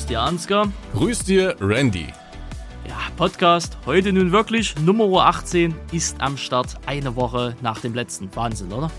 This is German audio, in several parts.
Grüß dir, Ansgar. Grüß dir, Randy. Ja, Podcast heute nun wirklich Nummer 18 ist am Start eine Woche nach dem letzten. Wahnsinn, oder?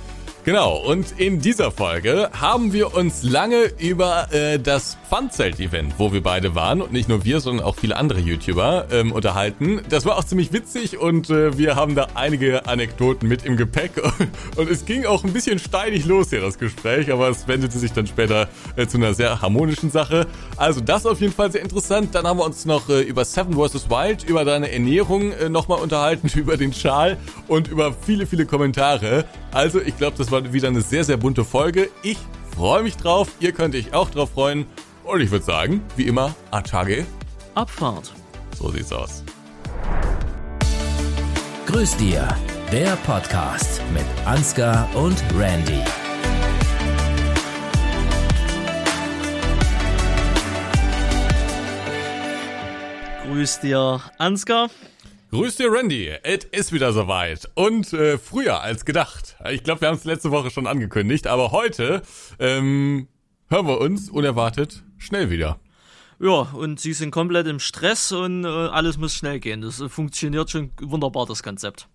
Genau, und in dieser Folge haben wir uns lange über äh, das Pfandzelt-Event, wo wir beide waren, und nicht nur wir, sondern auch viele andere YouTuber ähm, unterhalten. Das war auch ziemlich witzig und äh, wir haben da einige Anekdoten mit im Gepäck. Und es ging auch ein bisschen steinig los hier, das Gespräch, aber es wendete sich dann später äh, zu einer sehr harmonischen Sache. Also das auf jeden Fall sehr interessant. Dann haben wir uns noch äh, über Seven vs. Wild, über deine Ernährung äh, nochmal unterhalten, über den Schal und über viele, viele Kommentare. Also ich glaube, das war wieder eine sehr, sehr bunte Folge. Ich freue mich drauf. Ihr könnt euch auch drauf freuen. Und ich würde sagen, wie immer, Atage. Abfahrt. So sieht's aus. Grüß dir, der Podcast mit Ansgar und Randy. Grüß dir, Ansgar. Grüß dir, Randy. Es ist wieder soweit. Und äh, früher als gedacht. Ich glaube, wir haben es letzte Woche schon angekündigt, aber heute ähm, hören wir uns unerwartet schnell wieder. Ja, und sie sind komplett im Stress und äh, alles muss schnell gehen. Das äh, funktioniert schon wunderbar, das Konzept.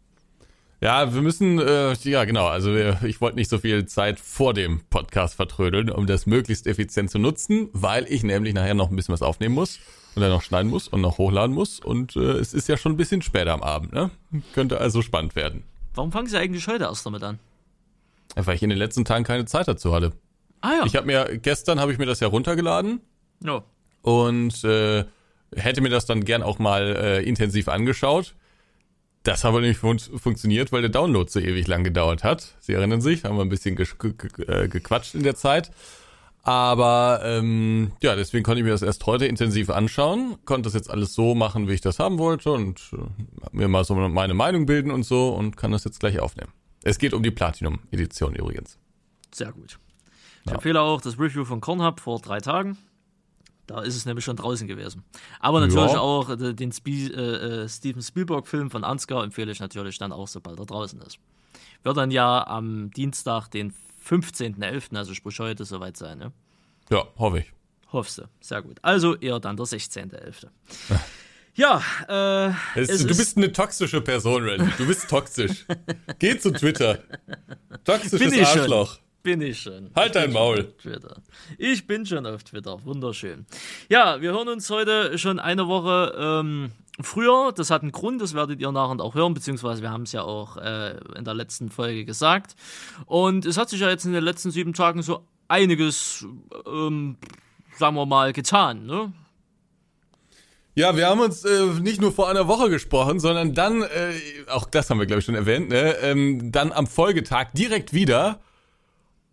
Ja, wir müssen, äh, ja genau, also ich wollte nicht so viel Zeit vor dem Podcast vertrödeln, um das möglichst effizient zu nutzen, weil ich nämlich nachher noch ein bisschen was aufnehmen muss und dann noch schneiden muss und noch hochladen muss und äh, es ist ja schon ein bisschen später am Abend, ne? Könnte also spannend werden. Warum fangen Sie eigentlich heute erst damit an? Weil ich in den letzten Tagen keine Zeit dazu hatte. Ah ja. Ich habe mir, gestern habe ich mir das ja runtergeladen ja. und äh, hätte mir das dann gern auch mal äh, intensiv angeschaut. Das hat aber nicht fun funktioniert, weil der Download so ewig lang gedauert hat. Sie erinnern sich, haben wir ein bisschen ge gequatscht in der Zeit. Aber ähm, ja, deswegen konnte ich mir das erst heute intensiv anschauen, konnte das jetzt alles so machen, wie ich das haben wollte und äh, mir mal so meine Meinung bilden und so und kann das jetzt gleich aufnehmen. Es geht um die Platinum-Edition übrigens. Sehr gut. Ich ja. empfehle auch das Review von Kornhub vor drei Tagen. Da ist es nämlich schon draußen gewesen. Aber natürlich ja. auch äh, den Spie äh, Steven Spielberg-Film von Ansgar empfehle ich natürlich dann auch, sobald er draußen ist. Wird dann ja am Dienstag, den 15.11., also sprich heute, soweit sein. Ne? Ja, hoffe ich. Hoffst du. Sehr gut. Also eher dann der 16.11. Ja, äh, es, es du bist eine toxische Person, Randy. Du bist toxisch. Geh zu Twitter. Toxisches Arschloch. Schon. Bin ich schon. Halt dein Maul. Twitter. Ich bin schon auf Twitter. Wunderschön. Ja, wir hören uns heute schon eine Woche ähm, früher. Das hat einen Grund, das werdet ihr nachher auch hören, beziehungsweise wir haben es ja auch äh, in der letzten Folge gesagt. Und es hat sich ja jetzt in den letzten sieben Tagen so einiges, ähm, sagen wir mal, getan, ne? Ja, wir haben uns äh, nicht nur vor einer Woche gesprochen, sondern dann, äh, auch das haben wir glaube ich schon erwähnt, ne, ähm, dann am Folgetag direkt wieder.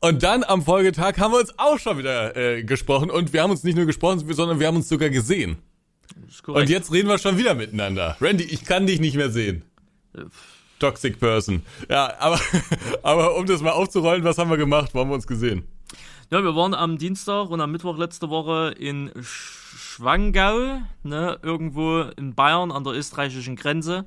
Und dann am Folgetag haben wir uns auch schon wieder äh, gesprochen und wir haben uns nicht nur gesprochen, sondern wir haben uns sogar gesehen. Und jetzt reden wir schon wieder miteinander. Randy, ich kann dich nicht mehr sehen. Toxic Person. Ja, aber, aber um das mal aufzurollen, was haben wir gemacht? Wo haben wir uns gesehen? Ja, wir waren am Dienstag und am Mittwoch letzte Woche in Schwangau, ne, irgendwo in Bayern an der österreichischen Grenze.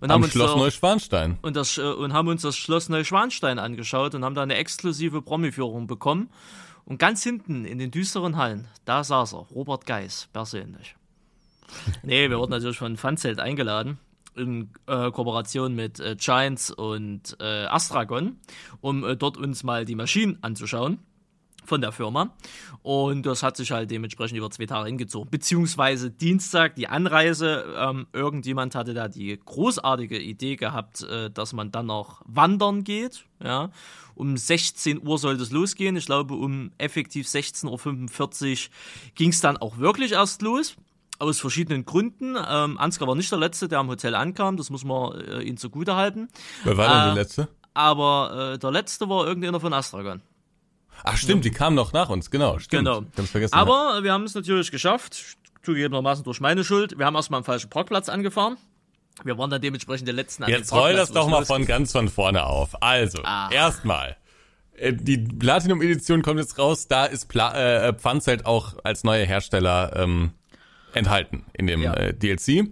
Und am haben Schloss uns Neuschwanstein. Und, das, äh, und haben uns das Schloss Neuschwanstein angeschaut und haben da eine exklusive Promi-Führung bekommen. Und ganz hinten in den düsteren Hallen, da saß er, Robert Geis, persönlich. nee, wir wurden natürlich von Funzelt eingeladen in äh, Kooperation mit äh, Giants und äh, Astragon, um äh, dort uns mal die Maschinen anzuschauen von der Firma. Und das hat sich halt dementsprechend über zwei Tage hingezogen. Beziehungsweise Dienstag die Anreise. Ähm, irgendjemand hatte da die großartige Idee gehabt, äh, dass man dann noch wandern geht. Ja. Um 16 Uhr sollte es losgehen. Ich glaube, um effektiv 16.45 Uhr ging es dann auch wirklich erst los aus verschiedenen Gründen. Ähm, Ansgar war nicht der Letzte, der am Hotel ankam, das muss man äh, ihm zugute halten. Wer war denn äh, der Letzte? Aber äh, der Letzte war irgendeiner von Astragon. Ach stimmt, ja. die kamen noch nach uns, genau. Stimmt. Genau. Vergessen, Aber wir haben es natürlich geschafft, zugegebenermaßen durch meine Schuld. Wir haben erstmal am falschen Parkplatz angefahren. Wir waren dann dementsprechend der letzten Jetzt roll das doch mal von ganz von vorne auf. Also, ah. erstmal. Äh, die Platinum-Edition kommt jetzt raus, da ist Pla äh, Pfanzelt auch als neuer Hersteller ähm, enthalten in dem ja. äh, DLC.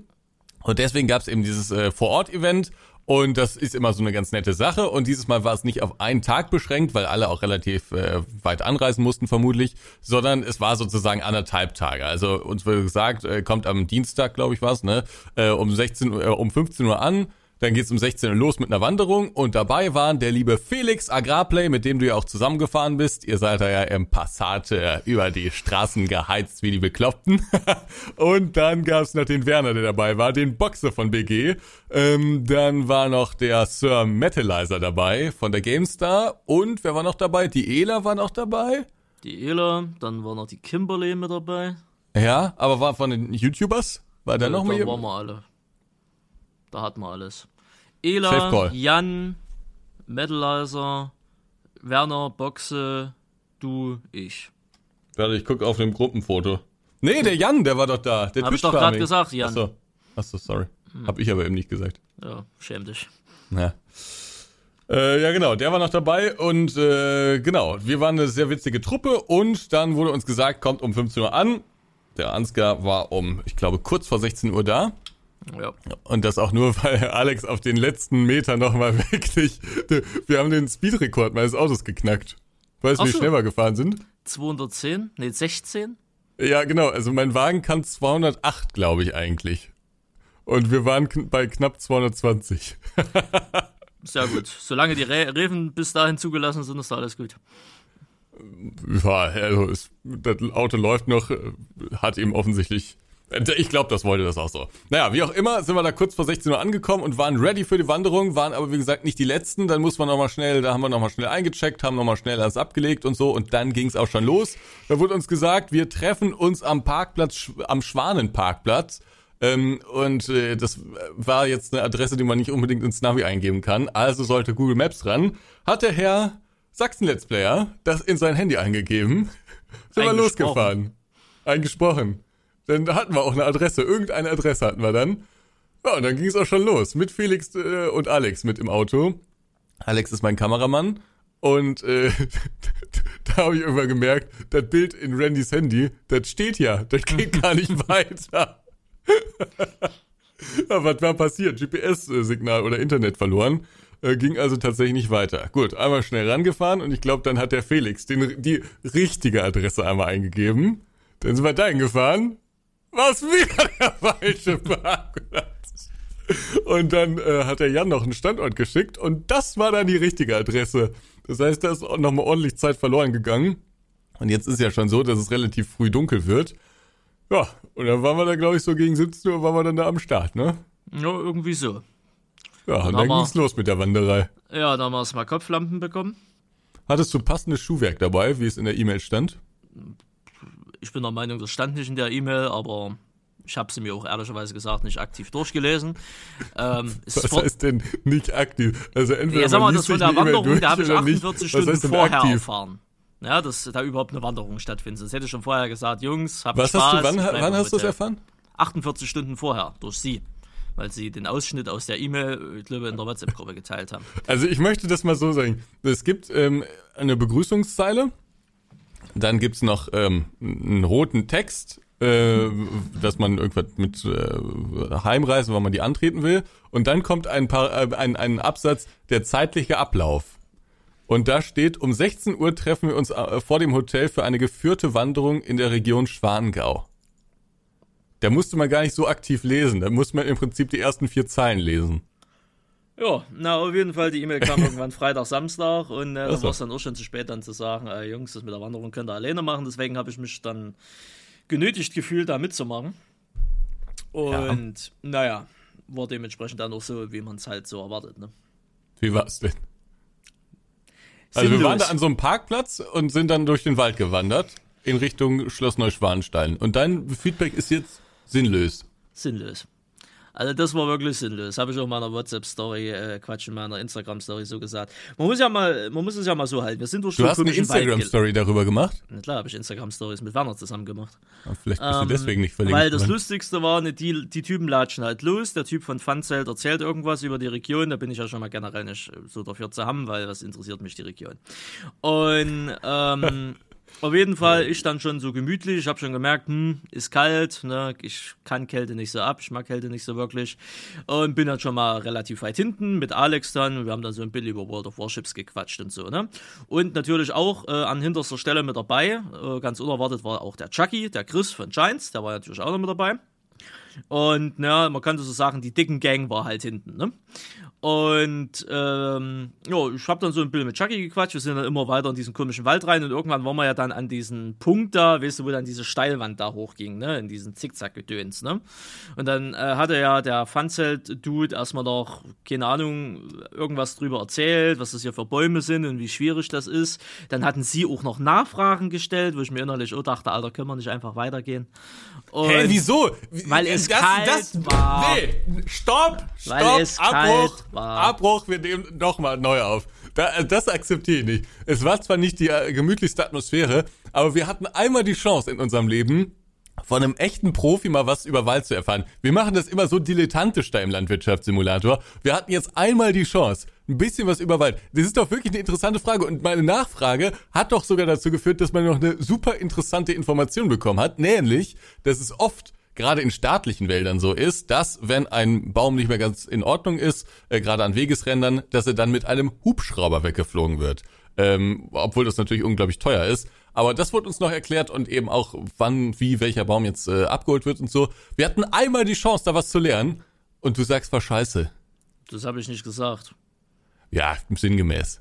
Und deswegen gab es eben dieses äh, Vor-Ort-Event Und das ist immer so eine ganz nette Sache. Und dieses Mal war es nicht auf einen Tag beschränkt, weil alle auch relativ äh, weit anreisen mussten vermutlich, sondern es war sozusagen anderthalb Tage. Also uns wurde gesagt, äh, kommt am Dienstag, glaube ich, was, ne, äh, um 16 äh, um 15 Uhr an dann geht's um 16 Uhr los mit einer Wanderung und dabei waren der liebe Felix Agrarplay, mit dem du ja auch zusammengefahren bist. Ihr seid da ja im Passat äh, über die Straßen geheizt wie die Bekloppten. und dann gab's noch den Werner, der dabei war, den Boxer von BG. Ähm, dann war noch der Sir Metalizer dabei von der GameStar. Und wer war noch dabei? Die Ela war noch dabei. Die Ela, dann war noch die Kimberly mit dabei. Ja, aber war von den YouTubers? War da Ja, noch da mal waren wir alle. Da hatten wir alles. Ela. Jan, Metalizer, Werner, Boxe, du, ich. Warte, ich guck auf dem Gruppenfoto. Nee, der Jan, der war doch da. Der Hab ich doch grad gesagt, Jan. Hm. Achso, Achso sorry. Hab ich aber eben nicht gesagt. Ja, schäm dich. Ja. Äh, ja, genau, der war noch dabei und äh, genau, wir waren eine sehr witzige Truppe und dann wurde uns gesagt, kommt um 15 Uhr an. Der Ansgar war um, ich glaube, kurz vor 16 Uhr da. Ja. Und das auch nur, weil Alex auf den letzten Meter nochmal wirklich. Wir haben den Speedrekord meines Autos geknackt. Weißt du, wie so. schnell wir gefahren sind? 210? Nee, 16? Ja, genau. Also mein Wagen kann 208, glaube ich, eigentlich. Und wir waren kn bei knapp 220. Sehr gut. Solange die Re Reven bis dahin zugelassen sind, ist da alles gut. Ja, also es, das Auto läuft noch, äh, hat ihm offensichtlich. Äh, Ich glaube, das wollte das auch so. Naja, wie auch immer, sind wir da kurz vor 16 Uhr angekommen und waren ready für die Wanderung, waren aber wie gesagt nicht die letzten. Dann muss man nochmal schnell, da haben wir nochmal schnell eingecheckt, haben nochmal schnell alles abgelegt und so und dann ging es auch schon los. Da wurde uns gesagt, wir treffen uns am Parkplatz, am Schwanenparkplatz. Ähm, und äh, das war jetzt eine Adresse, die man nicht unbedingt ins Navi eingeben kann. Also sollte Google Maps ran. Hat der Herr Sachsen-Let's Player das in sein Handy eingegeben. Sind wir losgefahren. Eingesprochen. Dann hatten wir auch eine Adresse. Irgendeine Adresse hatten wir dann. Ja, und dann ging es auch schon los. Mit Felix äh, und Alex mit im Auto. Alex ist mein Kameramann. Und äh, da habe ich irgendwann gemerkt, das Bild in Randys Handy, das steht ja. Das geht gar nicht weiter. ja, was war passiert? GPS-Signal oder Internet verloren. Äh, ging also tatsächlich nicht weiter. Gut, einmal schnell rangefahren und ich glaube, dann hat der Felix den, die richtige Adresse einmal eingegeben. Dann sind wir dahin gefahren. Was wieder der falsche Parkplatz. Und dann äh, hat der Jan noch einen Standort geschickt und das war dann die richtige Adresse. Das heißt, da ist auch nochmal ordentlich Zeit verloren gegangen. Und jetzt ist ja schon so, dass es relativ früh dunkel wird. Ja, und dann waren wir da, glaube ich, so gegen 17 Uhr waren wir dann da am Start, ne? Ja, irgendwie so. Ja, und dann wir- ging's los mit der Wanderei. Ja, da haben wir erstmal Kopflampen bekommen. Hattest du passendes Schuhwerk dabei, wie es in der E-Mail stand? Ich bin der Meinung, das stand nicht in der E-Mail, aber ich habe sie mir auch ehrlicherweise gesagt nicht aktiv durchgelesen. Ähm, Was heißt denn nicht aktiv? Also entweder ja, sag mal, das von der Wanderung, da habe ich oder nicht. 48 Was Stunden vorher aktiv? erfahren. Ja, dass da überhaupt eine Wanderung stattfindet. Das hätte ich schon vorher gesagt, Jungs, habt Was Spaß. hast du, wann, wann hast du das erfahren? 48 Stunden vorher, durch sie. Weil sie den Ausschnitt aus der E-Mail, ich glaube, in der WhatsApp-Gruppe geteilt haben. Also ich möchte das mal so sagen. Es gibt ähm, eine Begrüßungszeile, dann gibt's noch ähm, einen roten Text, äh, dass man irgendwas mit äh, Heimreisen, wenn man die antreten will. Und dann kommt ein, paar, äh, ein, ein Absatz, der zeitliche Ablauf. Und da steht, um 16 Uhr treffen wir uns äh, vor dem Hotel für eine geführte Wanderung in der Region Schwangau. Da musste man gar nicht so aktiv lesen. Da musste man im Prinzip die ersten vier Zeilen lesen. Ja, na, auf jeden Fall, die E-Mail kam irgendwann Freitag, Samstag und äh, Ach da war es dann auch schon zu spät, dann zu sagen, äh, Jungs, das mit der Wanderung könnt ihr alleine machen. Deswegen habe ich mich dann genötigt gefühlt, da mitzumachen. Und naja, war dementsprechend dann auch so, wie man es halt so erwartet. Ne? Wie war's denn? Also wir waren da an so einem Parkplatz und sind dann durch den Wald gewandert in Richtung Schloss Neuschwanstein. Und dein Feedback ist jetzt sinnlos. Sinnlos. Also das war wirklich sinnlos. Habe ich auch in meiner WhatsApp-Story, äh, Quatsch, in meiner Instagram-Story so gesagt. Man muss ja mal, man muss es ja mal so halten. Wir sind durch Du hast eine Instagram-Story darüber gemacht? Na klar, habe ich Instagram-Stories mit Werner zusammen gemacht. Ah, Vielleicht bist Ähm, du deswegen nicht verlinkt. Weil das worden. Lustigste war, ne, die, die Typen latschen halt los. Der Typ von Funzelt erzählt irgendwas über die Region. Da bin ich ja schon mal generell nicht so dafür zu haben, weil was interessiert mich die Region. Und ähm, Auf jeden Fall, ich dann schon so gemütlich. Ich habe schon gemerkt, hm, ist kalt. Ne? Ich kann Kälte nicht so ab. Ich mag Kälte nicht so wirklich. Und bin dann schon mal relativ weit hinten mit Alex dann. Wir haben dann so ein bisschen über World of Warships gequatscht und so. Ne? Und natürlich auch äh, an hinterster Stelle mit dabei. Äh, ganz unerwartet war auch der Chucky, der Chris von Giants. Der war natürlich auch noch mit dabei. Und ja, man könnte so sagen, die dicken Gang war halt hinten. Ne? Und ähm, ja, ich habe dann so ein bisschen mit Chucky gequatscht. Wir sind dann immer weiter in diesen komischen Wald rein und irgendwann waren wir ja dann an diesem Punkt da, weißt du, wo dann diese Steilwand da hochging, ne, in diesen Zickzack-Gedöns, ne. Und dann äh, hatte ja der Funzelt-Dude erstmal noch, keine Ahnung, irgendwas drüber erzählt, was das hier für Bäume sind und wie schwierig das ist. Dann hatten sie auch noch Nachfragen gestellt, wo ich mir innerlich auch dachte, Alter, können wir nicht einfach weitergehen? Und Hä, wieso? Weil es das, kalt das, war. Nee, stopp, stopp, weil es Abbruch, Abbruch, wir nehmen nochmal neu auf. Da, das akzeptiere ich nicht. Es war zwar nicht die äh, gemütlichste Atmosphäre, aber wir hatten einmal die Chance in unserem Leben, von einem echten Profi mal was über Wald zu erfahren. Wir machen das immer so dilettantisch da im Landwirtschaftssimulator. Wir hatten jetzt einmal die Chance, ein bisschen was über Wald. Das ist doch wirklich eine interessante Frage. Und meine Nachfrage hat doch sogar dazu geführt, dass man noch eine super interessante Information bekommen hat. Nämlich, dass es oft gerade in staatlichen Wäldern so ist, dass wenn ein Baum nicht mehr ganz in Ordnung ist, äh, gerade an Wegesrändern, dass er dann mit einem Hubschrauber weggeflogen wird. Ähm, obwohl das natürlich unglaublich teuer ist. Aber das wurde uns noch erklärt und eben auch, wann, wie, welcher Baum jetzt äh, abgeholt wird und so. Wir hatten einmal die Chance, da was zu lernen und du sagst, war scheiße. Das habe ich nicht gesagt. Ja, sinngemäß.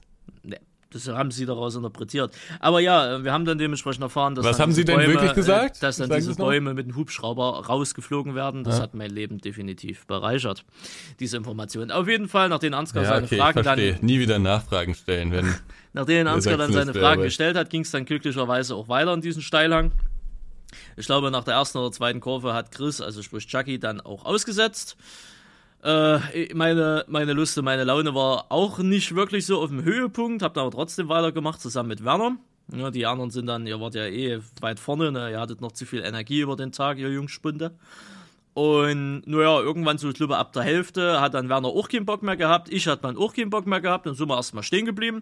Das haben sie daraus interpretiert. Aber ja, wir haben dann dementsprechend erfahren, dass. Was haben sie denn Bäume, wirklich gesagt? Äh, dass dann diese Bäume mit dem Hubschrauber rausgeflogen werden. Das ja. hat mein Leben definitiv bereichert, diese Information. Auf jeden Fall, nachdem Ansgar ja, seine okay, Fragen dann. Nie wieder Nachfragen stellen, wenn. nachdem Ansgar dann seine Fragen gestellt hat, ging es dann glücklicherweise auch weiter in diesen Steilhang. Ich glaube, nach der ersten oder zweiten Kurve hat Chris, also sprich Chucky, dann auch ausgesetzt. Äh, meine, meine Lust und meine Laune war auch nicht wirklich so auf dem Höhepunkt, hab aber trotzdem weitergemacht, zusammen mit Werner. Ja, die anderen sind dann, ihr wart ja eh weit vorne, ne? ihr hattet noch zu viel Energie über den Tag, ihr Jungspunde. Und naja, irgendwann so, ich glaube, ab der Hälfte hat dann Werner auch keinen Bock mehr gehabt. Ich hatte dann auch keinen Bock mehr gehabt. Dann sind wir erstmal stehen geblieben.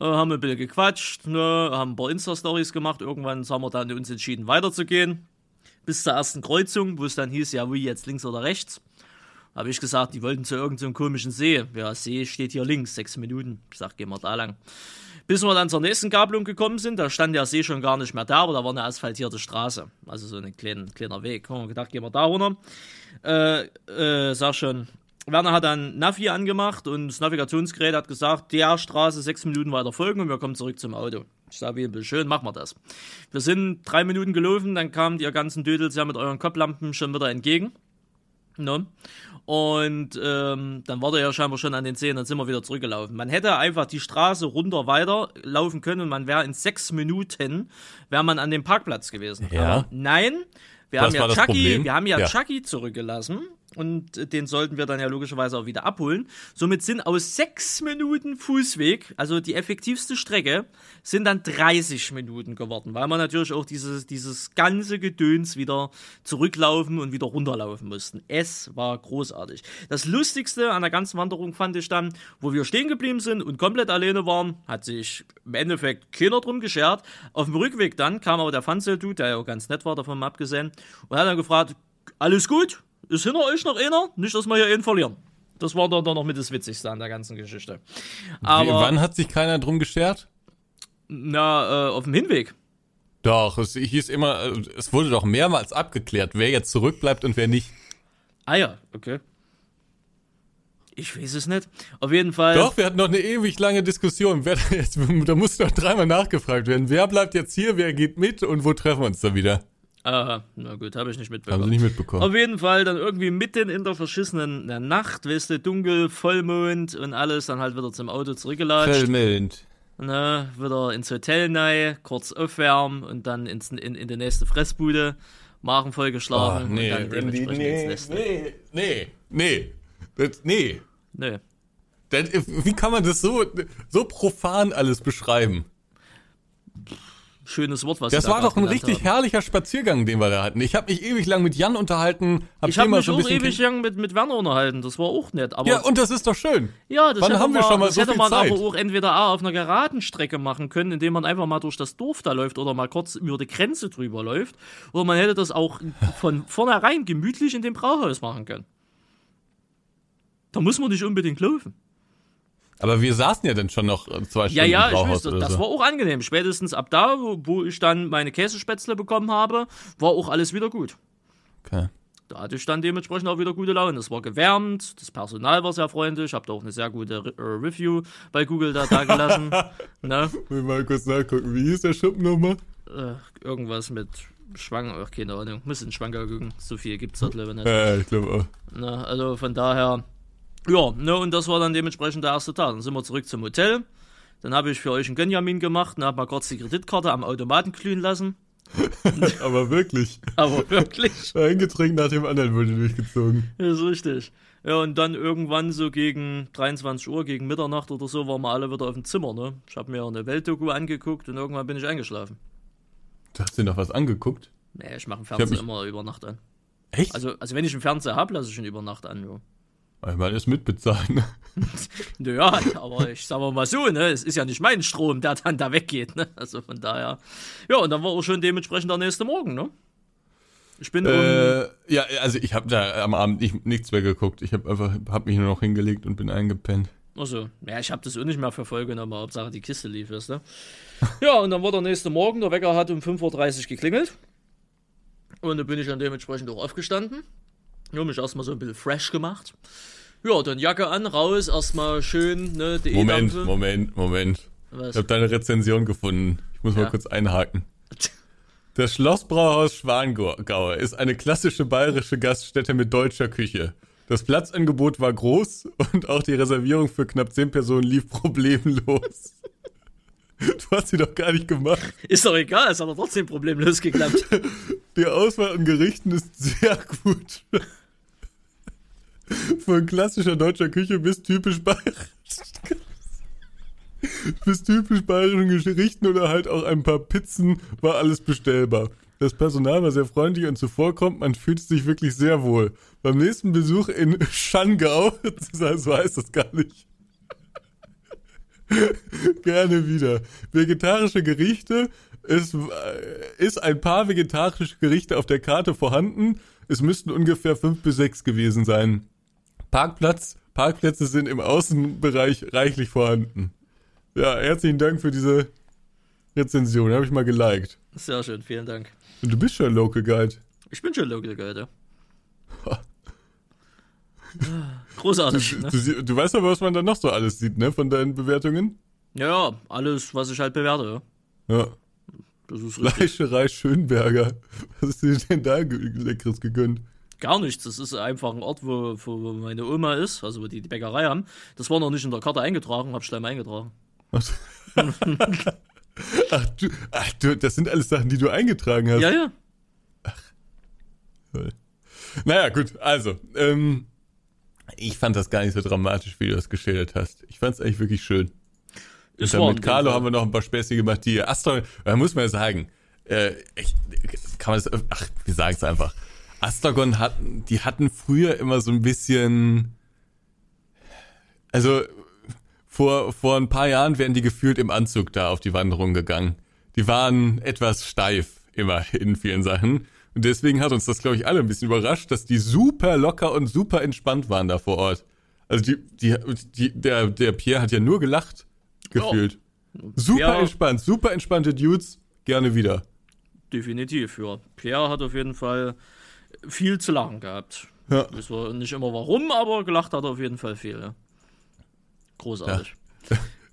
Äh, haben ein bisschen gequatscht, ne, haben ein paar Insta-Stories gemacht. Irgendwann haben wir dann uns entschieden, weiterzugehen. Bis zur ersten Kreuzung, wo es dann hieß, ja, wie jetzt links oder rechts. Habe ich gesagt, die wollten zu irgendeinem komischen See. Ja, See steht hier links, sechs Minuten. Ich sag, gehen wir da lang. Bis wir dann zur nächsten Gabelung gekommen sind, da stand der See schon gar nicht mehr da, aber da war eine asphaltierte Straße. Also so ein kleiner, kleiner Weg. Haben wir gedacht, gehen wir da runter. Äh, äh, sag schon, Werner hat dann Navi angemacht und das Navigationsgerät hat gesagt, der Straße sechs Minuten weiter folgen und wir kommen zurück zum Auto. Ich sage, schön, machen wir das. Wir sind drei Minuten gelaufen, dann kamen die ganzen Dödels ja mit euren Kopflampen schon wieder entgegen. Ne? Und ähm, dann war der ja scheinbar schon an den Zehen, dann sind wir wieder zurückgelaufen. Man hätte einfach die Straße runter weiterlaufen können und man wäre in sechs Minuten, wäre man an dem Parkplatz gewesen. Ja. Aber nein, wir haben, ja Chucky, wir haben ja, ja Chucky zurückgelassen und den sollten wir dann ja logischerweise auch wieder abholen. Somit sind aus sechs Minuten Fußweg, also die effektivste Strecke, sind dann 30 Minuten geworden, weil wir natürlich auch dieses, dieses ganze Gedöns wieder zurücklaufen und wieder runterlaufen mussten. Es war großartig. Das Lustigste an der ganzen Wanderung fand ich dann, wo wir stehen geblieben sind und komplett alleine waren, hat sich im Endeffekt keiner drum geschert. Auf dem Rückweg dann kam aber der Fanzel-Dude, der ja auch ganz nett war, davon abgesehen, und hat dann gefragt, alles gut? Ist hinter euch noch einer? Nicht, dass wir hier einen verlieren. Das war dann noch mit das Witzigste an der ganzen Geschichte. Aber, Wie, wann hat sich keiner drum geschert? Na, äh, auf dem Hinweg. Doch, es hieß immer, äh, es wurde doch mehrmals abgeklärt, wer jetzt zurückbleibt und wer nicht. Ah ja, okay. Ich weiß es nicht. Auf jeden Fall. Doch, wir hatten noch eine ewig lange Diskussion. Wer, jetzt, da muss doch dreimal nachgefragt werden. Wer bleibt jetzt hier, wer geht mit und wo treffen wir uns da wieder? Aha, na gut, habe ich nicht mitbekommen. Haben Sie nicht mitbekommen. Auf jeden Fall dann irgendwie mitten in der verschissenen Nacht, weißt du, dunkel, Vollmond und alles, dann halt wieder zum Auto zurückgelatscht. Vollmond. Ne, wieder ins Hotel rein, kurz aufwärmen und dann ins, in, in die nächste Fressbude, Magen vollgeschlagen oh, nee, und dann dementsprechend nee, ins Nee, nee, nee, das, nee. Nee. Das, wie kann man das so, so profan alles beschreiben? Schönes Wort, was Das war doch ein richtig haben. herrlicher Spaziergang, den wir da hatten. Ich habe mich ewig lang mit Jan unterhalten. Hab Ich habe mich so auch ewig lang mit, mit Werner unterhalten, das war auch nett. Aber Ja, und das ist doch schön. Ja, das Wann hätte haben wir man, schon mal das so hätte viel man Zeit? aber auch entweder A, auf einer geraden Strecke machen können, indem man einfach mal durch das Dorf da läuft oder mal kurz über die Grenze drüber läuft. Oder man hätte das auch von vornherein gemütlich in dem Brauhaus machen können. Da muss man nicht unbedingt laufen. Aber wir saßen ja dann schon noch äh, zwei Stunden Ja, ja, im ich Brauhaus weiß, das, so. war auch angenehm. Spätestens ab da, wo, wo ich dann meine Käsespätzle bekommen habe, war auch alles wieder gut. okay. Da hatte ich dann dementsprechend auch wieder gute Laune. Es war gewärmt, das Personal war sehr freundlich, habe da auch eine sehr gute Re äh, Review bei Google da, da gelassen. ne? Will mal kurz nachgucken. Wie hieß der Schuppen nochmal? äh, irgendwas mit Schwanger, ach, keine Ahnung, muss in Schwanger gucken. So viel gibt's da glaube ich nicht. Ja, ich glaube auch. Na, also von daher, ja, ne, und das war dann dementsprechend der erste Tag. Dann sind wir zurück zum Hotel. Dann habe ich für euch einen Gönjamin gemacht und habe mal kurz die Kreditkarte am Automaten glühen lassen. Aber wirklich. Aber wirklich, Ein Getränk nach dem anderen wurde durchgezogen. das ist richtig. Ja, und dann irgendwann so gegen 23 Uhr, gegen Mitternacht oder so, waren wir alle wieder auf dem Zimmer, ne? Ich habe mir eine Weltdoku angeguckt und irgendwann bin ich eingeschlafen. Du hast dir noch was angeguckt? Nee, ich mache den Fernseher mich- immer über Nacht an. Echt? Also, also wenn ich einen Fernseher habe, lasse ich ihn über Nacht an, ja. Einmal ist mitbezahlen. Naja, aber ich sag mal so, ne, es ist ja nicht mein Strom, der dann da weggeht, ne? Also von daher. Ja, und dann war auch schon dementsprechend der nächste Morgen, ne? Ich bin um, Äh, ja, also ich habe da am Abend nicht, nichts mehr geguckt. Ich habe einfach, hab mich nur noch hingelegt und bin eingepennt. also, ja, ich habe das auch nicht mehr für voll genommen, Hauptsache die Kiste lief, weißt du? Ja, und dann war der nächste Morgen, der Wecker hat um 5.30 Uhr geklingelt. Und dann bin ich dann dementsprechend auch aufgestanden. Ja, mich erstmal so ein bisschen fresh gemacht. Ja, dann Jacke an, raus, erstmal schön, ne, die Moment, E-Dampfe. Moment, Moment. Was? Ich habe deine Rezension gefunden. Ich muss mal Ja. kurz einhaken. Das Schlossbrauhaus Schwangau ist eine klassische bayerische Gaststätte mit deutscher Küche. Das Platzangebot war groß und auch die Reservierung für knapp 10 Personen lief problemlos. Du hast sie doch gar nicht gemacht. Ist doch egal, es hat doch trotzdem problemlos geklappt. Die Auswahl an Gerichten ist sehr gut. Von klassischer deutscher Küche bis typisch bayerisch. bis typisch bayerischen Gerichten oder halt auch ein paar Pizzen war alles bestellbar. Das Personal war sehr freundlich und zuvorkommt, man fühlt sich wirklich sehr wohl. Beim nächsten Besuch in Schangau, so heißt das gar nicht, gerne wieder. Vegetarische Gerichte, es äh, ist ein paar vegetarische Gerichte auf der Karte vorhanden. Es müssten ungefähr fünf bis sechs gewesen sein. Parkplatz, Parkplätze sind im Außenbereich reichlich vorhanden. Ja, herzlichen Dank für diese Rezension. Habe ich mal geliked. Sehr schön, vielen Dank. Und du bist schon Local Guide. Ich bin schon Local Guide. Großartig, ne? Du, du weißt aber, was man da noch so alles sieht, ne, von deinen Bewertungen? Ja, ja, alles, was ich halt bewerte, ja. Ja. Das ist richtig. Fleischerei Schönberger. Was ist dir denn da Leckeres gegönnt? Gar nichts. Das ist einfach ein Ort, wo, wo meine Oma ist, also wo die die Bäckerei haben. Das war noch nicht in der Karte eingetragen, hab ich gleich mal eingetragen. Ach, ach, du, ach du, das sind alles Sachen, die du eingetragen hast. Ja, ja. Naja, gut, also, ähm, ich fand das gar nicht so dramatisch, wie du das geschildert hast. Ich fand es eigentlich wirklich schön. Es Und dann mit Carlo haben wir noch ein paar Späße gemacht, die Astor, da muss man ja sagen, äh, ich, kann man das, ach, wir sagen es einfach. Astragon hatten, die hatten früher immer so ein bisschen, also vor, vor ein paar Jahren wären die gefühlt im Anzug da auf die Wanderung gegangen. Die waren etwas steif immer in vielen Sachen. Und deswegen hat uns das, glaube ich, alle ein bisschen überrascht, dass die super locker und super entspannt waren da vor Ort. Also die, die, die, der, der Pierre hat ja nur gelacht, gefühlt. Super Ja. entspannt, super entspannte Dudes, gerne wieder. Definitiv, ja. Pierre hat auf jeden Fall viel zu lachen gehabt. Ja. Weiß nicht immer warum, aber gelacht hat er auf jeden Fall viel, ja. Großartig.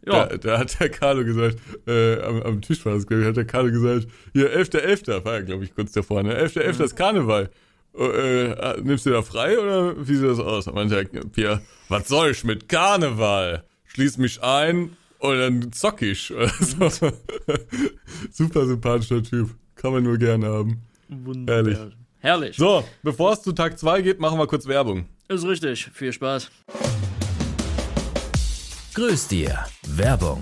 Ja, Da, da hat der Carlo gesagt, äh, am, am Tisch war das, glaube ich, hat der Carlo gesagt, hier, 11.11., war ja, glaube ich, kurz davor, ne? 11.11. ist Karneval. Äh, äh, nimmst du da frei oder wie sieht das aus? Und meinte Pierre, was soll ich mit Karneval? Schließ mich ein und dann zock ich. So. Super sympathischer Typ. Kann man nur gerne haben. wunderbar. Herrlich. Herrlich. So, bevor es zu Tag 2 geht, machen wir kurz Werbung. Ist richtig. Viel Spaß. Grüß dir. Werbung.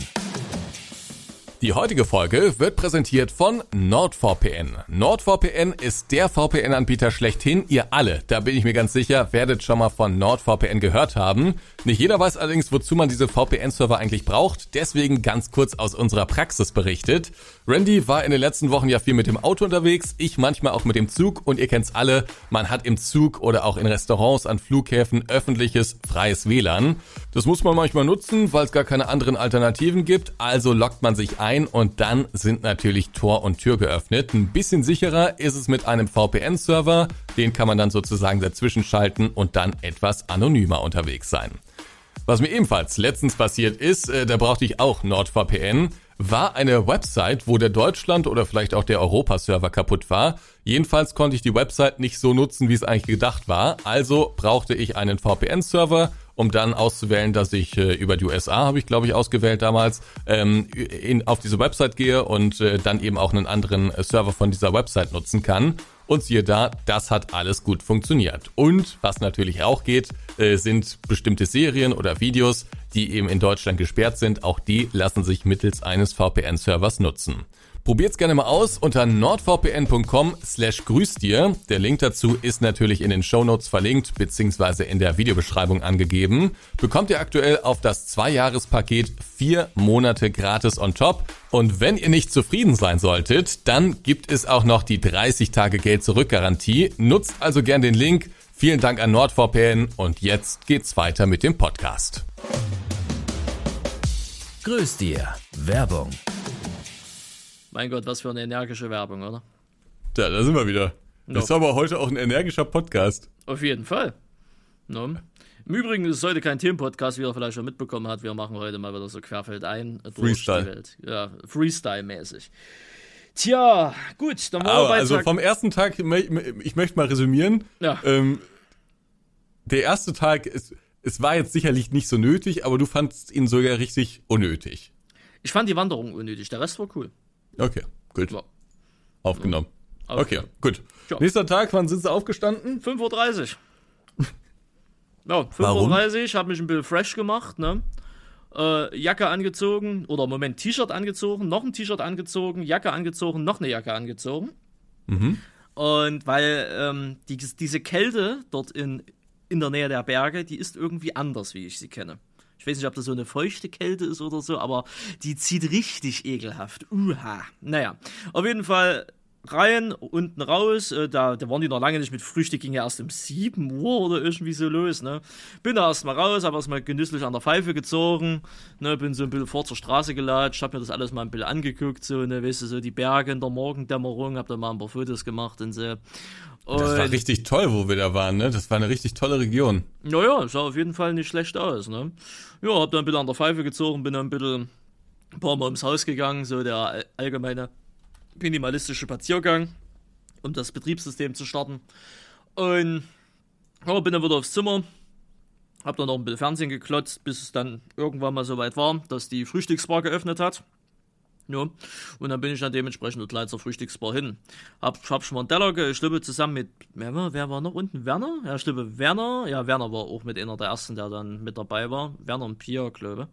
Die heutige Folge wird präsentiert von NordVPN. NordVPN ist der VPN-Anbieter schlechthin. Ihr alle, da bin ich mir ganz sicher, werdet schon mal von NordVPN gehört haben. Nicht jeder weiß allerdings, wozu man diese VPN-Server eigentlich braucht. Deswegen ganz kurz aus unserer Praxis berichtet. Randy war in den letzten Wochen ja viel mit dem Auto unterwegs, ich manchmal auch mit dem Zug und ihr kennt's alle, man hat im Zug oder auch in Restaurants an Flughäfen öffentliches, freies WLAN. Das muss man manchmal nutzen, weil es gar keine anderen Alternativen gibt, also lockt man sich ein und dann sind natürlich Tor und Tür geöffnet. Ein bisschen sicherer ist es mit einem VPN-Server. Den kann man dann sozusagen dazwischen schalten und dann etwas anonymer unterwegs sein. Was mir ebenfalls letztens passiert ist, äh, da brauchte ich auch NordVPN, war eine Website, wo der Deutschland oder vielleicht auch der Europa-Server kaputt war. Jedenfalls konnte ich die Website nicht so nutzen, wie es eigentlich gedacht war. Also brauchte ich einen VPN-Server um dann auszuwählen, dass ich äh, über die USA, habe ich glaube ich ausgewählt damals, ähm, in, auf diese Website gehe und äh, dann eben auch einen anderen äh, Server von dieser Website nutzen kann. Und siehe da, das hat alles gut funktioniert. Und was natürlich auch geht, äh, sind bestimmte Serien oder Videos, die eben in Deutschland gesperrt sind. Auch die lassen sich mittels eines VPN-Servers nutzen. Probiert's gerne mal aus unter nordvpn.com slash grüß dir. Der Link dazu ist natürlich in den Shownotes verlinkt bzw. in der Videobeschreibung angegeben. Bekommt ihr aktuell auf das Zwei-Jahres-Paket vier Monate gratis on top. Und wenn ihr nicht zufrieden sein solltet, dann gibt es auch noch die 30 Tage Geld-Zurück-Garantie. Nutzt also gern den Link. Vielen Dank an NordVPN und jetzt geht's weiter mit dem Podcast. Grüß dir. Werbung. Mein Gott, was für eine energische Werbung, oder? Ja, da sind wir wieder. No. Das ist aber heute auch ein energischer Podcast. Auf jeden Fall. No. Im Übrigen ist es heute kein Themenpodcast, wie ihr vielleicht schon mitbekommen habt. Wir machen heute mal wieder so querfeldein durch Freestyle. die Welt. Ja, Freestyle-mäßig. Tja, gut, dann wollen wir also vom ersten Tag, ich möchte mal resümieren. Ja. Ähm, der erste Tag, es, es war jetzt sicherlich nicht so nötig, aber du fandst ihn sogar richtig unnötig. Ich fand die Wanderung unnötig, der Rest war cool. Okay, gut. Ja. Aufgenommen. Okay, Aufgenommen. gut. Ja. Nächster Tag, wann sind sie aufgestanden? 5.30 Uhr. Ja, 5.30 Warum? Uhr, habe mich ein bisschen fresh gemacht, ne? Äh, Jacke angezogen, oder Moment, T-Shirt angezogen, noch ein T-Shirt angezogen, Jacke angezogen, noch eine Jacke angezogen. Mhm. Und weil ähm, die, diese Kälte dort in, in der Nähe der Berge, die ist irgendwie anders, wie ich sie kenne. Ich weiß nicht, ob das so eine feuchte Kälte ist oder so, aber die zieht richtig ekelhaft. Uha. Naja, auf jeden Fall rein, unten raus. Äh, da, da waren die noch lange nicht mit Frühstück, ging ja erst um 7 Uhr oder irgendwie so los. Ne? Bin da erstmal raus, habe erstmal genüsslich an der Pfeife gezogen, ne? bin so ein bisschen vor zur Straße gelatscht, habe mir das alles mal ein bisschen angeguckt, so, ne? weißt du, so die Berge in der Morgendämmerung, habe da mal ein paar Fotos gemacht und so. Und, Das war richtig toll, wo wir da waren, ne? Das war eine richtig tolle Region. naja, sah auf jeden Fall nicht schlecht aus, ne? Ja, hab dann ein bisschen an der Pfeife gezogen, bin dann ein bisschen ein paar Mal ums Haus gegangen, so der all- allgemeine minimalistische Spaziergang, um das Betriebssystem zu starten. Und ja, bin dann wieder aufs Zimmer, hab dann noch ein bisschen Fernsehen geklotzt, bis es dann irgendwann mal so weit war, dass die Frühstücksbar geöffnet hat. Ja, und dann bin ich dann dementsprechend dort gleich zur Frühstücksbar hin. Hab, hab schon mal einen Teller geschlippe zusammen mit, wer war, wer war noch unten? Werner? Ja, ich glaube Werner. Ja, Werner war auch mit einer der ersten, der dann mit dabei war. Werner und Pia, glaube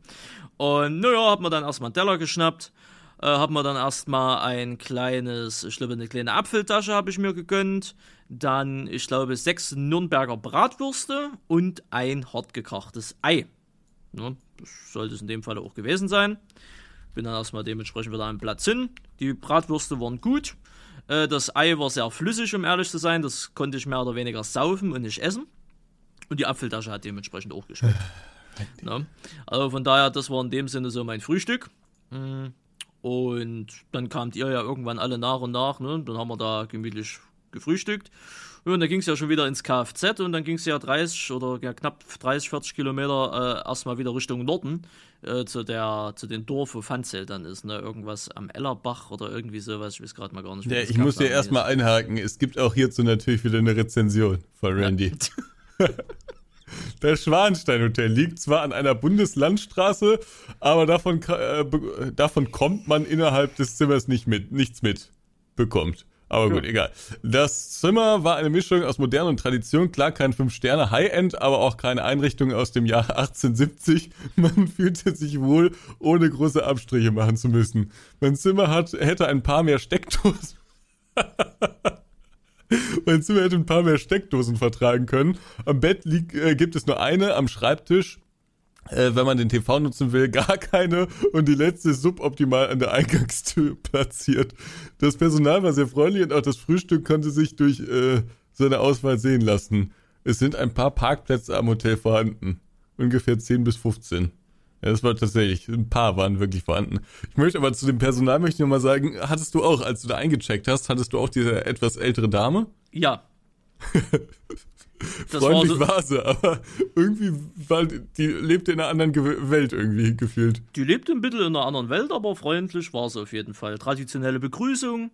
Und naja, hab mir dann erstmal einen Teller geschnappt. Äh, hab mir dann erstmal ein kleines, ich glaube eine kleine Apfeltasche habe ich mir gegönnt. Dann, ich glaube, sechs Nürnberger Bratwürste und ein hart gekochtes Ei. Ja, das sollte es in dem Fall auch gewesen sein. Bin dann erstmal dementsprechend wieder am Platz hin. Die Bratwürste waren gut. Äh, das Ei war sehr flüssig, um ehrlich zu sein. Das konnte ich mehr oder weniger saufen und nicht essen. Und die Apfeltasche hat dementsprechend auch geschmeckt. Na? Also von daher, das war in dem Sinne so mein Frühstück. Mm, Und dann kamt ihr ja irgendwann alle nach und nach. Ne? Dann haben wir da gemütlich gefrühstückt. Ja, und dann ging es ja schon wieder ins Kfz und dann ging es ja 30 oder ja, knapp 30, 40 Kilometer äh, erstmal wieder Richtung Norden äh, zu, der, zu dem Dorf, wo Fanzelt dann ist. Ne? Irgendwas am Ellerbach oder irgendwie sowas. Ich weiß gerade mal gar nicht. Ja, ich muss dir erstmal einhaken. Es gibt auch hierzu natürlich wieder eine Rezension von Randy. Das Schwanstein-Hotel liegt zwar an einer Bundeslandstraße, aber davon, äh, davon kommt man innerhalb des Zimmers nicht mit, nichts mit bekommt. Aber gut, ja. egal. Das Zimmer war eine Mischung aus Moderne und Tradition. Klar, kein Fünf-Sterne High-End, aber auch keine Einrichtung aus dem Jahr 1870. Man fühlte sich wohl, ohne große Abstriche machen zu müssen. Mein Zimmer hat, hätte ein paar mehr Steckdosen. mein Zimmer hätte ein paar mehr Steckdosen vertragen können. Am Bett liegt, äh, gibt es nur eine, am Schreibtisch äh, wenn man den TV nutzen will, gar keine und die letzte ist suboptimal an der Eingangstür platziert. Das Personal war sehr freundlich und auch das Frühstück konnte sich durch äh, seine Auswahl sehen lassen. Es sind ein paar Parkplätze am Hotel vorhanden. Ungefähr 10 bis 15. Das war tatsächlich, ein paar waren wirklich vorhanden. Ich möchte aber zu dem Personal möchte ich mal sagen, hattest du auch, als du da eingecheckt hast, hattest du auch diese etwas ältere Dame? Ja. Freundlich war, so, war, sie, aber irgendwie war, die lebte in einer anderen Ge Welt irgendwie gefühlt. Die lebte ein bisschen in einer anderen Welt, aber freundlich war sie auf jeden Fall. Traditionelle Begrüßung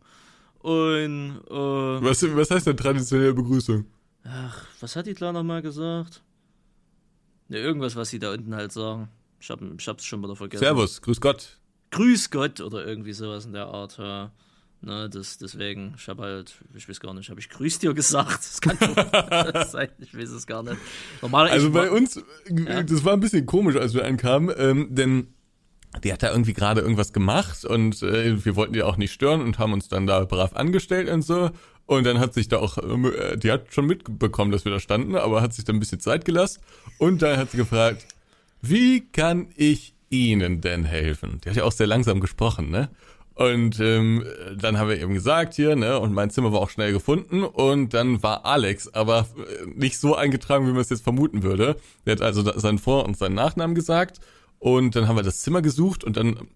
und äh, was, was heißt denn traditionelle Begrüßung? Ach, was hat die klar nochmal gesagt? Ne, irgendwas, was sie da unten halt sagen. Ich, hab, ich hab's schon wieder vergessen. Servus, grüß Gott. Grüß Gott oder irgendwie sowas in der Art. Ja. Ne, das, deswegen, ich habe halt, ich weiß gar nicht, habe ich Grüß dir gesagt? Das kann das sein, ich weiß es gar nicht. Normal, also bei uns, ja? das war ein bisschen komisch, als wir ankamen, ähm, denn die hat da irgendwie gerade irgendwas gemacht und äh, wir wollten die auch nicht stören und haben uns dann da brav angestellt und so. Und dann hat sich da auch, äh, die hat schon mitbekommen, dass wir da standen, aber hat sich da ein bisschen Zeit gelassen. Und dann hat sie gefragt, wie kann ich Ihnen denn helfen? Die hat ja auch sehr langsam gesprochen, ne? Und ähm, dann haben wir eben gesagt hier, ne, und mein Zimmer war auch schnell gefunden und dann war Alex, aber äh, nicht so eingetragen, wie man es jetzt vermuten würde. Der hat also seinen Vor- und seinen Nachnamen gesagt und dann haben wir das Zimmer gesucht und dann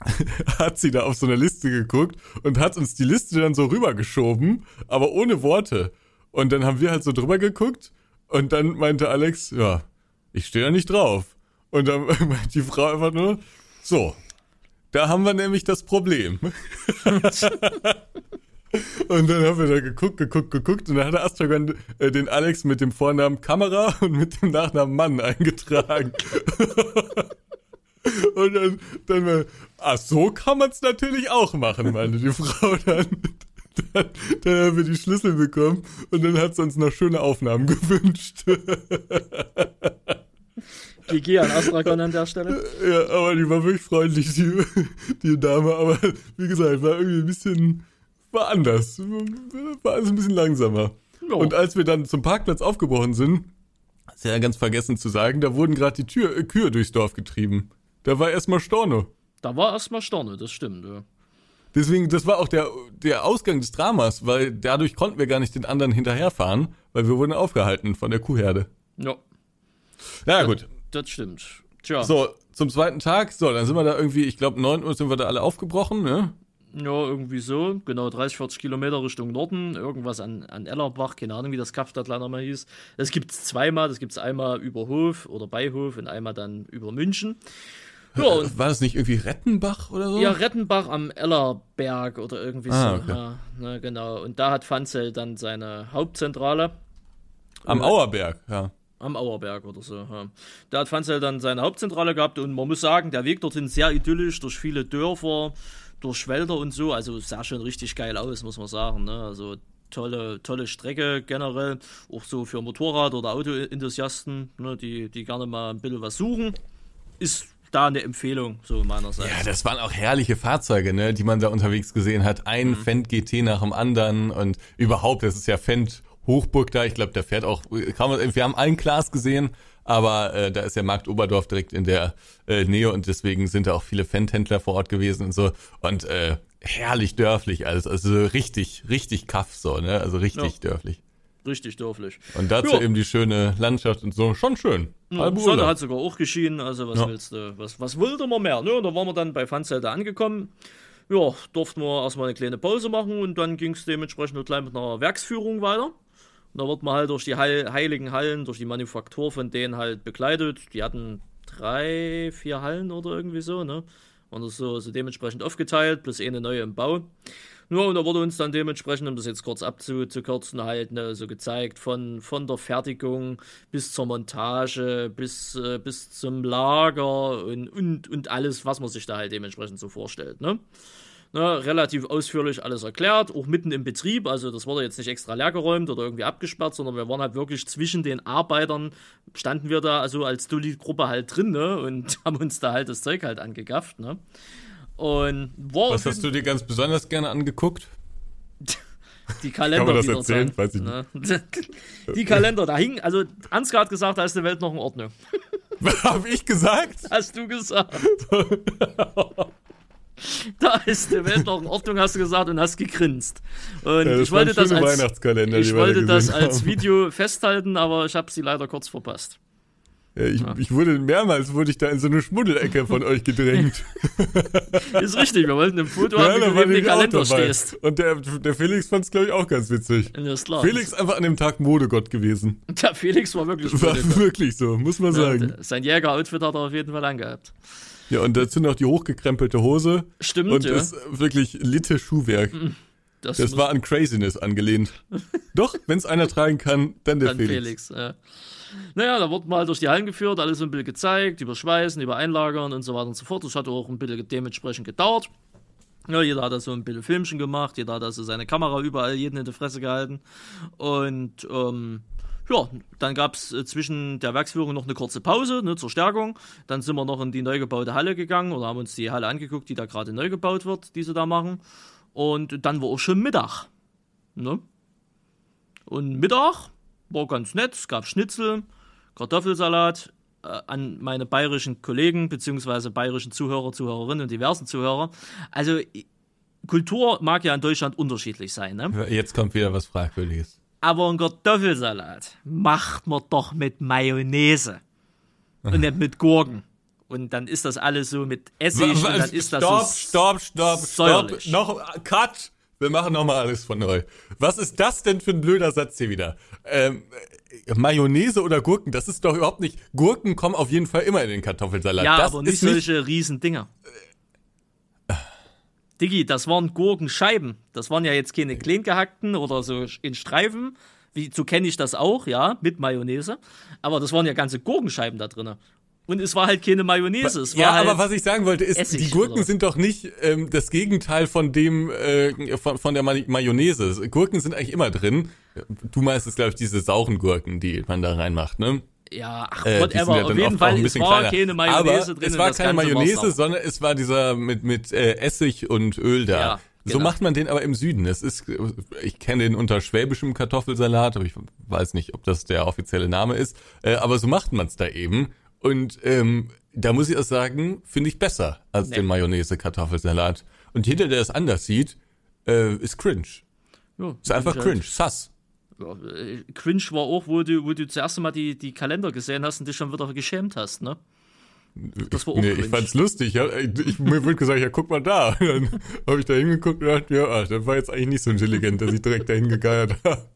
hat sie da auf so eine Liste geguckt und hat uns die Liste dann so rübergeschoben, aber ohne Worte. Und dann haben wir halt so drüber geguckt und dann meinte Alex, ja, ich stehe da nicht drauf. Und dann meinte die Frau einfach nur, so, da haben wir nämlich das Problem. Und dann haben wir da geguckt, geguckt, geguckt und dann hat Astragon äh, den Alex mit dem Vornamen Kamera und mit dem Nachnamen Mann eingetragen. und dann, dann war, ach so kann man es natürlich auch machen, meinte die Frau dann. Dann, dann haben wir die Schlüssel bekommen und dann hat sie uns noch schöne Aufnahmen gewünscht. GG an Astragon an der Stelle. Ja, aber die war wirklich freundlich, die, die Dame. Aber wie gesagt, war irgendwie ein bisschen, war anders. War alles ein bisschen langsamer. Ja. Und als wir dann zum Parkplatz aufgebrochen sind, ist ja ganz vergessen zu sagen, da wurden gerade die Tür, äh, Kühe durchs Dorf getrieben. Da war erstmal Storno. Da war erstmal Storno, das stimmt, ja. Deswegen, das war auch der, der Ausgang des Dramas, weil dadurch konnten wir gar nicht den anderen hinterherfahren, weil wir wurden aufgehalten von der Kuhherde. Ja. Ja, gut das stimmt. Tja. So, zum zweiten Tag, so, dann sind wir da irgendwie, ich glaube, 9 Uhr sind wir da alle aufgebrochen, ne? Ja, irgendwie so. Genau, 30, 40 Kilometer Richtung Norden. Irgendwas an, an Ellerbach, keine Ahnung, wie das Kapstadt-Land mal hieß. Das gibt es zweimal. Das gibt es einmal über Hof oder bei Hof und einmal dann über München. Ja, und War das nicht irgendwie Rettenbach oder so? Ja, Rettenbach am Ellerberg oder irgendwie ah, so. Okay. Ja, ne, genau. Und da hat Fanzel dann seine Hauptzentrale. Am Auerberg, ja. Am Auerberg oder so. Ja. Da hat Fanzel dann seine Hauptzentrale gehabt und man muss sagen, der Weg dorthin sehr idyllisch, durch viele Dörfer, durch Wälder und so. Also sah schon richtig geil aus, muss man sagen. Ne? Also tolle, tolle Strecke generell, auch so für Motorrad- oder Autoenthusiasten, ne? die, die gerne mal ein bisschen was suchen. Ist da eine Empfehlung, so meinerseits. Ja, das waren auch herrliche Fahrzeuge, ne, die man da unterwegs gesehen hat. Ein mhm. Fendt GT nach dem anderen und überhaupt, das ist ja Fendt Hochburg da. Ich glaube, der fährt auch. Kann man, wir haben einen Glas gesehen, aber äh, da ist ja Markt Oberdorf direkt in der äh, Nähe und deswegen sind da auch viele Fendhändler vor Ort gewesen und so. Und äh, herrlich dörflich alles. Also richtig, richtig kaff so, ne? Also richtig ja. dörflich. Richtig dörflich. Und dazu ja. eben die schöne Landschaft und so. Schon schön. Ja, Sonne hat sogar auch geschienen, also was ja. willst du, was, was wollte man mehr? Ne? Und da waren wir dann bei Fanzelte angekommen ja, durften wir erstmal eine kleine Pause machen und dann ging es dementsprechend gleich mit einer Werksführung weiter. Da wird man halt durch die Heil heiligen Hallen, durch die Manufaktur von denen halt begleitet. Die hatten drei, vier Hallen oder irgendwie so, ne? Und das so, so dementsprechend aufgeteilt, plus eine neue im Bau. Nur, und da wurde uns dann dementsprechend, um das jetzt kurz abzukürzen, halt ne, so gezeigt, von, von der Fertigung bis zur Montage, bis, äh, bis zum Lager und, und, und alles, was man sich da halt dementsprechend so vorstellt, ne? Ne, relativ ausführlich alles erklärt, auch mitten im Betrieb. Also das wurde jetzt nicht extra leergeräumt oder irgendwie abgesperrt, sondern wir waren halt wirklich zwischen den Arbeitern, standen wir da also als Dulli-Gruppe halt drin ne, und haben uns da halt das Zeug halt angegafft. Ne. Und war Was hast du dir ganz besonders gerne angeguckt? Die Kalender. Kann man das erzählen? Weiß ich ne? Die Kalender, da hing, also Ansgar hat gesagt, da ist die Welt noch in Ordnung. Hab ich gesagt? Hast du gesagt. da ist die Welt noch in Ordnung, hast du gesagt und hast gegrinst. Und ja, ich wollte das als, ich wollte das als Video festhalten, aber ich habe sie leider kurz verpasst. Ja, ich, ja. ich, wurde mehrmals wurde ich da in so eine Schmuddelecke von euch gedrängt. ist richtig, wir wollten ein Foto haben, wie du dem Kalender stehst. Und der, der Felix fand es, glaube ich, auch ganz witzig. Ja, ist klar. Felix einfach an dem Tag Modegott gewesen. Der Felix war wirklich War wirklich so, muss man sagen. sein Jäger-Outfit hat er auf jeden Fall angehabt. Ja, und dazu noch die hochgekrempelte Hose. Stimmt, Und ja. ist wirklich Litte Schuhwerk. Mm, das, das war an Craziness angelehnt. Doch, wenn es einer tragen kann, dann der dann Felix. Felix ja. Naja, da wurde mal durch die Hallen geführt, alles so ein bisschen gezeigt, über Schweißen, über Einlagern und so weiter und so fort. Das hat auch ein bisschen dementsprechend gedauert. Ja, jeder hat da so ein bisschen Filmchen gemacht, jeder hat da so seine Kamera überall jeden in die Fresse gehalten. Und ähm, ja, dann gab es äh, zwischen der Werksführung noch eine kurze Pause ne, zur Stärkung. Dann sind wir noch in die neu gebaute Halle gegangen oder haben uns die Halle angeguckt, die da gerade neu gebaut wird, die sie da machen. Und dann war auch schon Mittag. Ne? Und Mittag war ganz nett. Es gab Schnitzel, Kartoffelsalat äh, an meine bayerischen Kollegen beziehungsweise bayerischen Zuhörer, Zuhörerinnen und diversen Zuhörer. Also Kultur mag ja in Deutschland unterschiedlich sein. Ne? Jetzt kommt wieder was Fragwürdiges. Aber ein Kartoffelsalat macht man doch mit Mayonnaise und nicht mit Gurken. Und dann ist das alles so mit Essig was, und dann ist das stopp, so Stopp, stopp, stopp, stopp. Noch, cut. Wir machen nochmal alles von neu. Was ist das denn für ein blöder Satz hier wieder? Ähm, Mayonnaise oder Gurken, das ist doch überhaupt nicht. Gurken kommen auf jeden Fall immer in den Kartoffelsalat. Ja, das aber nicht solche nicht, Riesendinger. Diggi, das waren Gurkenscheiben. Das waren ja jetzt keine klein gehackten oder so in Streifen. Wie, so kenne ich das auch, ja, mit Mayonnaise. Aber das waren ja ganze Gurkenscheiben da drin. Und es war halt keine Mayonnaise. Es ja, halt aber was ich sagen wollte ist, Essig die Gurken sind doch nicht ähm, das Gegenteil von dem äh, von, von der Mayonnaise. Gurken sind eigentlich immer drin. Du meinst es, glaube ich, diese sauren Gurken, die man da reinmacht, ne? Ja, ach, äh, whatever. Auf jeden Fall, es war kleiner. keine Mayonnaise aber drin. Es war keine Mayonnaise, sondern es war dieser mit, mit äh, Essig und Öl da. Ja, genau. So macht man den aber im Süden. Es ist, ich kenne den unter schwäbischem Kartoffelsalat, aber ich weiß nicht, ob das der offizielle Name ist. Äh, aber so macht man es da eben. Und ähm, da muss ich auch sagen, finde ich besser als nee. den Mayonnaise-Kartoffelsalat. Und jeder, der es anders sieht, äh, ist cringe. Ja, ist einfach halt. cringe, sass. Ja, cringe war auch, wo du, wo du zuerst mal die, die Kalender gesehen hast und dich schon wieder geschämt hast, ne? Das war auch nee, cringe. ich fand's lustig. Ja, ich, ich, mir wurde gesagt, ja, guck mal da. Und dann habe ich da hingeguckt und dachte, ja, ach, das war jetzt eigentlich nicht so intelligent, dass ich direkt dahin gegeiert habe.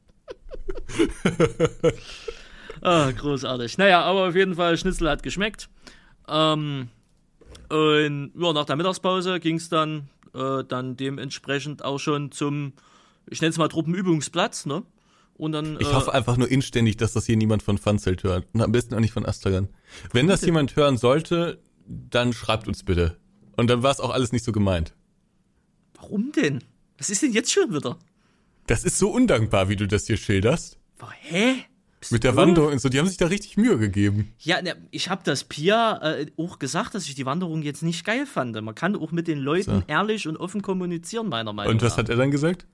ah, großartig. Naja, aber auf jeden Fall, Schnitzel hat geschmeckt. Ähm, und ja, nach der Mittagspause ging es dann, äh, dann dementsprechend auch schon zum, ich nenne es mal Truppenübungsplatz, ne? Und dann, ich äh, hoffe einfach nur inständig, dass das hier niemand von Funzelt hört. Und am besten auch nicht von Astragan. Wenn das jemand hören sollte, dann schreibt uns bitte. Und dann war es auch alles nicht so gemeint. Warum denn? Was ist denn jetzt schon wieder? Das ist so undankbar, wie du das hier schilderst. Hä? Bist Mit der Wanderung und so, die haben sich da richtig Mühe gegeben. Ja, ne, ich habe das Pia äh, auch gesagt, dass ich die Wanderung jetzt nicht geil fand. Man kann auch mit den Leuten so. ehrlich und offen kommunizieren, meiner Meinung nach. Und was hat er dann gesagt?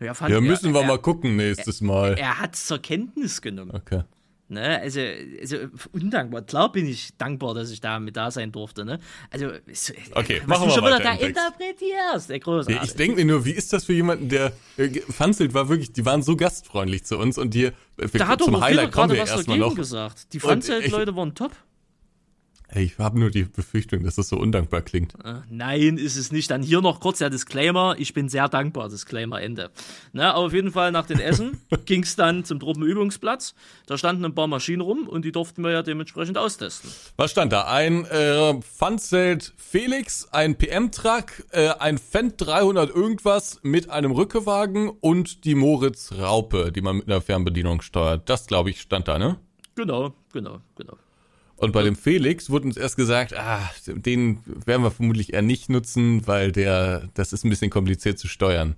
Ja, ja müssen wir er, mal gucken nächstes Mal. Er, er hat es zur Kenntnis genommen. Okay. Ne, also, also undankbar. Klar bin ich dankbar, dass ich da mit da sein durfte. Ne? Also, okay, was du schon wieder da interpretierst, der großartig. Ich denke mir nur, wie ist das für jemanden, der äh, Fanzelt war wirklich, die waren so gastfreundlich zu uns und die äh, da hat zum Highlight kommen wir erstmal noch. gesagt. Die Fanzelt-Leute waren top. Ich habe nur die Befürchtung, dass das so undankbar klingt. Äh, nein, ist es nicht. Dann hier noch kurz der Disclaimer. Ich bin sehr dankbar, Disclaimer Ende. Na, auf jeden Fall nach dem Essen ging es dann zum Truppenübungsplatz. Da standen ein paar Maschinen rum und die durften wir ja dementsprechend austesten. Was stand da? Ein äh, Funzelt Felix, ein PM-Truck, äh, ein Fendt 300 irgendwas mit einem Rückewagen und die Moritz Raupe, die man mit einer Fernbedienung steuert. Das, glaube ich, stand da, ne? Genau, genau, genau. Und bei dem Felix wurde uns erst gesagt, ah, den werden wir vermutlich eher nicht nutzen, weil der, das ist ein bisschen kompliziert zu steuern.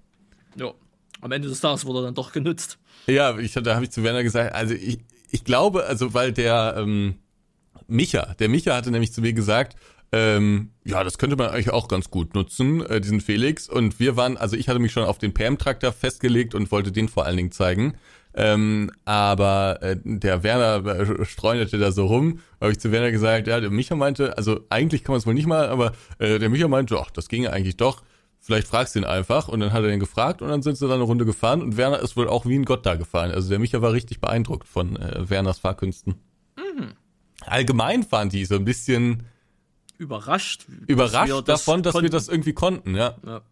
Ja. Am Ende des Tages wurde er dann doch genutzt. Ja, ich, da habe ich zu Werner gesagt, also ich, ich glaube, also weil der ähm, Micha, der Micha hatte nämlich zu mir gesagt, ähm, ja, das könnte man eigentlich auch ganz gut nutzen, äh, diesen Felix. Und wir waren, also ich hatte mich schon auf den PM-Traktor festgelegt und wollte den vor allen Dingen zeigen. Ähm, aber äh, der Werner äh, streunerte da so rum. Habe ich zu Werner gesagt, ja, der Micha meinte, also eigentlich kann man es wohl nicht mal, aber äh, der Micha meinte, ach, das ginge eigentlich doch. Vielleicht fragst du ihn einfach. Und dann hat er ihn gefragt und dann sind sie dann eine Runde gefahren und Werner ist wohl auch wie ein Gott da gefahren. Also der Micha war richtig beeindruckt von äh, Werners Fahrkünsten. Mhm. Allgemein waren die so ein bisschen überrascht. Überrascht dass davon, dass konnten. wir das irgendwie konnten, ja. ja.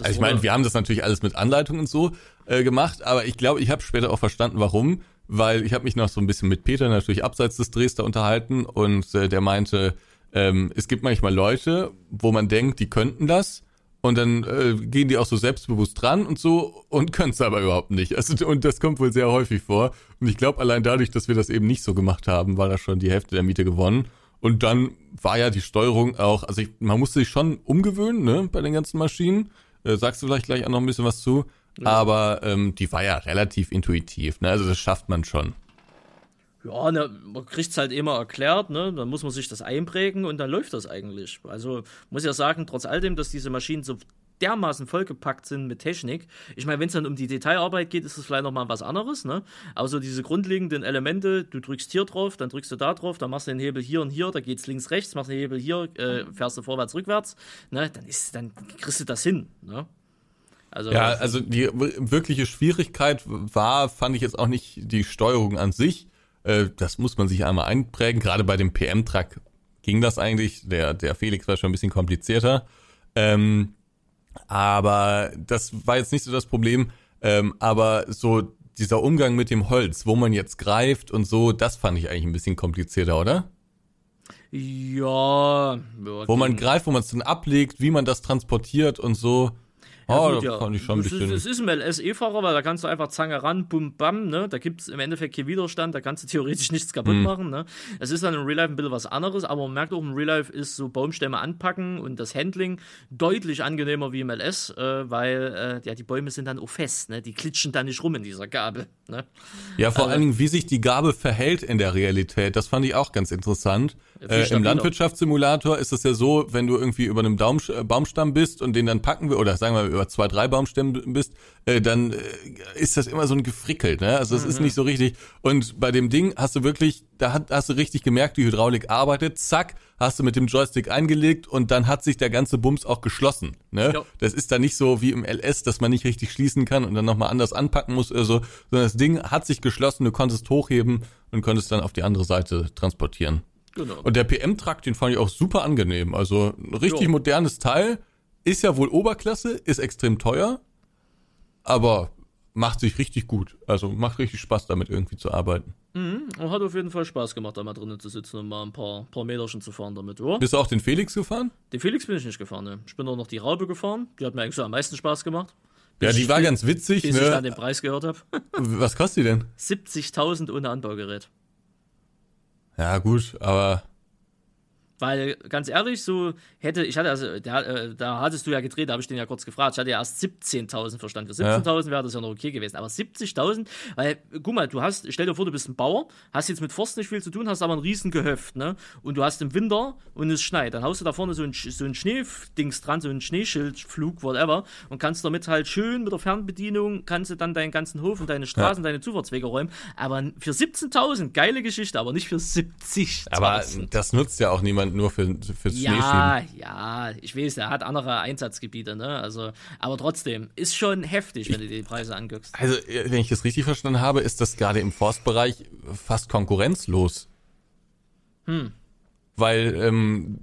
Also ich meine, wir haben das natürlich alles mit Anleitung und so äh, gemacht, aber ich glaube, ich habe später auch verstanden, warum, weil ich habe mich noch so ein bisschen mit Peter natürlich abseits des Drehs da unterhalten und äh, der meinte, ähm, es gibt manchmal Leute, wo man denkt, die könnten das und dann äh, gehen die auch so selbstbewusst dran und so und können es aber überhaupt nicht. Also und das kommt wohl sehr häufig vor und ich glaube allein dadurch, dass wir das eben nicht so gemacht haben, war da schon die Hälfte der Miete gewonnen. Und dann war ja die Steuerung auch, also ich, man musste sich schon umgewöhnen, ne, bei den ganzen Maschinen. Äh, sagst du vielleicht gleich auch noch ein bisschen was zu. Ja. Aber ähm, die war ja relativ intuitiv, ne? Also das schafft man schon. Ja, ne, man kriegt es halt immer erklärt, ne? Dann muss man sich das einprägen und dann läuft das eigentlich. Also muss ja sagen, trotz all dem, dass diese Maschinen so dermaßen vollgepackt sind mit Technik. Ich meine, wenn es dann um die Detailarbeit geht, ist es vielleicht nochmal was anderes, ne? Aber so diese grundlegenden Elemente, du drückst hier drauf, dann drückst du da drauf, dann machst du den Hebel hier und hier, da geht's links, rechts, machst den Hebel hier, äh, fährst du vorwärts, rückwärts, ne? Dann ist, dann kriegst du das hin, ne? Also, ja, also die wirkliche Schwierigkeit war, fand ich jetzt auch nicht die Steuerung an sich. Äh, das muss man sich einmal einprägen. Gerade bei dem PM-Truck ging das eigentlich. Der, der Felix war schon ein bisschen komplizierter. Ähm, aber das war jetzt nicht so das Problem. Ähm, aber so dieser Umgang mit dem Holz, wo man jetzt greift und so, das fand ich eigentlich ein bisschen komplizierter, oder? Ja. Wo man greift, wo man es dann ablegt, wie man das transportiert und so. Ja, oh, gut, ja. fand ich schon ein bisschen. Das ist ein LSE-Fahrer, weil da kannst du einfach Zange ran, bum, bam, ne? Da gibt es im Endeffekt keinen Widerstand, da kannst du theoretisch nichts kaputt mhm. machen, ne? Es ist dann im Real Life ein bisschen was anderes, aber man merkt auch, im Real Life ist so Baumstämme anpacken und das Handling deutlich angenehmer wie im LS, äh, weil äh, ja, die Bäume sind dann auch fest, ne? Die klitschen dann nicht rum in dieser Gabel, ne? Ja, vor also, allen Dingen, wie sich die Gabel verhält in der Realität, das fand ich auch ganz interessant. Äh, Im Landwirtschaftssimulator ist es ja so, wenn du irgendwie über einem Daum, äh, Baumstamm bist und den dann packen wir, oder sagen wir über zwei, drei Baumstämmen bist, äh, dann äh, ist das immer so ein gefrickelt, ne? Also es mhm. ist nicht so richtig. Und bei dem Ding hast du wirklich, da hat, hast du richtig gemerkt, die Hydraulik arbeitet, zack, hast du mit dem Joystick eingelegt und dann hat sich der ganze Bums auch geschlossen. Ne? Jo. Das ist da nicht so wie im LS, dass man nicht richtig schließen kann und dann nochmal anders anpacken muss oder so, sondern das Ding hat sich geschlossen, du konntest hochheben und konntest dann auf die andere Seite transportieren. Genau. Und der PM-Trakt, den fand ich auch super angenehm. Also ein richtig jo. modernes Teil. Ist ja wohl Oberklasse, ist extrem teuer, aber macht sich richtig gut. Also macht richtig Spaß, damit irgendwie zu arbeiten. Mhm. Und hat auf jeden Fall Spaß gemacht, da mal drinnen zu sitzen und mal ein paar, paar Meterchen zu fahren damit, oder? Bist du auch den Felix gefahren? Den Felix bin ich nicht gefahren, ne. Ich bin auch noch die Raube gefahren. Die hat mir eigentlich so am meisten Spaß gemacht. Ja, die war ganz witzig, bis ne? ich dann den Preis gehört habe. Was kostet die denn? 70.000 ohne Anbaugerät. Ja, gut, aber weil, ganz ehrlich, so hätte, ich hatte, also, da, äh, da hattest du ja gedreht, da habe ich den ja kurz gefragt. Ich hatte ja erst 17.000 verstanden. Für 17.000 ja. wäre das ja noch okay gewesen. Aber 70.000, weil, guck mal, du hast, stell dir vor, du bist ein Bauer, hast jetzt mit Forst nicht viel zu tun, hast aber ein riesen Gehöft, ne? Und du hast im Winter und es schneit. Dann haust du da vorne so ein, so ein Schneedings dran, so ein Schneeschildflug, whatever, und kannst damit halt schön mit der Fernbedienung, kannst du dann deinen ganzen Hof und deine Straßen, ja. deine Zufahrtswege räumen. Aber für 17.000, geile Geschichte, aber nicht für 70.000. Aber das nutzt ja auch niemand Deutschland nur für, fürs ja, Schneeschieben. Ja, ich weiß, er hat andere Einsatzgebiete, ne? Also, aber trotzdem, ist schon heftig, wenn du dir die Preise anguckst. Also, wenn ich das richtig verstanden habe, ist das gerade im Forstbereich fast konkurrenzlos. Hm. Weil ähm,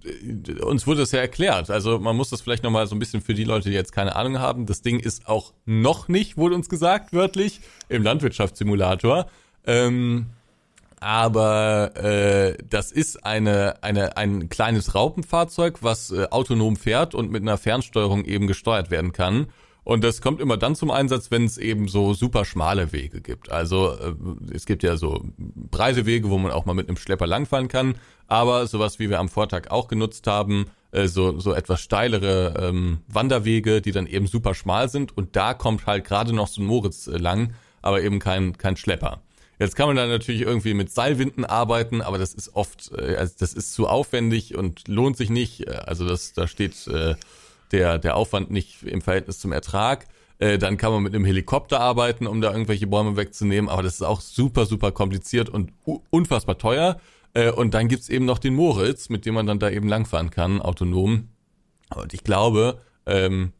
uns wurde das ja erklärt. Also man muss das vielleicht nochmal so ein bisschen für die Leute, die jetzt keine Ahnung haben. Das Ding ist auch noch nicht, wurde uns gesagt, wörtlich, im Landwirtschaftssimulator. Ähm, aber äh, das ist eine, eine, ein kleines Raupenfahrzeug, was äh, autonom fährt und mit einer Fernsteuerung eben gesteuert werden kann. Und das kommt immer dann zum Einsatz, wenn es eben so super schmale Wege gibt. Also äh, es gibt ja so breite Wege, wo man auch mal mit einem Schlepper langfahren kann. Aber sowas, wie wir am Vortag auch genutzt haben, äh, so, so etwas steilere ähm, Wanderwege, die dann eben super schmal sind. Und da kommt halt gerade noch so ein Moritz äh, lang, aber eben kein, kein Schlepper. Jetzt kann man da natürlich irgendwie mit Seilwinden arbeiten, aber das ist oft, äh, also das ist zu aufwendig und lohnt sich nicht. Äh, Also das, da steht äh, der, der Aufwand nicht im Verhältnis zum Ertrag. Äh, dann kann man mit einem Helikopter arbeiten, um da irgendwelche Bäume wegzunehmen, aber das ist auch super, super kompliziert und unfassbar teuer. Äh, und dann gibt's eben noch den Moritz, mit dem man dann da eben langfahren kann, autonom. Und ich glaube, ähm,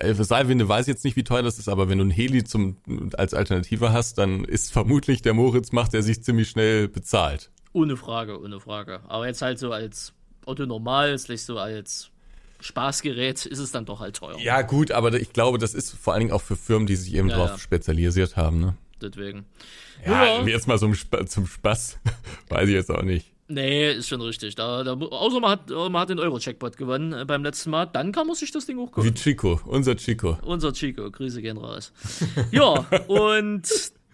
für Seilwinde weiß jetzt nicht, wie teuer das ist, aber wenn du ein Heli zum, als Alternative hast, dann ist vermutlich der Moritz macht, der sich ziemlich schnell bezahlt. Ohne Frage, ohne Frage. Aber jetzt halt so als Auto normal, vielleicht so als Spaßgerät ist es dann doch halt teuer. Ja, gut, aber ich glaube, das ist vor allen Dingen auch für Firmen, die sich eben Ja, drauf ja. spezialisiert haben, ne? Deswegen. Ja, jetzt mal so zum zum Spaß. weiß ich jetzt auch nicht. Nee, ist schon richtig. Da, da, außer man hat, man hat den Euro-Checkpot gewonnen äh, beim letzten Mal, dann kann man sich das Ding auch Wie. Chico, unser Chico. Unser Chico, Grüße gehen raus. ja, und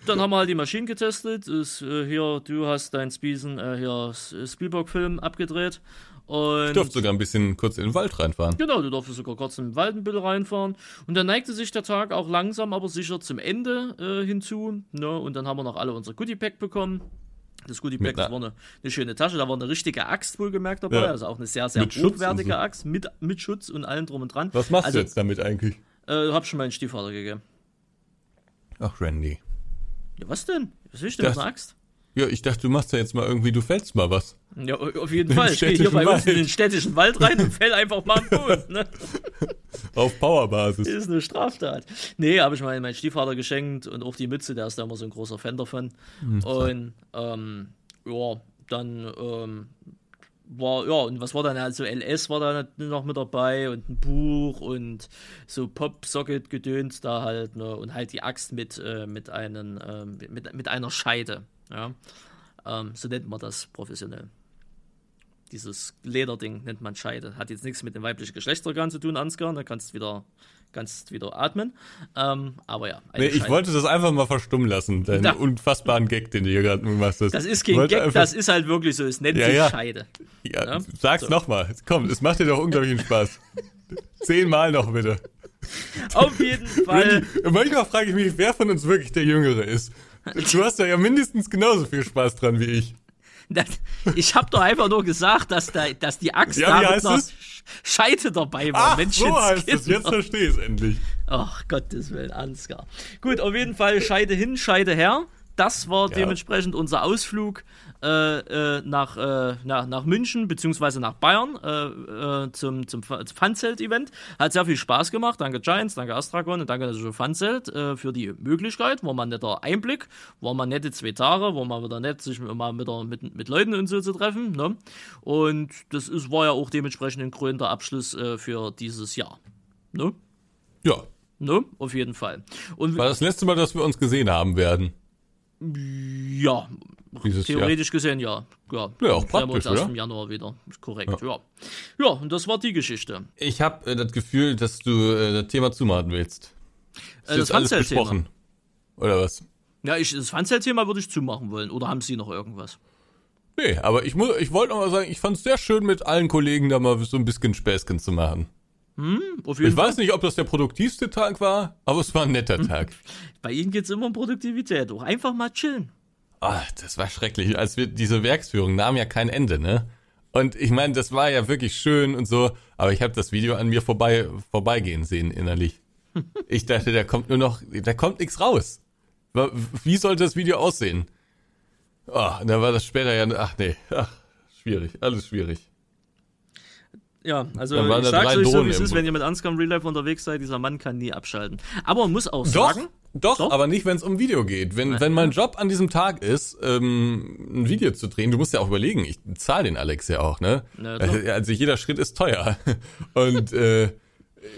dann haben wir halt die Maschinen getestet. Ist, äh, hier, du hast dein Spiesen, äh, hier Spielberg-Film abgedreht. Und Ich durfte sogar ein bisschen kurz in den Wald reinfahren. Genau, du durftest sogar kurz in den Wald ein bisschen reinfahren. Und dann neigte sich der Tag auch langsam, aber sicher zum Ende äh, hinzu. Ne? Und dann haben wir noch alle unser Goodie-Pack bekommen. Das Goodie-Pack, Mit das war eine, eine schöne Tasche. Da war eine richtige Axt wohlgemerkt dabei. Ja. Also auch eine sehr, sehr Mit hochwertige so. Axt. Mit, mit Schutz und allem drum und dran. Was machst also, du jetzt damit eigentlich? Äh, hab schon meinen Stiefvater gegeben. Ach, Randy. Ja, was denn? Was willst du mit einer Axt? Ja, ich dachte, du machst ja jetzt mal irgendwie, du fällst mal was. Ja, auf jeden Fall. Ich gehe hier bei uns in den städtischen Wald rein und fäll einfach mal am Boden. Ne? Auf Powerbasis. ist eine Straftat. Nee, habe ich mal meinen Stiefvater geschenkt und auch die Mütze, der ist da immer so ein großer Fan davon. und ähm, ja, dann ähm, war, ja, und was war dann halt so LS war da noch mit dabei und ein Buch und so Pop-Socket-Gedöns da halt, ne, und halt die Axt mit, äh, mit, einen, ähm, mit, mit einer Scheide, ja. Ähm, so nennt man das professionell. Dieses Lederding nennt man Scheide. Hat jetzt nichts mit dem weiblichen Geschlechtsorgan zu tun, Ansgar. Da kannst wieder, kannst wieder atmen. Ähm, aber ja. Nee, ich Scheide. wollte das einfach mal verstummen lassen, deinen Da- unfassbaren Gag, den du hier gerade gemacht hast. Das ist kein Gag, das ist halt wirklich so. Es nennt Ja, sich ja. Scheide. Ja, Ja, sag's so. nochmal. Komm, es macht dir doch unglaublichen Spaß. Zehnmal noch bitte. Auf jeden Fall. Manchmal frage ich mich, wer von uns wirklich der Jüngere ist. Du hast da ja mindestens genauso viel Spaß dran wie ich. Das, ich habe doch einfach nur gesagt, dass, da, dass die Axt Ja, da mit einer es? Scheide dabei war. Ach, so heißt es. Jetzt verstehe ich es endlich. Ach, Gottes Willen, Ansgar. Gut, auf jeden Fall Scheide hin, Scheide her. Das war Ja. dementsprechend unser Ausflug äh, äh, nach, äh, nach, nach München beziehungsweise nach Bayern äh, äh, zum, zum Funzelt-Event. Hat sehr viel Spaß gemacht. Danke Giants, danke Astragon und danke natürlich Funzelt äh, für die Möglichkeit. War mal ein netter Einblick, war mal nette zwei Tage, war mal wieder nett, sich mal wieder mit, mit Leuten und so zu treffen. Ne? Und das ist, war ja auch dementsprechend ein krönender Abschluss für dieses Jahr. Ne? Ja, Ne? Auf jeden Fall. Und war das letzte Mal, dass wir uns gesehen haben werden. ja, Dieses theoretisch gesehen ja. Ja, Ja, auch Sehen wir praktisch, uns erst oder? im Januar wieder. Ist korrekt, ja. ja. und das war die Geschichte. Ich habe äh, das Gefühl, dass du äh, das Thema zumachen willst. Äh, das alles besprochen. Oder was? Ja, ich, das Funzelt-Thema würde ich zumachen wollen. Oder haben Sie noch irgendwas? Nee, aber ich, muss, ich wollte noch mal sagen, ich fand es sehr schön, mit allen Kollegen da mal so ein bisschen Späßchen zu machen. Auf jeden Ich weiß nicht, ob das der produktivste Tag war, aber es war ein netter Tag. Bei Ihnen geht es immer um Produktivität. Auch einfach mal chillen. Ah, das war schrecklich. Als wir diese Werksführung nahm ja kein Ende, ne? Und ich meine, das war ja wirklich schön und so, aber ich habe das Video an mir vorbei vorbeigehen sehen innerlich. Ich dachte, da kommt nur noch, da kommt nichts raus. Wie sollte das Video aussehen? Ah, und dann war das später ja, ach nee, ach, schwierig, alles schwierig. Ja, also ich da sag's drei euch so, Drohnen wie es ist, wenn ihr mit Anscom Real Life unterwegs seid, dieser Mann kann nie abschalten. Aber man muss auch Doch, sagen, doch, Doch? aber nicht, wenn es um Video geht. Wenn, wenn mein Job an diesem Tag ist, ähm, ein Video zu drehen, du musst ja auch überlegen, ich zahle den Alex ja auch, ne? Na, klar. also jeder Schritt ist teuer. Und äh,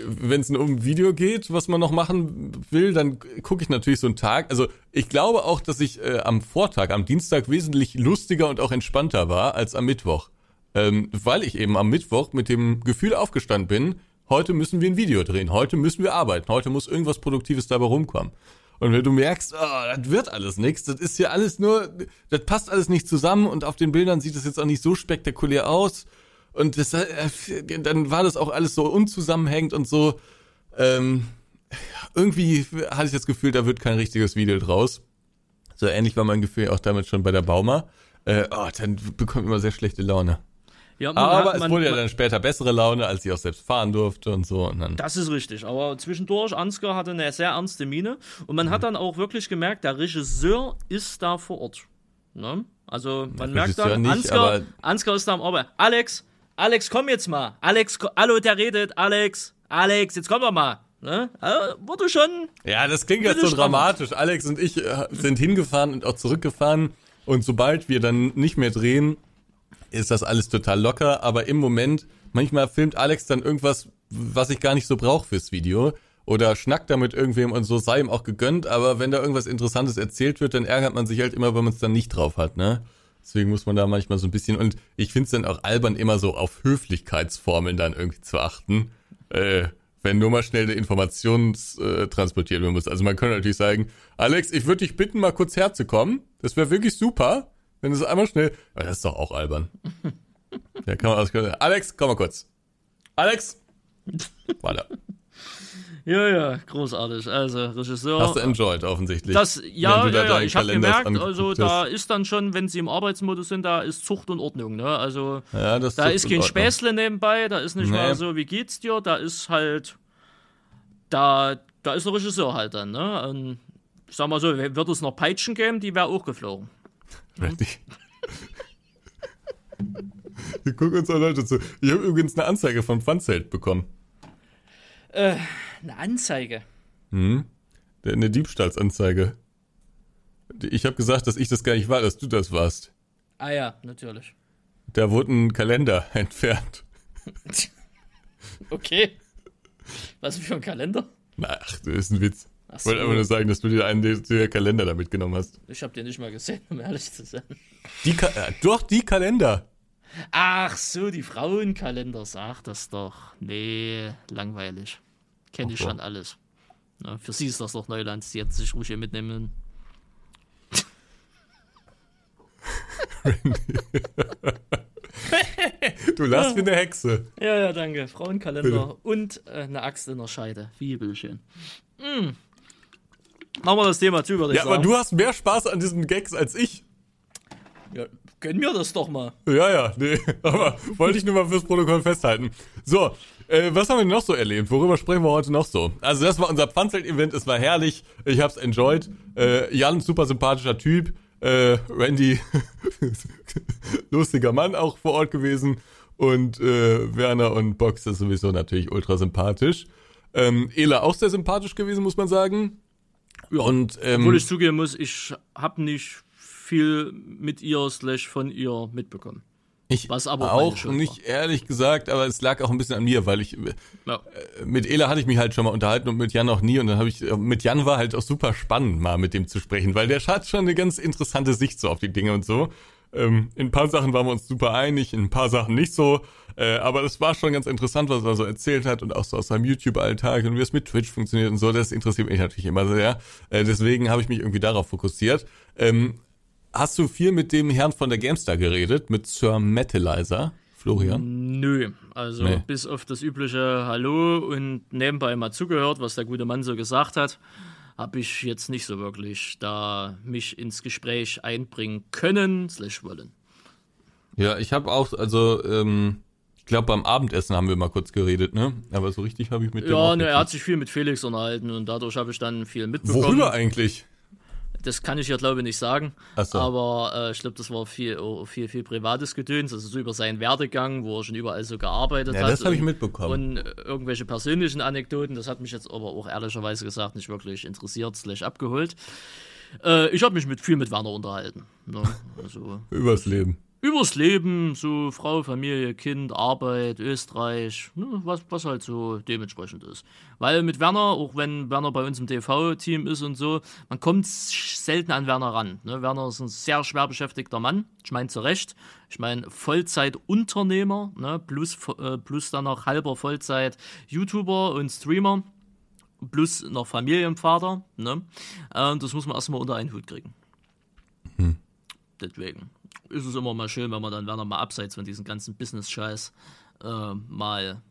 wenn es um ein Video geht, was man noch machen will, dann gucke ich natürlich so einen Tag. Also ich glaube auch, dass ich äh, am Vortag, am Dienstag wesentlich lustiger und auch entspannter war als am Mittwoch. Ähm, weil ich eben am Mittwoch mit dem Gefühl aufgestanden bin, heute müssen wir ein Video drehen, heute müssen wir arbeiten, heute muss irgendwas Produktives dabei rumkommen. Und wenn du merkst, oh, das wird alles nichts, das ist ja alles nur, das passt alles nicht zusammen und auf den Bildern sieht es jetzt auch nicht so spektakulär aus und das, äh, dann war das auch alles so unzusammenhängend und so. Ähm, irgendwie hatte ich das Gefühl, da wird kein richtiges Video draus. So ähnlich war mein Gefühl auch damit schon bei der Bauma. Äh, oh, dann bekommt immer sehr schlechte Laune. Ja, aber hat, man, es wurde ja dann später bessere Laune, als ich auch selbst fahren durfte und so. Und dann das ist richtig. Aber zwischendurch, Ansgar hatte eine sehr ernste Miene. Und man mhm. hat dann auch wirklich gemerkt, der Regisseur ist da vor Ort. Ne? Also man merkt dann, nicht, Ansgar, Ansgar ist da am Arbeit. Alex, Alex, komm jetzt mal. Alex, hallo, der redet. Alex, Alex, jetzt komm doch mal. Ne? Also, wurde schon. Ja, das klingt jetzt so dramatisch. Alex und ich äh, sind hingefahren und auch zurückgefahren. Und sobald wir dann nicht mehr drehen, ist das alles total locker. Aber im Moment, manchmal filmt Alex dann irgendwas, was ich gar nicht so brauche fürs Video. Oder schnackt da mit irgendwem und so sei ihm auch gegönnt. Aber wenn da irgendwas Interessantes erzählt wird, dann ärgert man sich halt immer, wenn man es dann nicht drauf hat, ne? Deswegen muss man da manchmal so ein bisschen, und ich finde es dann auch albern, immer so auf Höflichkeitsformeln dann irgendwie zu achten. Äh, wenn nur mal schnell eine Information äh, transportiert werden muss. Also man könnte natürlich sagen, Alex, ich würde dich bitten, mal kurz herzukommen. Das wäre wirklich super, wenn es einmal schnell. Aber das ist doch auch albern. ja, kann man auch, Alex, komm mal kurz. Alex, weiter. Ja, ja, großartig. Also Regisseur. Hast du enjoyed offensichtlich. Das, ja, ja, ja, ich habe gemerkt, also da ist dann schon, wenn sie im Arbeitsmodus sind, da ist Zucht und Ordnung. Ne? Also ja, da Zucht ist kein Späßle nebenbei, da ist nicht nee. mal so, wie geht's dir? Da ist halt, da, da ist der Regisseur halt dann. Ne? Und ich sag mal so, wird es noch Peitschen geben, die wäre auch geflogen. Richtig. Wir gucken uns auch Leute zu. Ich habe übrigens eine Anzeige von Funzelt bekommen. Äh, eine Anzeige. Hm? Eine Diebstahlsanzeige. Ich habe gesagt, dass ich das gar nicht war, dass du das warst. Ah ja, natürlich. Da wurde ein Kalender entfernt. okay. Was für ein Kalender? Ach, das ist ein Witz. Ich wollte einfach nur sagen, dass du dir einen der Kalender da mitgenommen hast. Ich habe den nicht mal gesehen, um ehrlich zu sein. Die Ka äh, doch, die Kalender. Ach so, die Frauenkalender, sag das doch. Nee, langweilig. Kenne ich schon alles. Ja, für sie ist das doch Neuland, sie hätten sich ruhig hier mitnehmen. du lachst wie eine Hexe. Ja, ja, danke. Frauenkalender Bitte. und äh, eine Axt in der Scheide. Wie schön. Mm. Machen wir das Thema zu, würde ich Ja, sagen. aber du hast mehr Spaß an diesen Gags als ich. Ja, gönn mir das doch mal. Ja, ja, nee. Aber wollte ich nur mal fürs Protokoll festhalten. So, äh, was haben wir noch so erlebt? Worüber sprechen wir heute noch so? Also das war unser Pfanzelt-Event, es war herrlich, ich hab's enjoyed. Äh, Jan, super sympathischer Typ. Äh, Randy, lustiger Mann auch vor Ort gewesen. Und äh, Werner und Box ist sowieso natürlich ultra sympathisch. Ähm, Ela auch sehr sympathisch gewesen, muss man sagen. Ja, und, ähm, Obwohl ich zugeben muss, ich habe nicht viel mit ihr slash von ihr mitbekommen. Ich Was aber auch nicht war. ehrlich gesagt, aber es lag auch ein bisschen an mir, weil ich ja. Äh, mit Ela hatte ich mich halt schon mal unterhalten und mit Jan auch nie und dann habe ich äh, mit Jan war halt auch super spannend mal mit dem zu sprechen, weil der hat schon eine ganz interessante Sicht so auf die Dinge und so. Ähm, in ein paar Sachen waren wir uns super einig, in ein paar Sachen nicht so, äh, aber es war schon ganz interessant, was er so erzählt hat und auch so aus seinem YouTube-Alltag und wie es mit Twitch funktioniert und so. Das interessiert mich natürlich immer sehr. Äh, deswegen habe ich mich irgendwie darauf fokussiert. Ähm, Hast du viel mit dem Herrn von der GameStar geredet, mit Sir Metalizer, Florian? Nö, also nee. bis auf das übliche Hallo und nebenbei mal zugehört, was der gute Mann so gesagt hat, habe ich jetzt nicht so wirklich da mich ins Gespräch einbringen können, slash wollen. Ja, ich habe auch, also ähm, ich glaube beim Abendessen haben wir mal kurz geredet, ne? Aber so richtig habe ich mit dem. Ja, ne, er hat sich viel mit Felix unterhalten und dadurch habe ich dann viel mitbekommen. Worüber eigentlich? Das kann ich ja glaube ich nicht sagen. So. Aber äh, ich glaube, das war viel, oh, viel, viel privates Gedöns, also so über seinen Werdegang, wo er schon überall so gearbeitet ja, hat. Das habe ich mitbekommen. Und äh, irgendwelche persönlichen Anekdoten, das hat mich jetzt aber auch ehrlicherweise gesagt nicht wirklich interessiert, slash abgeholt. Äh, ich habe mich mit viel mit Werner unterhalten. Ne? Also, Übers Leben. Übers Leben, so Frau, Familie, Kind, Arbeit, Österreich, ne, was, was halt so dementsprechend ist. Weil mit Werner, auch wenn Werner bei uns im TV-Team ist und so, man kommt selten an Werner ran. Ne? Werner ist ein sehr schwer beschäftigter Mann, ich meine zu Recht. Ich meine Vollzeitunternehmer, ne? plus, äh, plus dann noch halber Vollzeit-YouTuber und Streamer, plus noch Familienvater. Ne? Äh, das muss man erstmal unter einen Hut kriegen. Hm. Deswegen ist es immer mal schön, wenn man dann Werner mal abseits von diesem ganzen Business-Scheiß äh, mal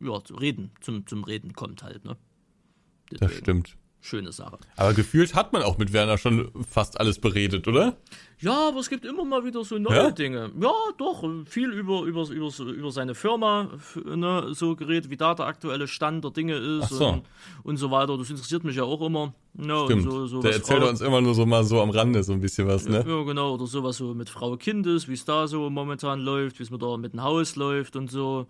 ja, zu reden, zum, zum Reden kommt halt, ne? Deswegen. Das stimmt schöne Sache. Aber gefühlt hat man auch mit Werner schon fast alles beredet, oder? Ja, aber es gibt immer mal wieder so neue ja? Dinge. Ja, doch, viel über, über, über, über seine Firma, ne, so geredet, wie da der aktuelle Stand der Dinge ist so. und, und so weiter. Das interessiert mich ja auch immer. Ja, Stimmt. So, so der erzählt Frau, uns immer nur so mal so am Rande so ein bisschen was, ne? Ja, genau. Oder sowas so mit Frau Kind ist, wie es da so momentan läuft, wie es mit, der, mit dem Haus läuft und so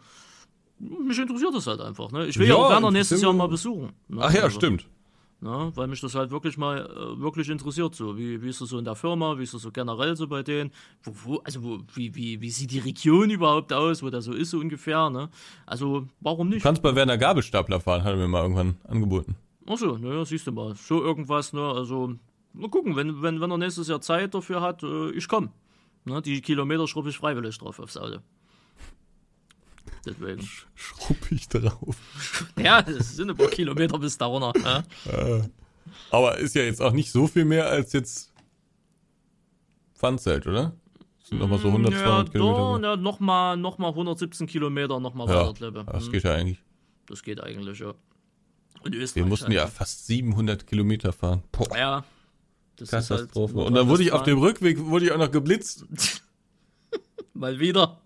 mich interessiert das halt einfach. Ne? Ich will ja, ja auch Werner nächstes Jahr mal besuchen. Ne? Ach ja, also. stimmt. Ja, weil mich das halt wirklich mal äh, wirklich interessiert. So. Wie, wie ist das so in der Firma, wie ist das so generell so bei denen? Wo, wo, also wo, wie, wie, wie sieht die Region überhaupt aus, wo das so ist, so ungefähr. Ne? Also warum nicht? Du kannst bei Werner Gabelstapler fahren, hat er mir mal irgendwann angeboten. Achso, naja, siehst du mal. So irgendwas, ne? Also, mal gucken, wenn, wenn, wenn er nächstes Jahr Zeit dafür hat, äh, ich komme. Ne? Die Kilometer schruppe ich freiwillig drauf aufs Auto. Deswegen. Schrupp ich drauf. Ja, es sind ein paar Kilometer bis da runter. Ja? Äh, aber ist ja jetzt auch nicht so viel mehr als jetzt Pfandzelt, oder? Das sind nochmal so 100, ja, 200 Kilometer. Ja, nochmal noch mal 117 Kilometer, nochmal ja, Das geht ja eigentlich. Das geht eigentlich, ja. Wir mussten halt. ja fast 700 Kilometer fahren. Boah. Ja. Das Katastrophe. Halt, Und dann wurde ich auf dem Rückweg wurde ich auch noch geblitzt. Mal wieder.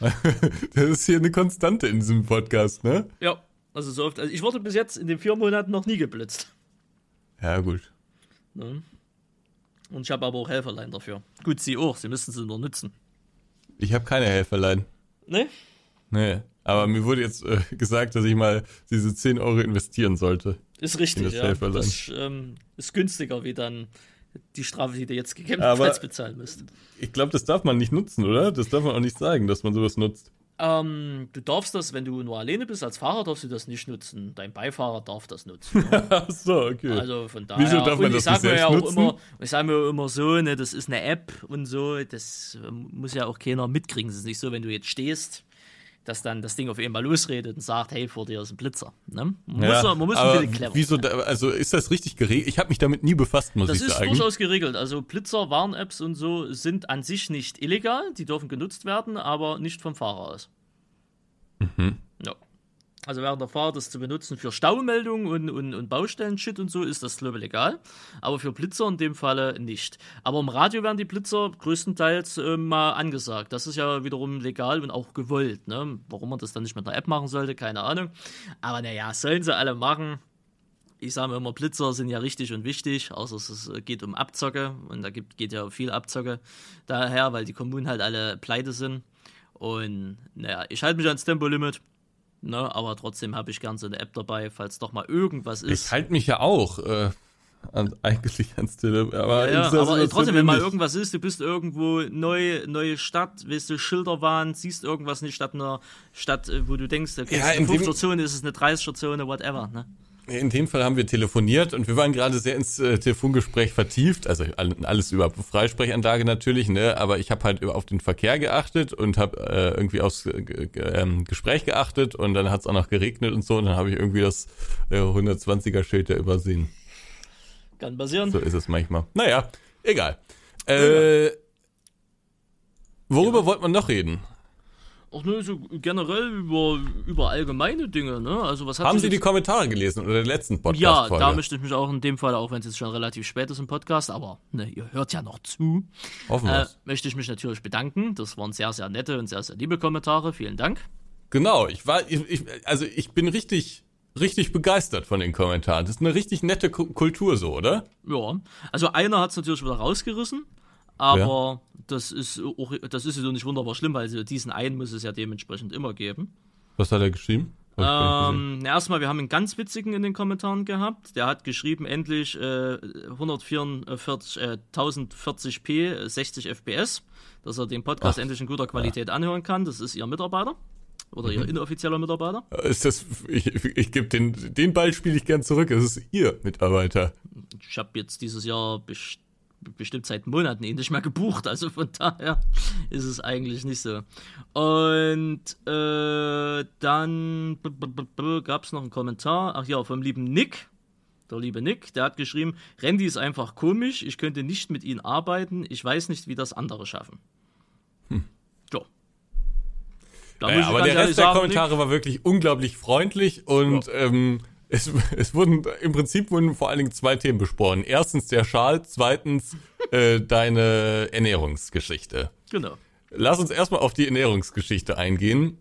das ist hier eine Konstante in diesem Podcast, ne? Ja, also so oft. Also ich wurde bis jetzt in den vier Monaten noch nie geblitzt. Ja, gut. Ne? Und ich habe aber auch Helferlein dafür. Gut, Sie auch, Sie müssen sie nur nutzen. Ich habe keine Helferlein. Ne? Nee. Aber mir wurde jetzt äh, gesagt, dass ich mal diese 10 Euro investieren sollte. Ist richtig, das ja. Das ähm, ist günstiger, wie dann die Strafe, die du jetzt gegebenenfalls bezahlen müsst. Ich glaube, das darf man nicht nutzen, oder? Das darf man auch nicht sagen, dass man sowas nutzt. Ähm, du darfst das, wenn du nur alleine bist, als Fahrer darfst du das nicht nutzen. Dein Beifahrer darf das nutzen. Ach so, okay. Also von daher. Wieso darf man das nicht selbst ja nutzen? Immer, ich sage mir immer so, ne, das ist eine App und so, das muss ja auch keiner mitkriegen. Es ist nicht so, wenn du jetzt stehst dass dann das Ding auf einmal losredet und sagt, hey, vor dir ist ein Blitzer. Ne? Man, ja, muss, man muss ein bisschen clever wieso da, also ist das richtig geregelt? Ich habe mich damit nie befasst, muss das ich sagen. Das ist durchaus geregelt. Also Blitzer, Warn-Apps und so sind an sich nicht illegal, die dürfen genutzt werden, aber nicht vom Fahrer aus. Mhm. Ja. Also während der Fahrt das zu benutzen für Staumeldungen und, und, und Baustellen-Shit und so ist das, glaube ich, legal. Aber für Blitzer in dem Falle nicht. Aber im Radio werden die Blitzer größtenteils äh, mal angesagt. Das ist ja wiederum legal und auch gewollt. Ne? Warum man das dann nicht mit einer App machen sollte, keine Ahnung. Aber naja, sollen sie alle machen. Ich sage immer, Blitzer sind ja richtig und wichtig, außer es geht um Abzocke und da gibt, geht ja viel Abzocke daher, weil die Kommunen halt alle pleite sind. Und naja, ich halte mich ans Tempolimit. Ne, aber trotzdem habe ich gern so eine App dabei, falls doch mal irgendwas ist. Ich halte mich ja auch äh, an, eigentlich ans Telefon. Aber, ja, ja, aber trotzdem, wenn mal irgendwas ist, du bist irgendwo neu, neue Stadt, weißt du, Schilderwahn, siehst irgendwas nicht statt einer Stadt, äh, wo du denkst, okay, ja, ist eine 50er-Zone, ist es eine 30er-Zone, whatever. Ne? In dem Fall haben wir telefoniert und wir waren gerade sehr ins äh, Telefongespräch vertieft, also alles über Freisprechanlage natürlich, ne, aber ich habe halt auf den Verkehr geachtet und habe äh, irgendwie aufs äh, ähm, Gespräch geachtet und dann hat es auch noch geregnet und so und dann habe ich irgendwie das äh, 120er Schild da übersehen. Kann passieren. So ist es manchmal. Naja, egal. Äh, worüber ja. wollte man noch reden? Auch nur so generell über, über allgemeine Dinge, ne? Also was Haben Sie die Kommentare gelesen oder den letzten Podcast? Ja, da möchte ich mich auch in dem Fall, auch wenn es jetzt schon relativ spät ist im Podcast, aber ne, ihr hört ja noch zu, Hoffen äh, möchte ich mich natürlich bedanken. Das waren sehr, sehr nette und sehr, sehr liebe Kommentare. Vielen Dank. Genau, ich war, ich, ich, also ich bin richtig, richtig begeistert von den Kommentaren. Das ist eine richtig nette Kultur so, oder? Ja, also einer hat es natürlich wieder rausgerissen. Aber ja. das ist auch, das ist ja nicht wunderbar schlimm, weil diesen einen muss es ja dementsprechend immer geben. Was hat er geschrieben? Ähm, erstmal, wir haben einen ganz witzigen in den Kommentaren gehabt. Der hat geschrieben, endlich äh, 144, äh, 1040p, 60 FPS, dass er den Podcast Ach. endlich in guter Qualität ja. anhören kann. Das ist ihr Mitarbeiter. Oder mhm. ihr inoffizieller Mitarbeiter? Ist das, ich, ich gebe den, den Ball spiele ich gern zurück. Es ist ihr Mitarbeiter. Ich habe jetzt dieses Jahr bestimmt bestimmt seit Monaten ihn nicht mehr gebucht. Also von daher ist es eigentlich nicht so. Und äh, dann gab es noch einen Kommentar. Ach ja, vom lieben Nick. Der liebe Nick, der hat geschrieben, Randy ist einfach komisch, ich könnte nicht mit ihm arbeiten, ich weiß nicht, wie das andere schaffen. Hm. So. Naja, aber der Rest der Kommentare Nick, war wirklich unglaublich freundlich und ja. ähm, es, es wurden im Prinzip wurden vor allen Dingen zwei Themen besprochen. Erstens der Schal, zweitens äh, deine Ernährungsgeschichte. Genau. Lass uns erstmal auf die Ernährungsgeschichte eingehen,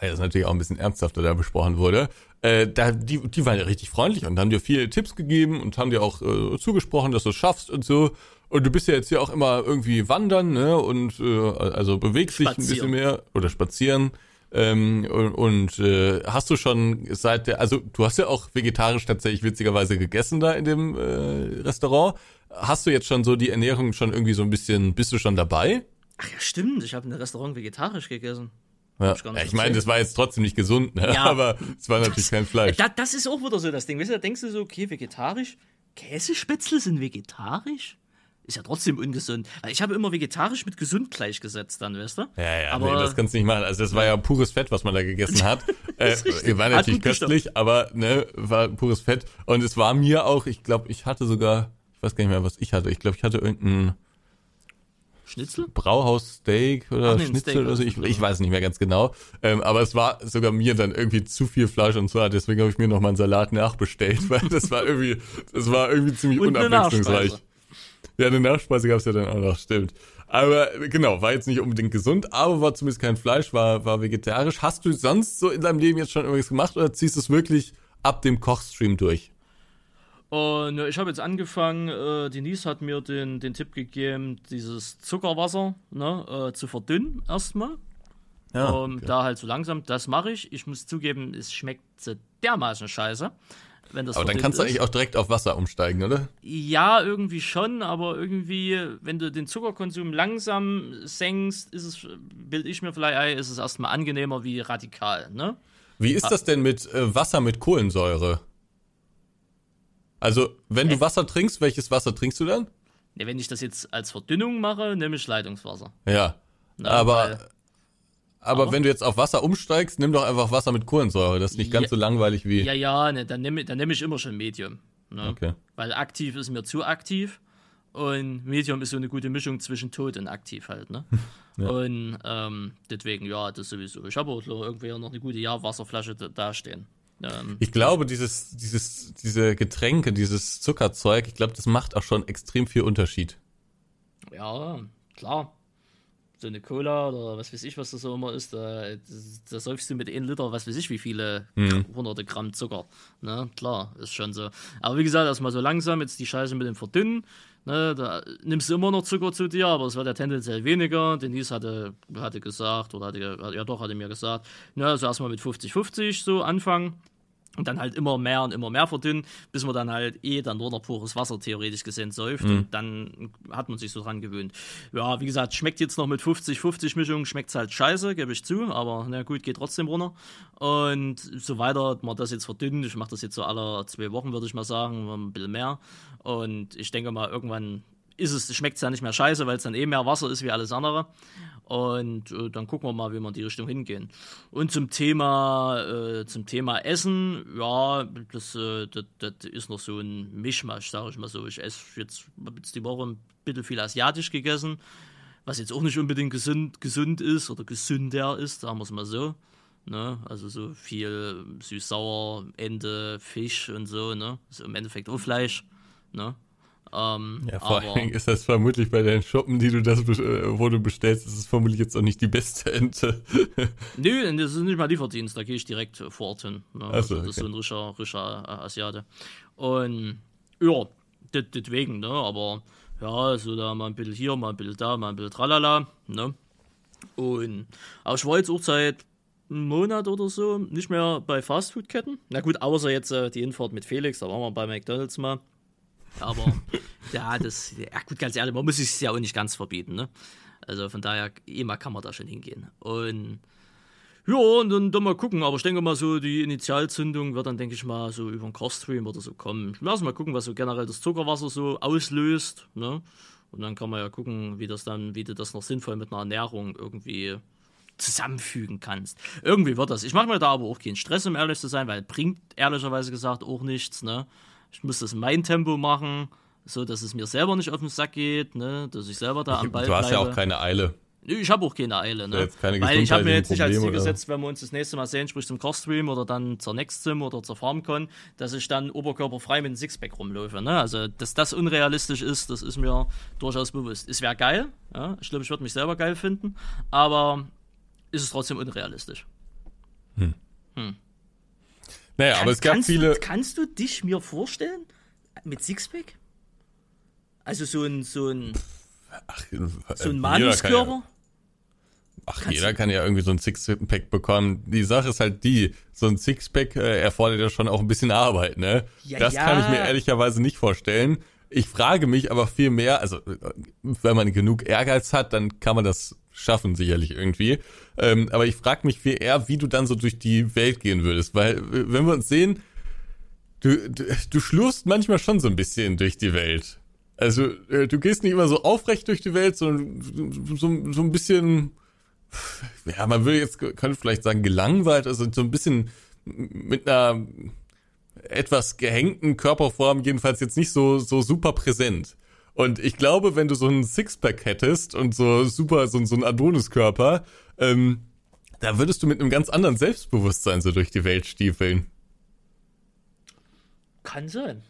weil das natürlich auch ein bisschen ernsthafter da besprochen wurde. Äh, da, die, die waren ja richtig freundlich und haben dir viele Tipps gegeben und haben dir auch äh, zugesprochen, dass du es schaffst und so. Und du bist ja jetzt hier auch immer irgendwie wandern, ne? Und äh, also bewegst dich ein bisschen mehr oder spazieren. Ähm, und und äh, hast du schon seit der, also du hast ja auch vegetarisch tatsächlich witzigerweise gegessen da in dem äh, Restaurant. Hast du jetzt schon so die Ernährung schon irgendwie so ein bisschen, bist du schon dabei? Ach ja, stimmt. Ich habe in einem Restaurant vegetarisch gegessen. Ja. Ich, ja, ich meine, das war jetzt trotzdem nicht gesund, ne? Ja, aber es war natürlich das, kein Fleisch. Das, das ist auch wieder so das Ding. Weißt du, da denkst du so, okay, vegetarisch, Käsespätzle sind vegetarisch? Ist ja trotzdem ungesund. Weil ich habe immer vegetarisch mit gesund gleichgesetzt dann, weißt du? Ja, ja, aber nee, das kannst du nicht machen. Also das war ja pures Fett, was man da gegessen hat. äh, war natürlich köstlich, aber ne, war pures Fett. Und es war mir auch, ich glaube, ich hatte sogar, ich weiß gar nicht mehr, was ich hatte. Ich glaube, ich hatte irgendein Schnitzel? Brauhaus-Steak oder nee, Schnitzel Steak oder so. Ich, ich, weiß nicht mehr ganz genau. Ähm, aber es war sogar mir dann irgendwie zu viel Fleisch und so. Deswegen habe ich mir noch mal einen Salat nachbestellt, weil das war irgendwie, das war irgendwie ziemlich unabwechslungsreich. Ja, eine Nachspeise gab es ja dann auch noch, stimmt. Aber genau, war jetzt nicht unbedingt gesund, aber war zumindest kein Fleisch, war, war vegetarisch. Hast du sonst so in deinem Leben jetzt schon irgendwas gemacht oder ziehst du es wirklich ab dem Kochstream durch? Und ich habe jetzt angefangen, äh, Denise hat mir den, den Tipp gegeben, dieses Zuckerwasser ne, äh, zu verdünnen erstmal. Ja, um, okay. Da halt so langsam, das mache ich. Ich muss zugeben, es schmeckt so dermaßen scheiße wenn das Aber dann kannst du eigentlich auch direkt auf Wasser umsteigen, oder? Ja, irgendwie schon, aber irgendwie, wenn du den Zuckerkonsum langsam senkst, ist es, bild ich mir vielleicht ein, ist es erstmal angenehmer wie radikal, ne? Wie ist das denn mit äh, Wasser mit Kohlensäure? Also, wenn du Wasser trinkst, welches Wasser trinkst du dann? Ja, wenn ich das jetzt als Verdünnung mache, nehme ich Leitungswasser. Ja. Na, aber aber, aber, wenn du jetzt auf Wasser umsteigst, nimm doch einfach Wasser mit Kohlensäure. Das ist nicht ganz so langweilig wie. Ja, ja, ne, dann nehme dann nehm ich immer schon Medium. Ne? Okay. Weil aktiv ist mir zu aktiv. Und Medium ist so eine gute Mischung zwischen tot und aktiv halt, ne? ja. Und ähm, deswegen, ja, das sowieso. Ich habe auch irgendwie noch eine gute Jahrwasserflasche da stehen. Ähm, ich glaube, dieses, dieses, diese Getränke, dieses Zuckerzeug, ich glaube, das macht auch schon extrem viel Unterschied. Ja, klar so eine Cola oder was weiß ich, was das so immer ist, da, da säufst du mit 1 Liter, was weiß ich, wie viele mhm. hunderte Gramm Zucker. Ne? Klar, ist schon so. Aber wie gesagt, erstmal so langsam, jetzt die Scheiße mit dem Verdünnen. Ne, da nimmst du immer noch Zucker zu dir, aber es wird ja tendenziell weniger. Denise hatte, hatte gesagt, oder hatte, ja doch, hatte mir gesagt, ne, also erstmal mit 50-50 so anfangen und dann halt immer mehr und immer mehr verdünnen, bis man dann halt eh dann nur noch pures Wasser theoretisch gesehen säuft mhm. und dann hat man sich so dran gewöhnt. Ja, wie gesagt, schmeckt jetzt noch mit 50-50 Mischung, schmeckt halt scheiße, gebe ich zu, aber na gut, geht trotzdem runter. Und so weiter, man das jetzt verdünnt, ich mache das jetzt so alle zwei Wochen, würde ich mal sagen, ein bisschen mehr. Und ich denke mal, irgendwann ist es, schmeckt es ja nicht mehr scheiße, weil es dann eh mehr Wasser ist wie alles andere. Und äh, dann gucken wir mal, wie wir in die Richtung hingehen. Und zum Thema, äh, zum Thema Essen, ja, das, äh, das, das, ist noch so ein Mischmasch, sage ich mal so. Ich esse jetzt, jetzt die Woche ein bisschen viel asiatisch gegessen, was jetzt auch nicht unbedingt gesund, gesund ist oder gesünder ist, sagen wir es mal so. Ne? Also so viel süß-sauer, Ente, Fisch und so, ne? Also im Endeffekt auch Fleisch. Ne? Ähm, ja, vor allen Dingen ist das vermutlich bei deinen Shoppen, die du das, äh, wo du bestellst, ist es vermutlich jetzt auch nicht die beste Ente. Nö, das ist nicht mal Lieferdienst, da gehe ich direkt vor Ort hin. Ne? So, also, das okay. ist so ein rischer, rischer äh, Asiate. Und ja, deswegen, ne? Aber ja, so da mal ein bisschen hier, mal ein bisschen da, mal ein bisschen tralala, ne? Und aber ich war jetzt auch seit einen Monat oder so nicht mehr bei Fastfood-Ketten. Na gut, außer jetzt äh, die Infahrt mit Felix, da waren wir bei McDonalds mal. Aber ja, das, ja gut, ganz ehrlich, man muss es ja auch nicht ganz verbieten, ne? Also von daher, immer kann man da schon hingehen. Und ja, und dann, dann mal gucken. Aber ich denke mal, so die Initialzündung wird dann, denke ich mal, so über einen Cross-Stream oder so kommen. Ich muss mal gucken, was so generell das Zuckerwasser so auslöst. Ne? Und dann kann man ja gucken, wie das dann, wie du das noch sinnvoll mit einer Ernährung irgendwie zusammenfügen kannst. Irgendwie wird das. Ich mache mir da aber auch keinen Stress, um ehrlich zu sein, weil bringt ehrlicherweise gesagt auch nichts. Ne? Ich muss das in mein Tempo machen, so dass es mir selber nicht auf den Sack geht, ne? dass ich selber da am Ball Du hast bleibe. ja auch keine Eile. Ich habe auch keine Eile, ne? Keine Weil ich habe mir jetzt nicht als Ziel gesetzt, wenn wir uns das nächste Mal sehen, sprich zum Cross-Stream oder dann zur Next-Sim oder zur FarmCon, dass ich dann oberkörperfrei mit einem Sixpack rumlaufe. Ne? Also, dass das unrealistisch ist, das ist mir durchaus bewusst. Es wäre geil, ja? ich glaube, ich würde mich selber geil finden, aber ist es trotzdem unrealistisch. Naja, aber es gab kannst viele. Du, kannst du dich mir vorstellen mit Sixpack? Also so ein, so ein, Ach, so ein Manuskörper? Ach, Kannst jeder kann ja irgendwie so ein Sixpack bekommen. Die Sache ist halt die, so ein Sixpack äh, erfordert ja schon auch ein bisschen Arbeit, ne? Ja, das ja. kann ich mir ehrlicherweise nicht vorstellen. Ich frage mich aber viel mehr, also äh, wenn man genug Ehrgeiz hat, dann kann man das schaffen, sicherlich irgendwie. Ähm, aber ich frage mich viel eher, wie du dann so durch die Welt gehen würdest, weil wenn wir uns sehen, du, du, du schlurfst manchmal schon so ein bisschen durch die Welt. Also äh, du gehst nicht immer so aufrecht durch die Welt, sondern so, so ein bisschen ja, man würde jetzt, könnte vielleicht sagen, gelangweilt, also so ein bisschen mit einer etwas gehängten Körperform, jedenfalls jetzt nicht so, so super präsent. Und ich glaube, wenn du so einen Sixpack hättest und so super, so, so einen Adoniskörper, ähm, da würdest du mit einem ganz anderen Selbstbewusstsein so durch die Welt stiefeln. Kann sein.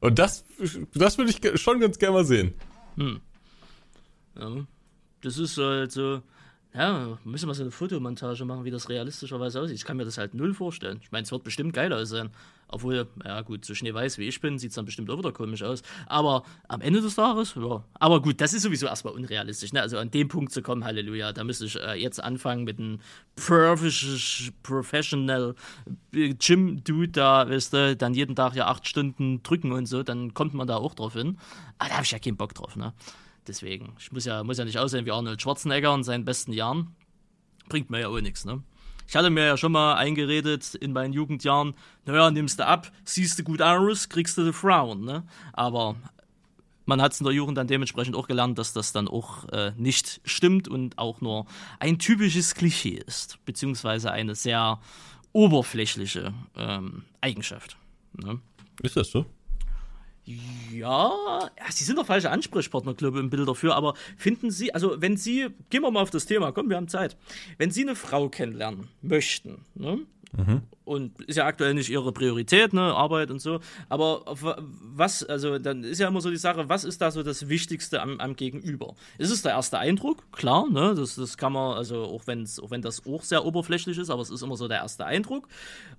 Und das, das würde ich schon ganz gerne mal sehen. Ja, das ist halt so, ja, müssen wir so eine Fotomontage machen, wie das realistischerweise aussieht. Ich kann mir das halt null vorstellen. Ich meine, es wird bestimmt geil aussehen. Obwohl, ja gut, so schneeweiß wie ich bin, sieht es dann bestimmt auch wieder komisch aus. Aber am Ende des Tages, ja. Aber gut, das ist sowieso erstmal unrealistisch. Ne? Also an dem Punkt zu kommen, Halleluja, da müsste ich äh, jetzt anfangen mit einem Professional Gym-Dude da, weißt du, dann jeden Tag ja acht Stunden drücken und so, dann kommt man da auch drauf hin. Aber da habe ich ja keinen Bock drauf, ne? Deswegen, ich muss ja, muss ja nicht aussehen wie Arnold Schwarzenegger in seinen besten Jahren. Bringt mir ja auch nichts, ne? Ich hatte mir ja schon mal eingeredet in meinen Jugendjahren, naja, nimmst du ab, siehst du gut aus, kriegst du die Frauen, ne? Aber man hat es in der Jugend dann dementsprechend auch gelernt, dass das dann auch äh, nicht stimmt und auch nur ein typisches Klischee ist, beziehungsweise eine sehr oberflächliche ähm, Eigenschaft. Ne? Ist das so? Ja, Sie sind der falsche Ansprechpartner, glaube ich, im Bild dafür, aber finden Sie, also wenn Sie, gehen wir mal auf das Thema, komm, wir haben Zeit. Wenn Sie eine Frau kennenlernen möchten, ne? Und ist ja aktuell nicht Ihre Priorität, ne, Arbeit und so, aber was, also dann ist ja immer so die Sache, was ist da so das Wichtigste am, am Gegenüber? Ist es der erste Eindruck? Klar, ne, das, das kann man, also auch, wenn's, auch wenn das auch sehr oberflächlich ist, aber es ist immer so der erste Eindruck.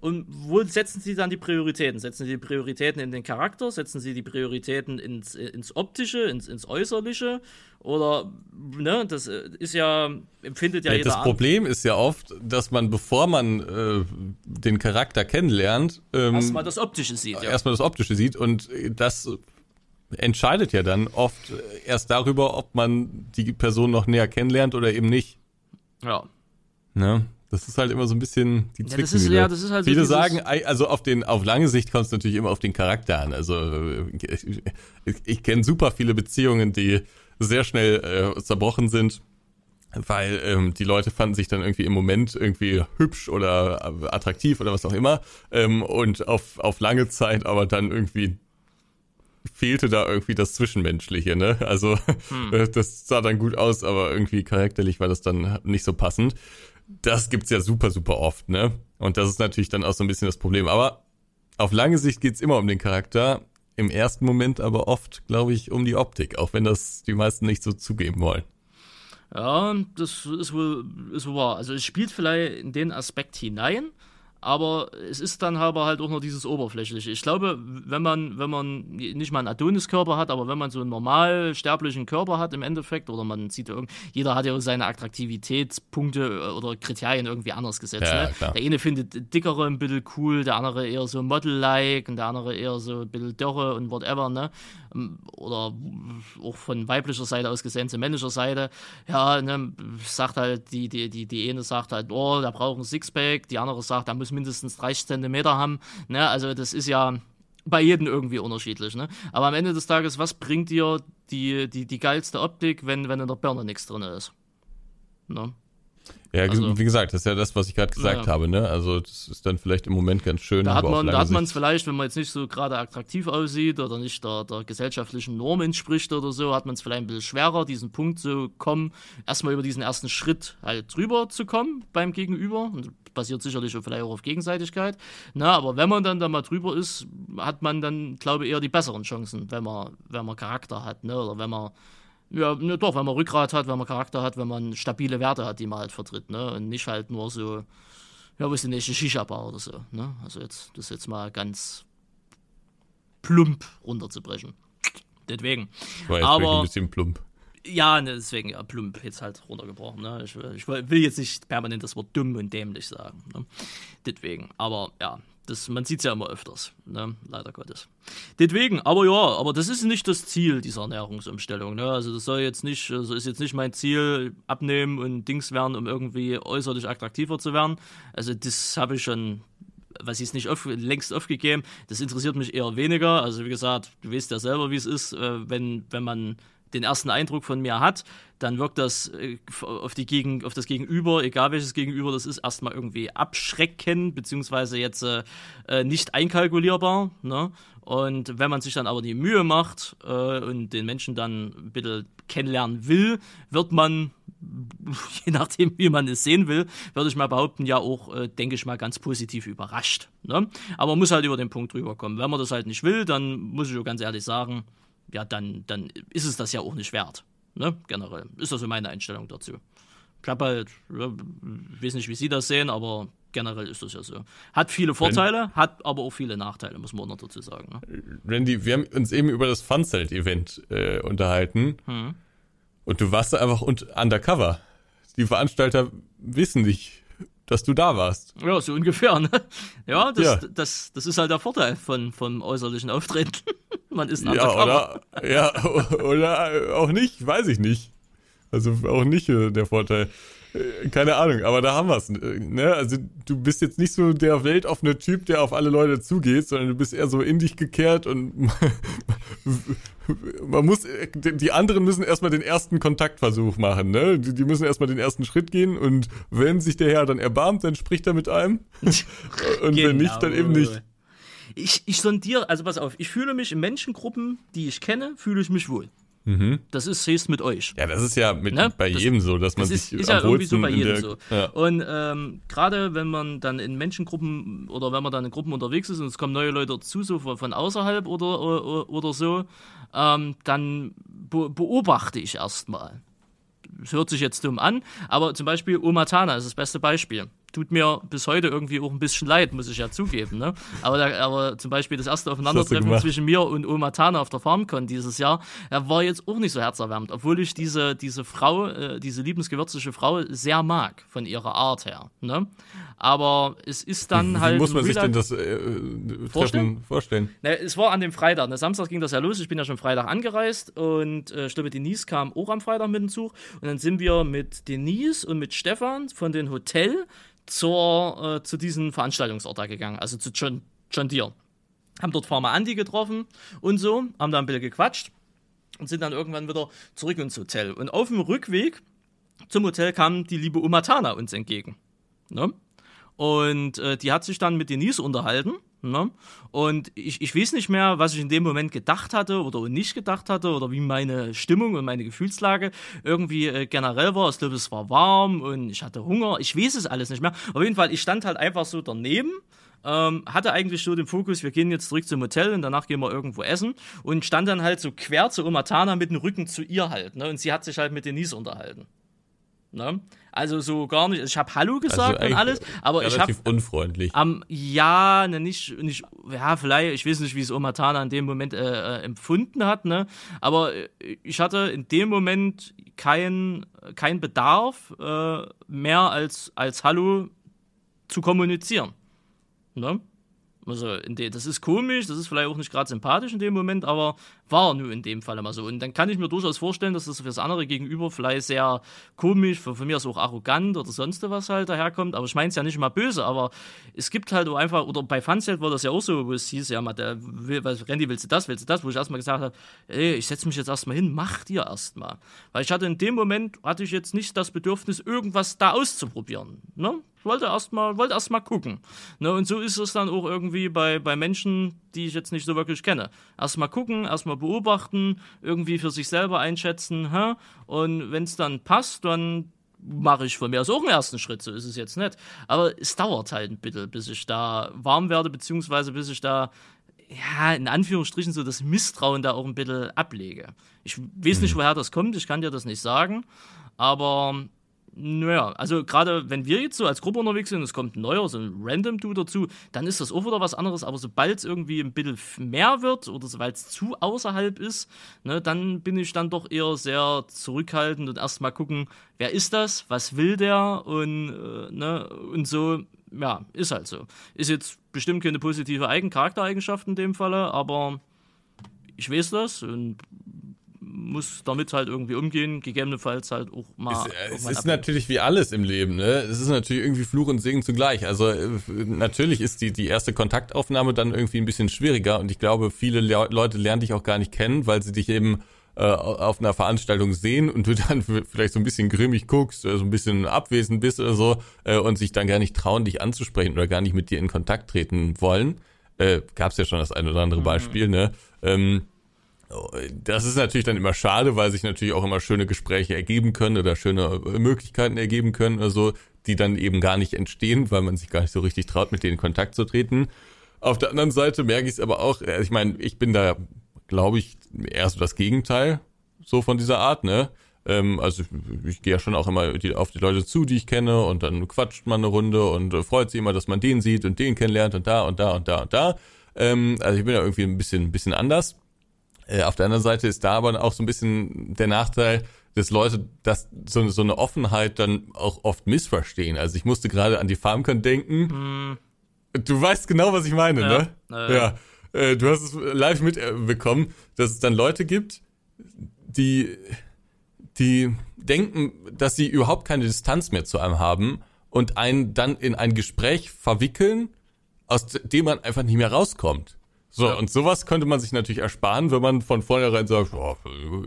Und wo setzen Sie dann die Prioritäten? Setzen Sie die Prioritäten in den Charakter? Setzen Sie die Prioritäten ins, ins Optische, ins, ins Äußerliche? Oder, ne, das äh, ist ja, empfindet ja Ja, jeder das Problem ist ja oft, dass man, bevor man äh, den Charakter kennenlernt, ähm, erstmal das Optische sieht. Ja. erstmal das Optische sieht und das entscheidet ja dann oft erst darüber, ob man die Person noch näher kennenlernt oder eben nicht. ja. Ne? Das ist halt immer so ein bisschen die Ja, das ist- ja, das ist halt so Viele dieses- sagen, also auf den auf lange Sicht kommt es natürlich immer auf den Charakter an. Also äh, ich, ich, ich kenne super viele Beziehungen, die sehr schnell äh, zerbrochen sind, weil ähm, die Leute fanden sich dann irgendwie im Moment irgendwie hübsch oder attraktiv oder was auch immer ähm, und auf auf lange Zeit aber dann irgendwie fehlte da irgendwie das Zwischenmenschliche, ne? Also äh, das sah dann gut aus, aber irgendwie charakterlich war das dann nicht so passend. Das gibt's ja super, super oft, ne? Und das ist natürlich dann auch so ein bisschen das Problem. Aber auf lange Sicht geht's immer um den Charakter. Im ersten Moment aber oft, glaube ich, um die Optik, auch wenn das die meisten nicht so zugeben wollen. Ja, das ist wohl, ist wohl wahr. Also es spielt vielleicht in den Aspekt hinein, aber es ist dann aber halt auch noch dieses Oberflächliche. Ich glaube, wenn man, wenn man nicht mal einen Adoniskörper hat, aber wenn man so einen normal sterblichen Körper hat im Endeffekt, oder man sieht irgendwie, jeder hat ja seine Attraktivitätspunkte äh, oder Kriterien irgendwie anders gesetzt. Ja, ne? Der eine findet dickere ein bisschen cool, der andere eher so Model-like und der andere eher so ein bisschen dörre und whatever, ne? Ähm, oder auch von weiblicher Seite aus gesehen zu männlicher Seite. Ja, ne, sagt halt, die, die, die, die eine sagt halt, oh, der braucht ein Sixpack, die andere sagt, der muss mindestens 30 Zentimeter haben. Ne? Also das ist ja bei jedem irgendwie unterschiedlich. Ne? Aber am Ende des Tages, was bringt dir die, die, die geilste Optik, wenn, wenn in der Birne nichts drin ist? Ne? Ja, also, wie gesagt, das ist ja das, was ich gerade gesagt ja. habe, ne? Also das ist dann vielleicht im Moment ganz schön. Da hat man, da hat man es vielleicht, wenn man jetzt nicht so gerade attraktiv aussieht oder nicht der, der gesellschaftlichen Norm entspricht oder so, hat man es vielleicht ein bisschen schwerer, diesen Punkt zu kommen, erstmal über diesen ersten Schritt halt drüber zu kommen beim Gegenüber. Und basiert sicherlich vielleicht auch auf Gegenseitigkeit. Na, aber wenn man dann da mal drüber ist, hat man dann, glaube ich, eher die besseren Chancen, wenn man, wenn man Charakter hat, ne? Oder wenn man ja, ne, doch, wenn man Rückgrat hat, wenn man Charakter hat, wenn man stabile Werte hat, die man halt vertritt, ne? Und nicht halt nur so, ja, wo ist die nächste Shisha-Bar oder so, ne? Also jetzt, das jetzt mal ganz plump runterzubrechen. Deswegen. War jetzt Aber, ein bisschen plump. Ja, ne, deswegen, ja, plump, jetzt halt runtergebrochen, ne? Ich, ich will jetzt nicht permanent das Wort dumm und dämlich sagen, ne? Deswegen. Aber ja, das, man sieht es ja immer öfters, ne? leider Gottes. Deswegen, aber ja, aber das ist nicht das Ziel dieser Ernährungsumstellung. Ne? Also das soll jetzt nicht, also ist jetzt nicht mein Ziel, abnehmen und Dings werden, um irgendwie äußerlich attraktiver zu werden. Also das habe ich schon, was ich nicht auf, längst aufgegeben. Das interessiert mich eher weniger. Also wie gesagt, du weißt ja selber, wie es ist, äh, wenn, wenn man den ersten Eindruck von mir hat, dann wirkt das äh, auf, die Gegen, auf das Gegenüber, egal welches Gegenüber das ist, erstmal irgendwie abschreckend, beziehungsweise jetzt äh, äh, nicht einkalkulierbar. Ne? Und wenn man sich dann aber die Mühe macht äh, und den Menschen dann ein bisschen kennenlernen will, wird man, je nachdem, wie man es sehen will, würde ich mal behaupten, ja auch, äh, denke ich mal, ganz positiv überrascht. Ne? Aber man muss halt über den Punkt drüber kommen. Wenn man das halt nicht will, dann muss ich ganz ehrlich sagen, ja, dann, dann ist es das ja auch nicht wert. Ne? Generell. Ist das so meine Einstellung dazu. Ich habe halt, ich weiß nicht, wie Sie das sehen, aber generell ist das ja so. Hat viele Vorteile, hat aber auch viele Nachteile, muss man auch noch dazu sagen. Ne? Randy, wir haben uns eben über das Funzelt-Event äh, unterhalten. Hm. Und du warst da einfach undercover. Die Veranstalter wissen nicht, dass du da warst. Ja, so ungefähr, ne? Ja, das, ja. das, das ist halt der Vorteil von, vom äußerlichen Auftreten. Man ist ein ja, oder, ja, oder auch nicht, weiß ich nicht. Also auch nicht äh, der Vorteil. Äh, keine Ahnung, aber da haben wir es. Äh, ne? Also du bist jetzt nicht so der weltoffene Typ, der auf alle Leute zugeht, sondern du bist eher so in dich gekehrt und man muss, die anderen müssen erstmal den ersten Kontaktversuch machen, ne? Die, die müssen erstmal den ersten Schritt gehen und wenn sich der Herr dann erbarmt, dann spricht er mit einem. und genau. wenn nicht, dann eben genau. nicht. Ich, ich sondiere, also pass auf, ich fühle mich in Menschengruppen, die ich kenne, fühle ich mich wohl. Mhm. Das ist Haste mit euch. Ja, das ist ja mit, ne? bei das, jedem so, dass man das sich ist, ist ja irgendwie so bei jedem der, so. Ja. Und ähm, gerade wenn man dann in Menschengruppen oder wenn man dann in Gruppen unterwegs ist und es kommen neue Leute dazu, so von, von außerhalb oder, oder, oder so, ähm, dann be beobachte ich erstmal. Es hört sich jetzt dumm an, aber zum Beispiel Omatana ist das beste Beispiel tut mir bis heute irgendwie auch ein bisschen leid, muss ich ja zugeben. Ne? Aber, da, aber zum Beispiel das erste Aufeinandertreffen zwischen mir und Oma Tana auf der FarmCon dieses Jahr, war jetzt auch nicht so herzerwärmend, obwohl ich diese, diese Frau, äh, diese liebensgewürzige Frau sehr mag von ihrer Art her. Ne? Aber es ist dann wie, halt. Wie muss man sich denn das äh, vorstellen? vorstellen? Na, es war an dem Freitag. Ne? Samstag ging das ja los. Ich bin ja schon Freitag angereist und äh, ich glaube, Denise kam auch am Freitag mit dem Zug. Und dann sind wir mit Denise und mit Stefan von dem Hotel zur, äh, zu diesem Veranstaltungsort da gegangen, also zu John, John Deere. Haben dort Pharma Andy getroffen und so, haben da ein bisschen gequatscht und sind dann irgendwann wieder zurück ins Hotel. Und auf dem Rückweg zum Hotel kam die liebe Umatana uns entgegen. Ne? Und äh, die hat sich dann mit Denise unterhalten Ne? Und ich, ich weiß nicht mehr, was ich in dem Moment gedacht hatte oder nicht gedacht hatte oder wie meine Stimmung und meine Gefühlslage irgendwie äh, generell war. Ich glaube, es war warm und ich hatte Hunger. Ich weiß es alles nicht mehr. Auf jeden Fall, ich stand halt einfach so daneben. Ähm, hatte eigentlich so den Fokus, wir gehen jetzt zurück zum Hotel und danach gehen wir irgendwo essen und stand dann halt so quer zu Umatana mit dem Rücken zu ihr halt. Ne? Und sie hat sich halt mit Denise unterhalten. Ne? Also so gar nicht. Ich habe Hallo gesagt also und alles, aber ich habe unfreundlich. Am ja, ne, nicht nicht ja, vielleicht, ich weiß nicht, wie es Omatana in dem Moment äh, äh, empfunden hat, ne? Aber äh, ich hatte in dem Moment kein kein Bedarf äh, mehr als als Hallo zu kommunizieren. Ne? Also, das ist komisch, das ist vielleicht auch nicht gerade sympathisch in dem Moment, aber war nur in dem Fall immer so. Und dann kann ich mir durchaus vorstellen, dass das für das andere Gegenüber vielleicht sehr komisch, von, von mir aus auch arrogant oder sonst was halt daherkommt. Aber ich meine es ja nicht mal böse, aber es gibt halt auch einfach, oder bei Funzelt war das ja auch so, wo es hieß, ja, der will, was, Randy, willst du das, willst du das, wo ich erstmal gesagt habe, ey, ich setze mich jetzt erstmal hin, mach dir erstmal. Weil ich hatte in dem Moment, hatte ich jetzt nicht das Bedürfnis, irgendwas da auszuprobieren. Ne? Wollte erstmal wollte erst gucken. Ne? Und so ist es dann auch irgendwie bei, bei Menschen, die ich jetzt nicht so wirklich kenne. Erstmal gucken, erstmal beobachten, irgendwie für sich selber einschätzen. Hä? Und wenn es dann passt, dann mache ich von mir aus auch einen ersten Schritt, so ist es jetzt nicht. Aber es dauert halt ein bisschen, bis ich da warm werde, beziehungsweise bis ich da, ja, in Anführungsstrichen so das Misstrauen da auch ein bisschen ablege. Ich weiß nicht, mhm. woher das kommt, ich kann dir das nicht sagen, aber naja, also gerade wenn wir jetzt so als Gruppe unterwegs sind, es kommt ein neuer, so ein random Dude dazu, dann ist das auch wieder was anderes. Aber sobald es irgendwie ein bisschen mehr wird oder sobald es zu außerhalb ist, ne, dann bin ich dann doch eher sehr zurückhaltend und erstmal gucken, wer ist das, was will der und, äh, ne, und so, ja, ist halt so. Ist jetzt bestimmt keine positive Eigencharaktereigenschaft in dem Falle, aber ich weiß das und muss damit halt irgendwie umgehen, gegebenenfalls halt auch mal. Es, es ist natürlich wie alles im Leben, ne? Es ist natürlich irgendwie Fluch und Segen zugleich. Also äh, natürlich ist die, die erste Kontaktaufnahme dann irgendwie ein bisschen schwieriger und ich glaube, viele Le Leute lernen dich auch gar nicht kennen, weil sie dich eben äh, auf einer Veranstaltung sehen und du dann vielleicht so ein bisschen grimmig guckst, so ein bisschen abwesend bist oder so äh, und sich dann gar nicht trauen, dich anzusprechen oder gar nicht mit dir in Kontakt treten wollen. Äh, Gab es ja schon das ein oder andere mhm. Beispiel, ne? Ähm, das ist natürlich dann immer schade, weil sich natürlich auch immer schöne Gespräche ergeben können oder schöne äh, Möglichkeiten ergeben können, also die dann eben gar nicht entstehen, weil man sich gar nicht so richtig traut, mit denen in Kontakt zu treten. Auf der anderen Seite merke ich es aber auch, äh, ich meine, ich bin da, glaube ich, eher so das Gegenteil so von dieser Art, ne? Ähm, also ich, gehe ja schon auch immer auf die Leute zu, die ich kenne und dann quatscht man eine Runde und äh, freut sich immer, dass man den sieht und den kennenlernt und da und da und da und da. Ähm, also ich bin da irgendwie ein bisschen, ein bisschen anders. Äh, auf der anderen Seite ist da aber auch so ein bisschen der Nachteil, dass Leute das so, so eine Offenheit dann auch oft missverstehen. Also ich musste gerade an die FarmCon denken. Hm. Du weißt genau, was ich meine, ja. ne? Äh. Ja. Äh, du hast es live mitbekommen, dass es dann Leute gibt, die, die denken, dass sie überhaupt keine Distanz mehr zu einem haben und einen dann in ein Gespräch verwickeln, aus dem man einfach nicht mehr rauskommt. So, ja. und sowas könnte man sich natürlich ersparen, wenn man von vornherein sagt, oh,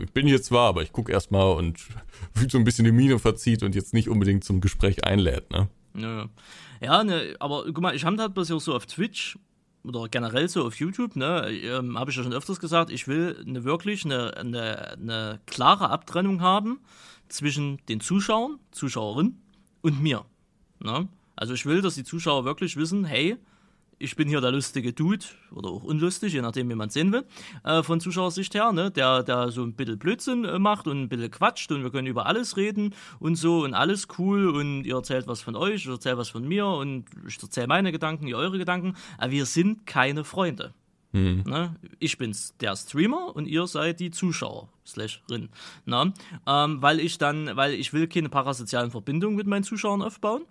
ich bin hier zwar, aber ich gucke erstmal und so ein bisschen die Miene verzieht und jetzt nicht unbedingt zum Gespräch einlädt, ne? Ja, ja ne, aber guck mal, ich habe das bisher so auf Twitch oder generell so auf YouTube, ne, ähm, habe ich ja schon öfters gesagt, ich will eine wirklich eine, eine, eine klare Abtrennung haben zwischen den Zuschauern, Zuschauerinnen und mir. Ne? Also ich will, dass die Zuschauer wirklich wissen, hey, ich bin hier der lustige Dude oder auch unlustig, je nachdem, wie man es sehen will, äh, von Zuschauersicht her, ne, der, der so ein bisschen Blödsinn äh, macht und ein bisschen quatscht und wir können über alles reden und so und alles cool und ihr erzählt was von euch, ich erzähle was von mir und ich erzähle meine Gedanken, ihr eure Gedanken, aber wir sind keine Freunde. Mhm. Ne? Ich bin's, der Streamer und ihr seid die Zuschauer, Slashrin. Ne? Ähm, weil ich dann, weil ich will keine parasozialen Verbindungen mit meinen Zuschauern aufbauen.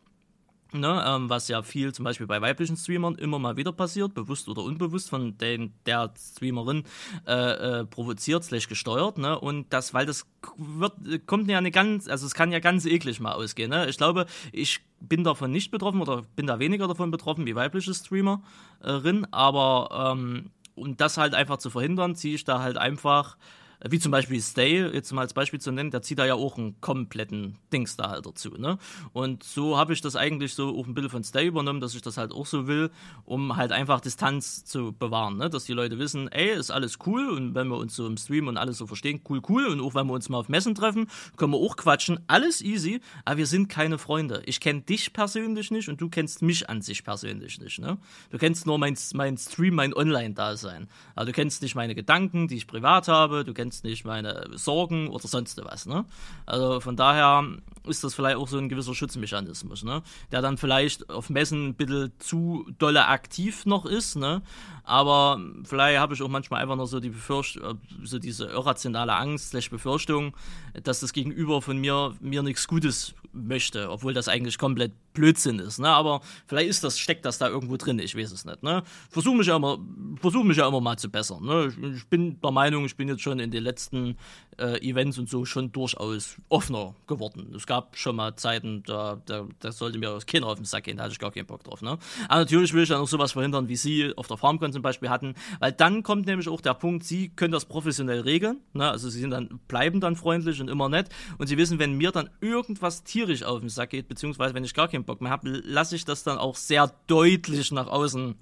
Ne, ähm, was ja viel zum Beispiel bei weiblichen Streamern immer mal wieder passiert, bewusst oder unbewusst von den, der Streamerin äh, äh, provoziert, slash gesteuert, ne? Und das, weil das wird, kommt ja eine ganz, also es kann ja ganz eklig mal ausgehen, ne? Ich glaube, ich bin davon nicht betroffen oder bin da weniger davon betroffen wie weibliche Streamerin, aber ähm, um das halt einfach zu verhindern, ziehe ich da halt einfach wie zum Beispiel Stay, jetzt mal als Beispiel zu nennen, der zieht da ja auch einen kompletten Dings da halt dazu, ne? Und so habe ich das eigentlich so auch ein bisschen von Stay übernommen, dass ich das halt auch so will, um halt einfach Distanz zu bewahren, ne? Dass die Leute wissen, ey, ist alles cool und wenn wir uns so im Stream und alles so verstehen, cool, cool und auch wenn wir uns mal auf Messen treffen, können wir auch quatschen, alles easy, aber wir sind keine Freunde. Ich kenne dich persönlich nicht und du kennst mich an sich persönlich nicht, ne? Du kennst nur mein, mein Stream, mein Online-Dasein. Aber du kennst nicht meine Gedanken, die ich privat habe, du kennst kennst nicht meine Sorgen oder sonst was. Ne? Also von daher ist das vielleicht auch so ein gewisser Schutzmechanismus, ne? der dann vielleicht auf Messen ein bisschen zu dolle aktiv noch ist, ne? aber vielleicht habe ich auch manchmal einfach noch so die Befürchtung, so diese irrationale Angst, Befürchtung, dass das Gegenüber von mir mir nichts Gutes möchte, obwohl das eigentlich komplett Blödsinn ist. Ne? Aber vielleicht ist das, steckt das da irgendwo drin, ich weiß es nicht. Ne? Versuche mich ja immer, versuche mich ja immer mal zu bessern. Ne? Ich, ich, bin der Meinung, ich bin jetzt schon in den letzten äh, Events und so schon durchaus offener geworden. Es gab schon mal Zeiten, da, da, da sollte mir keiner auf den Sack gehen, da hatte ich gar keinen Bock drauf. Ne? Aber natürlich will ich ja noch sowas verhindern, wie Sie auf der FarmCon zum Beispiel hatten, weil dann kommt nämlich auch der Punkt, Sie können das professionell regeln. Ne? Also Sie sind dann, bleiben dann freundlich und immer nett und Sie wissen, wenn mir dann irgendwas tierisch auf den Sack geht, beziehungsweise wenn ich gar keinen Bock mehr habe, lasse ich das dann auch sehr deutlich nach außen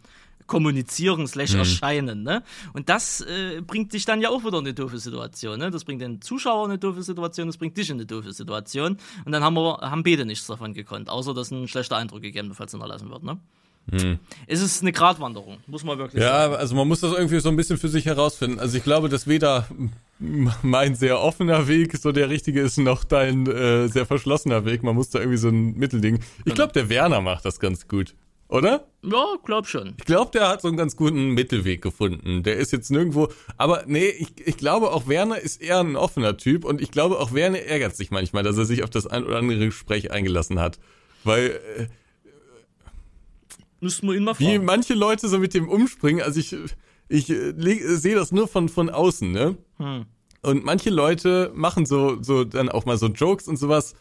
kommunizieren slash mhm. erscheinen. Ne? Und das äh, bringt dich dann ja auch wieder in eine doofe Situation. Ne? Das bringt den Zuschauer in eine doofe Situation, das bringt dich in eine doofe Situation. Und dann haben wir haben beide nichts davon gekonnt, außer dass ein schlechter Eindruck gegebenenfalls hinterlassen wird. Ne? Hm. Es ist eine Gratwanderung, muss man wirklich ja, sagen. Ja, also man muss das irgendwie so ein bisschen für sich herausfinden. Also ich glaube, dass weder mein sehr offener Weg so der richtige ist, noch dein äh, sehr verschlossener Weg. Man muss da irgendwie so ein Mittelding. Ich genau. glaube, der Werner macht das ganz gut. Oder? Ja, glaub schon. Ich glaube, der hat so einen ganz guten Mittelweg gefunden. Der ist jetzt nirgendwo. Aber nee, ich, ich glaube auch Werner ist eher ein offener Typ und ich glaube auch Werner ärgert sich manchmal, dass er sich auf das ein oder andere Gespräch eingelassen hat. Weil. Äh, Müssten wir ihn mal fragen. Wie manche Leute so mit dem umspringen, also ich, ich äh, sehe das nur von, von außen, ne? Hm. Und manche Leute machen so, so dann auch mal so Jokes und sowas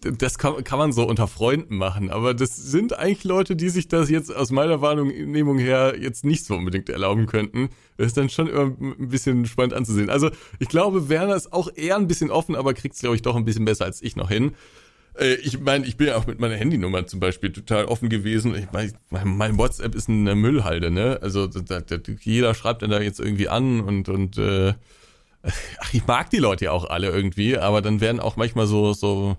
das kann, kann man so unter Freunden machen, aber das sind eigentlich Leute, die sich das jetzt aus meiner Wahrnehmung her jetzt nicht so unbedingt erlauben könnten. Das ist dann schon immer ein bisschen spannend anzusehen. Also ich glaube, Werner ist auch eher ein bisschen offen, aber kriegt es, glaube ich, doch ein bisschen besser als ich noch hin. Äh, ich meine, ich bin ja auch mit meiner Handynummer zum Beispiel total offen gewesen. Ich mein, mein WhatsApp ist eine Müllhalde, ne? Also da, da, jeder schreibt dann da jetzt irgendwie an und und äh, ich mag die Leute ja auch alle irgendwie, aber dann werden auch manchmal so so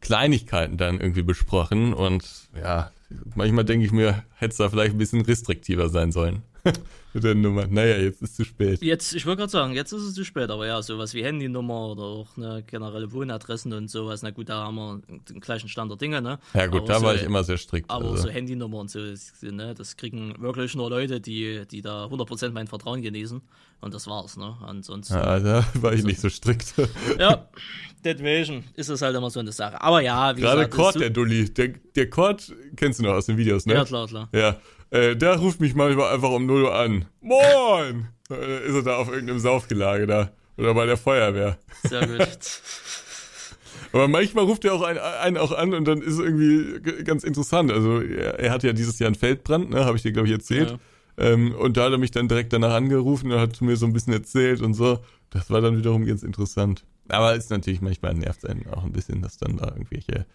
Kleinigkeiten dann irgendwie besprochen und ja, manchmal denke ich mir, hätte es da vielleicht ein bisschen restriktiver sein sollen. Mit der Nummer. Naja, jetzt ist es zu spät. Jetzt, ich wollte gerade sagen, jetzt ist es zu spät, aber ja, sowas wie Handynummer oder auch eine generelle Wohnadressen und sowas, na gut, da haben wir den gleichen Stand der Dinge, ne? Ja gut, aber da so, war ich immer sehr strikt. Aber also. so Handynummer und so, ne, das kriegen wirklich nur Leute, die, die da 100% mein Vertrauen genießen und das war's, ne? Ansonsten. Ja, da war ich so, nicht so strikt. Ja, deswegen ist es halt immer so eine Sache. Aber ja, wie Gerade gesagt. Gerade so der Dulli, der, der Kurt kennst du noch aus den Videos, ne? Ja, klar, klar. Ja. Äh, der ruft mich manchmal einfach um 0 Uhr an. Moin! Ist er da auf irgendeinem Saufgelage da. Oder bei der Feuerwehr. Sehr gut. Aber manchmal ruft er auch einen, einen auch an und dann ist es irgendwie ganz interessant. Also er, er hatte ja dieses Jahr einen Feldbrand, ne, habe ich dir glaube ich erzählt. Ja. Ähm, und da hat er mich dann direkt danach angerufen und hat mir so ein bisschen erzählt und so. Das war dann wiederum ganz interessant. Aber es ist natürlich manchmal nervt einen auch ein bisschen, dass dann da irgendwelche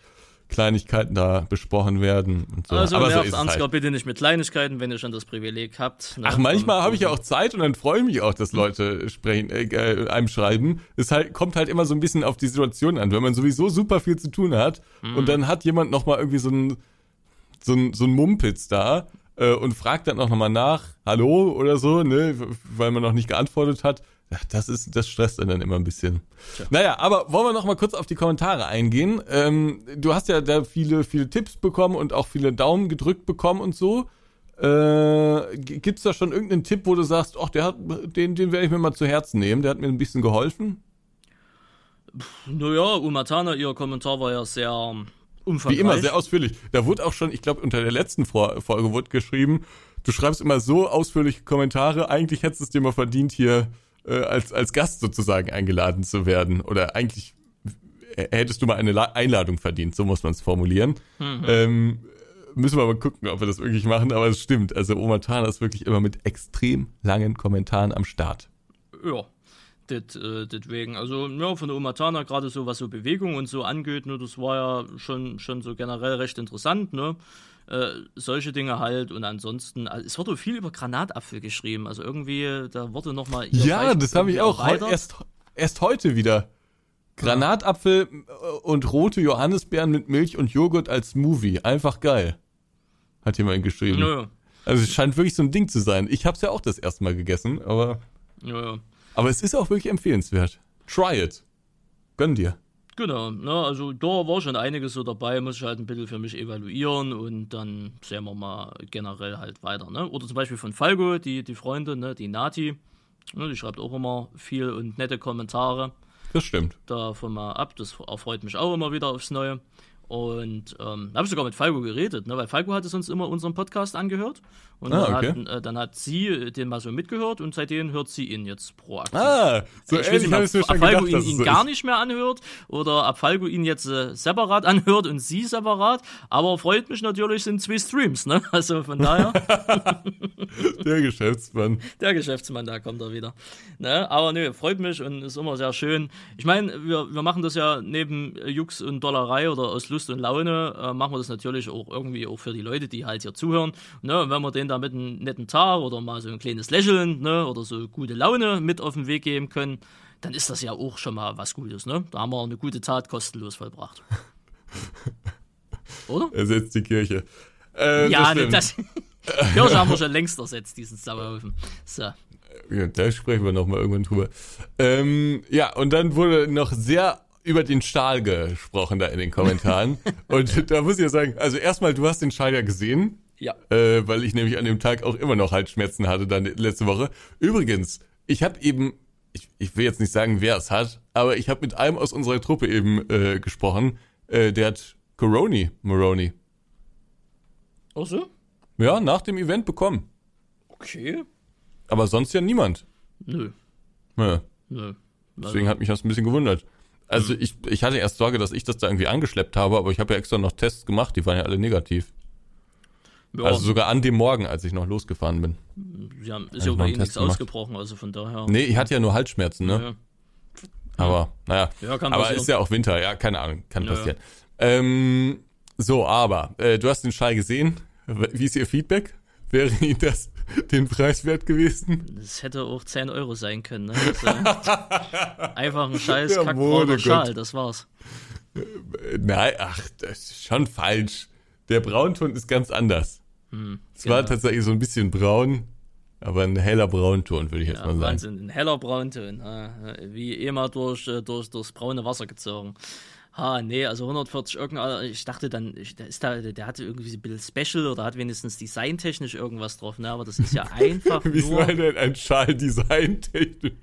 Kleinigkeiten da besprochen werden und so. Also Aber nervt so Ansgar halt. bitte nicht mit Kleinigkeiten, wenn ihr schon das Privileg habt. Ne? Ach, manchmal habe ich ja auch Zeit und dann freue ich mich auch, dass Leute sprechen, äh, äh, einem schreiben. Es halt, kommt halt immer so ein bisschen auf die Situation an. Wenn man sowieso super viel zu tun hat mhm. und dann hat jemand nochmal irgendwie so ein, so ein, so ein Mumpitz da äh, und fragt dann auch nochmal nach, hallo oder so, ne, weil man noch nicht geantwortet hat, das ist, das stresst dann immer ein bisschen. Tja. Naja, aber wollen wir noch mal kurz auf die Kommentare eingehen. Ähm, du hast ja da viele, viele Tipps bekommen und auch viele Daumen gedrückt bekommen und so. Äh, Gibt es da schon irgendeinen Tipp, wo du sagst, ach, der hat, den, den werde ich mir mal zu Herzen nehmen, der hat mir ein bisschen geholfen? Naja, Umatana, ihr Kommentar war ja sehr umfangreich. Wie immer, sehr ausführlich. Da wurde auch schon, ich glaube, unter der letzten Folge wurde geschrieben, du schreibst immer so ausführliche Kommentare, eigentlich hättest du es dir mal verdient, hier äh, als, als Gast sozusagen eingeladen zu werden. Oder eigentlich hättest du mal eine Einladung verdient, so muss man es formulieren. Mhm. Ähm, müssen wir mal gucken, ob wir das wirklich machen, aber es stimmt. Also Oma Tana ist wirklich immer mit extrem langen Kommentaren am Start. Ja, das, äh, deswegen, also ja, von der Oma Tana, gerade so was so Bewegung und so angeht, ne, das war ja schon, schon so generell recht interessant, ne? Äh, solche Dinge halt und ansonsten, also es wurde viel über Granatapfel geschrieben, also irgendwie, da wurde nochmal. Ja, das habe ich auch heu erst, erst heute wieder. Granatapfel. Äh, und rote Johannisbeeren mit Milch und Joghurt als Smoothie. Einfach geil. Hat jemand geschrieben. Ja, ja. Also es scheint wirklich so ein Ding zu sein. Ich habe es ja auch das erste Mal gegessen, aber. Ja, ja. Aber es ist auch wirklich empfehlenswert. Try it. Gönn dir. Genau, ne, also da war schon einiges so dabei, muss ich halt ein bisschen für mich evaluieren und dann sehen wir mal generell halt weiter. Ne? Oder zum Beispiel von Falco, die, die Freundin, ne, die Nati, ne, die schreibt auch immer viel und nette Kommentare. Das stimmt. Davon mal ab, das erfreut mich auch immer wieder aufs Neue. Und ähm, habe ich sogar mit Falco geredet, ne? weil Falco hatte sonst immer unseren Podcast angehört. Und Ah, dann, okay. hat, äh, dann hat sie den mal so mitgehört und seitdem hört sie ihn jetzt proaktiv. Ah, so ich nicht, habe ob ich mir schon Falco gedacht, ihn, ihn so gar nicht mehr anhört oder ob Falco ihn jetzt äh, separat anhört und sie separat. Aber freut mich natürlich, sind zwei Streams, ne? Also von daher, Der Geschäftsmann. der Geschäftsmann, da kommt er wieder. Ne? Aber nö, freut mich und ist immer sehr schön. Ich meine, wir, wir machen das ja neben äh, Jux und Dollerei oder aus Lust und Laune, äh, machen wir das natürlich auch irgendwie auch für die Leute, die halt hier zuhören. Ne? Und wenn wir denen da mit einem netten Tag oder mal so ein kleines Lächeln ne? oder so gute Laune mit auf den Weg geben können, dann ist das ja auch schon mal was Gutes. Ne? Da haben wir eine gute Tat kostenlos vollbracht. Oder? Ersetzt die Kirche. Äh, ja, das ne, das. Kirche haben wir schon längst ersetzt, diesen Sauerhaufen. So. Ja, da sprechen wir nochmal irgendwann drüber. Ähm, ja, und dann wurde noch sehr über den Stahl gesprochen da in den Kommentaren. und da muss ich ja sagen, also erstmal, du hast den Stahl ja gesehen, Ja. äh, weil ich nämlich an dem Tag auch immer noch Halsschmerzen hatte dann letzte Woche. Übrigens, ich habe eben, ich, ich will jetzt nicht sagen, wer es hat, aber ich habe mit einem aus unserer Truppe eben äh, gesprochen, äh, der hat Coroni, Moroni. Ach so? Ja, nach dem Event bekommen. Okay. Aber sonst ja niemand. Nö. Ja. Nö. Deswegen hat mich das ein bisschen gewundert. Also ich, ich hatte erst Sorge, dass ich das da irgendwie angeschleppt habe, aber ich habe ja extra noch Tests gemacht, die waren ja alle negativ. Ja, Also sogar an dem Morgen, als ich noch losgefahren bin. sie haben, ist ja bei ihnen nichts gemacht. ausgebrochen, also von daher. Nee, ich hatte ja nur Halsschmerzen, ne? Ja. Aber, naja. Ja, kann aber passieren. ist ja auch Winter, ja, keine Ahnung, kann Ja, passieren. Ähm, so, aber, äh, du hast den Schall gesehen. Wie ist Ihr Feedback? Wäre Ihnen das den Preis wert gewesen? Das hätte auch 10 Euro sein können. Ne? Also, einfach ein scheiß Der kackbrauner. Schal, das war's. Äh, Nein, ach, das ist schon falsch. Der Braunton ist ganz anders. es war genau. tatsächlich so ein bisschen braun, aber ein heller Braunton, würde ich jetzt Ja, mal sagen. Wahnsinn, ein heller Braunton. äh, Wie immer durch, äh, durch durchs braune Wasser gezogen. Ha, nee, also 140 irgendwas. Ich dachte dann, ich, der, ist da, der hatte irgendwie so ein bisschen Special oder hat wenigstens designtechnisch irgendwas drauf, ne? Aber das ist ja einfach Wie nur. soll denn ein Schal designtechnisch?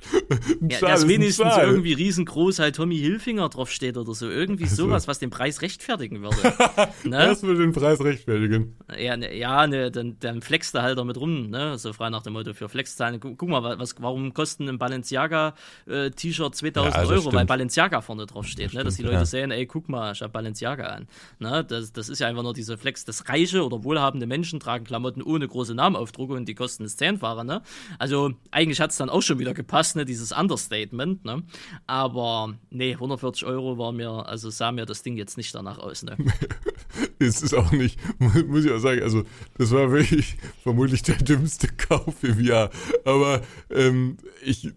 Ein Ja, Schal dass wenigstens Schal. irgendwie riesengroß halt Tommy Hilfinger draufsteht oder so. Irgendwie sowas, was den Preis rechtfertigen würde. ne? Das würde den Preis rechtfertigen. Ja, ne, ja ne, dann, dann flext er halt damit rum, ne? So frei nach dem Motto für Flexzahlen. Guck, guck mal, was, warum kosten ein Balenciaga-T-Shirt 2000 Ja, das Euro, stimmt. weil Balenciaga vorne drauf steht, ne? Dass die Leute ja. Sehen, ey, guck mal, ich hab Balenciaga an. Ne? Das, das ist ja einfach nur diese Flex. Das reiche oder wohlhabende Menschen tragen Klamotten ohne große Namenaufdrucke und die kosten das Zehnfache, ne? Also eigentlich hat's dann auch schon wieder gepasst, ne? Dieses Understatement, ne? Aber nee, 140 Euro war mir, also sah mir das Ding jetzt nicht danach aus, ne? Es ist auch nicht, mu- muss ich auch sagen, also das war wirklich vermutlich der dümmste Kauf im Jahr. Aber ähm, ich,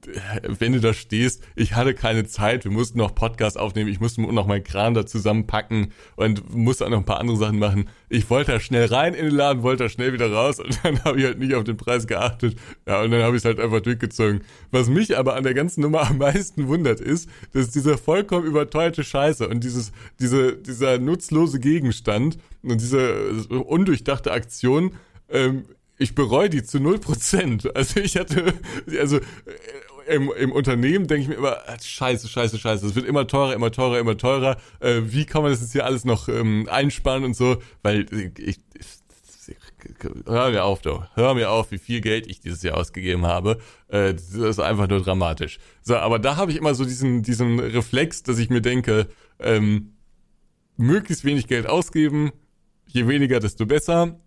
wenn du da stehst, ich hatte keine Zeit, wir mussten noch Podcast aufnehmen, ich musste noch meinen Kran da zusammenpacken und musste auch noch ein paar andere Sachen machen. Ich wollte da schnell rein in den Laden, wollte da schnell wieder raus und dann habe ich halt nicht auf den Preis geachtet. Ja, und dann habe ich es halt einfach durchgezogen. Was mich aber an der ganzen Nummer am meisten wundert, ist, dass dieser vollkommen überteuerte Scheiße und dieses, diese, dieser nutzlose Gegenstand und diese undurchdachte Aktion, ähm, ich bereue die zu 0%. Also ich hatte, also äh, im, im Unternehmen denke ich mir immer, ah, scheiße, scheiße, scheiße, es wird immer teurer, immer teurer, immer teurer. Äh, wie kann man das jetzt hier alles noch ähm, einsparen und so? Weil ich, ich hör mir auf, du. Hör mir auf, wie viel Geld ich dieses Jahr ausgegeben habe. Äh, das ist einfach nur dramatisch. So, aber da habe ich immer so diesen, diesen Reflex, dass ich mir denke, ähm, möglichst wenig Geld ausgeben, je weniger, desto besser.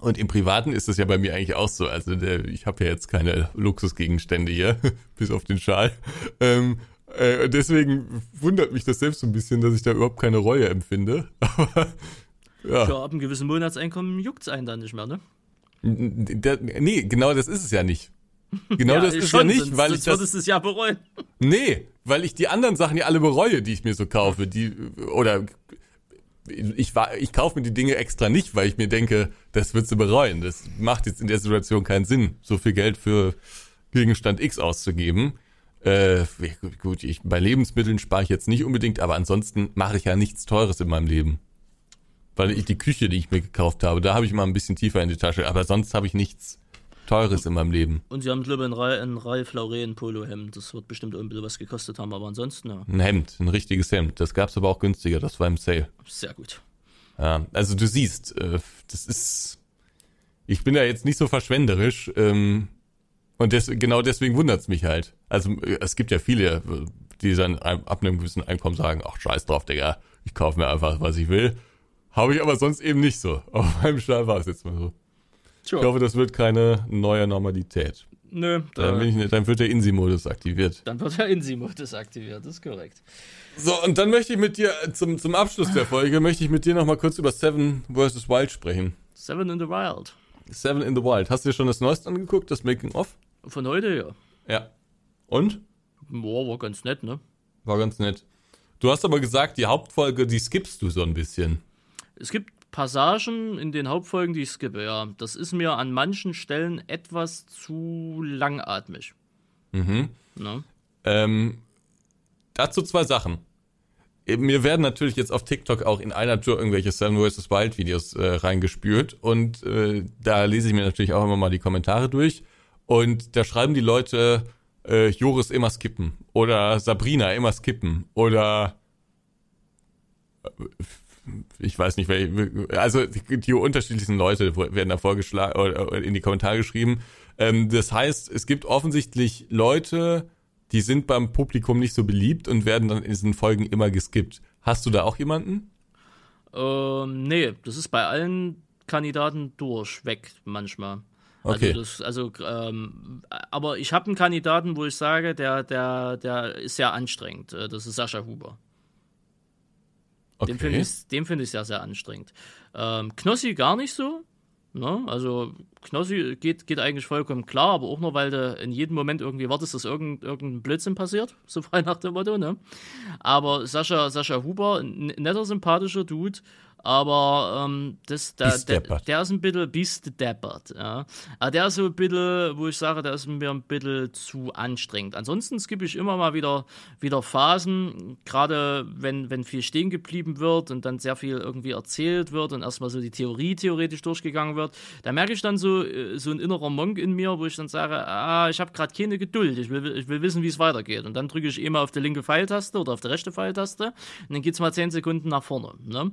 Und im Privaten ist das ja bei mir eigentlich auch so. Also der, ich habe ja jetzt keine Luxusgegenstände hier, bis auf den Schal. Ähm, äh, deswegen wundert mich das selbst so ein bisschen, dass ich da überhaupt keine Reue empfinde. Aber ja. Ja, ab einem gewissen Monatseinkommen juckt's einen dann nicht mehr, ne? Da, nee, genau das ist es ja nicht. Genau Ja, das ist schon, ja nicht, sonst, weil sonst ich das, würdest es ja bereuen. nee, weil ich die anderen Sachen ja alle bereue, die ich mir so kaufe, die, oder, ich war, ich kaufe mir die Dinge extra nicht, weil ich mir denke, das wird sie bereuen. Das macht jetzt in der Situation keinen Sinn, so viel Geld für Gegenstand X auszugeben. Äh, gut, ich, bei Lebensmitteln spare ich jetzt nicht unbedingt, aber ansonsten mache ich ja nichts Teures in meinem Leben. Weil ich die Küche, die ich mir gekauft habe, da habe ich mal ein bisschen tiefer in die Tasche, aber sonst habe ich nichts Teures in meinem Leben. Und sie haben, glaube ich, ein, Ra ein Ralf Lauren Polohemd. Das wird bestimmt ein bisschen was gekostet haben, aber ansonsten, ja. Ein Hemd, ein richtiges Hemd. Das gab's aber auch günstiger, das war im Sale. Sehr gut. Ja, also du siehst, äh, das ist. Ich bin da jetzt nicht so verschwenderisch. Ähm, und des, genau deswegen wundert's mich halt. Also äh, es gibt ja viele, äh, die dann ab einem gewissen Einkommen sagen, ach scheiß drauf, Digga, ich kaufe mir einfach, was ich will. Habe ich aber sonst eben nicht so. Auf meinem Stall war es jetzt mal so. Sure. Ich hoffe, das wird keine neue Normalität. Nö, da, Dann, bin ich, dann wird der Insi-Modus aktiviert. dann wird der Insi-Modus aktiviert, das ist korrekt. So, und dann möchte ich mit dir, äh, zum, zum Abschluss der Folge, möchte ich mit dir nochmal kurz über Seven vs. Wild sprechen. Seven in the Wild. Seven in the Wild. Hast du dir schon das Neueste angeguckt, das Making-of? Von heute, ja. Ja. Und? Boah, war ganz nett, ne? War ganz nett. Du hast aber gesagt, die Hauptfolge, die skippst du so ein bisschen. Es gibt Passagen in den Hauptfolgen, die ich skippe, ja. Das ist mir an manchen Stellen etwas zu langatmig. Mhm. Ne? Ähm, dazu zwei Sachen. Mir werden natürlich jetzt auf TikTok auch in einer Tour irgendwelche Seven vs. Wild Videos äh, reingespült und äh, da lese ich mir natürlich auch immer mal die Kommentare durch und da schreiben die Leute äh, Joris immer skippen oder Sabrina immer skippen oder äh, ich weiß nicht, welche, also die, unterschiedlichsten Leute werden da vorgeschlagen oder in die Kommentare geschrieben. Ähm, das heißt, es gibt offensichtlich Leute, die sind beim Publikum nicht so beliebt und werden dann in diesen Folgen immer geskippt. Hast du da auch jemanden? Ähm, nee, das ist bei allen Kandidaten durchweg manchmal. Okay. Also, das, also ähm, aber ich habe einen Kandidaten, wo ich sage, der, der, der ist sehr anstrengend. Äh, Das ist Sascha Huber. Den finde Okay. ich, den finde ich sehr, sehr anstrengend. Ähm, Knossi gar nicht so. Ne? Also Knossi geht, geht eigentlich vollkommen klar, aber auch nur, weil du in jedem Moment irgendwie wartest, dass irgend, irgendein Blödsinn passiert, so frei nach dem Motto, ne? Aber Sascha, Sascha Huber, netter, sympathischer Dude, aber ähm, das, der, der, der ist ein bisschen biesteppert, ja. Aber der ist so ein bisschen, wo ich sage, der ist mir ein bisschen zu anstrengend. Ansonsten skippe ich immer mal wieder, wieder Phasen, gerade wenn, wenn viel stehen geblieben wird und dann sehr viel irgendwie erzählt wird und erstmal so die Theorie theoretisch durchgegangen wird, da merke ich dann so, äh, so ein innerer Monk in mir, wo ich dann sage, ah, ich habe gerade keine Geduld, ich will, ich will wissen, wie es weitergeht. Und dann drücke ich eh mal auf die linke Pfeiltaste oder auf die rechte Pfeiltaste und dann geht's mal 10 Sekunden nach vorne. Ne?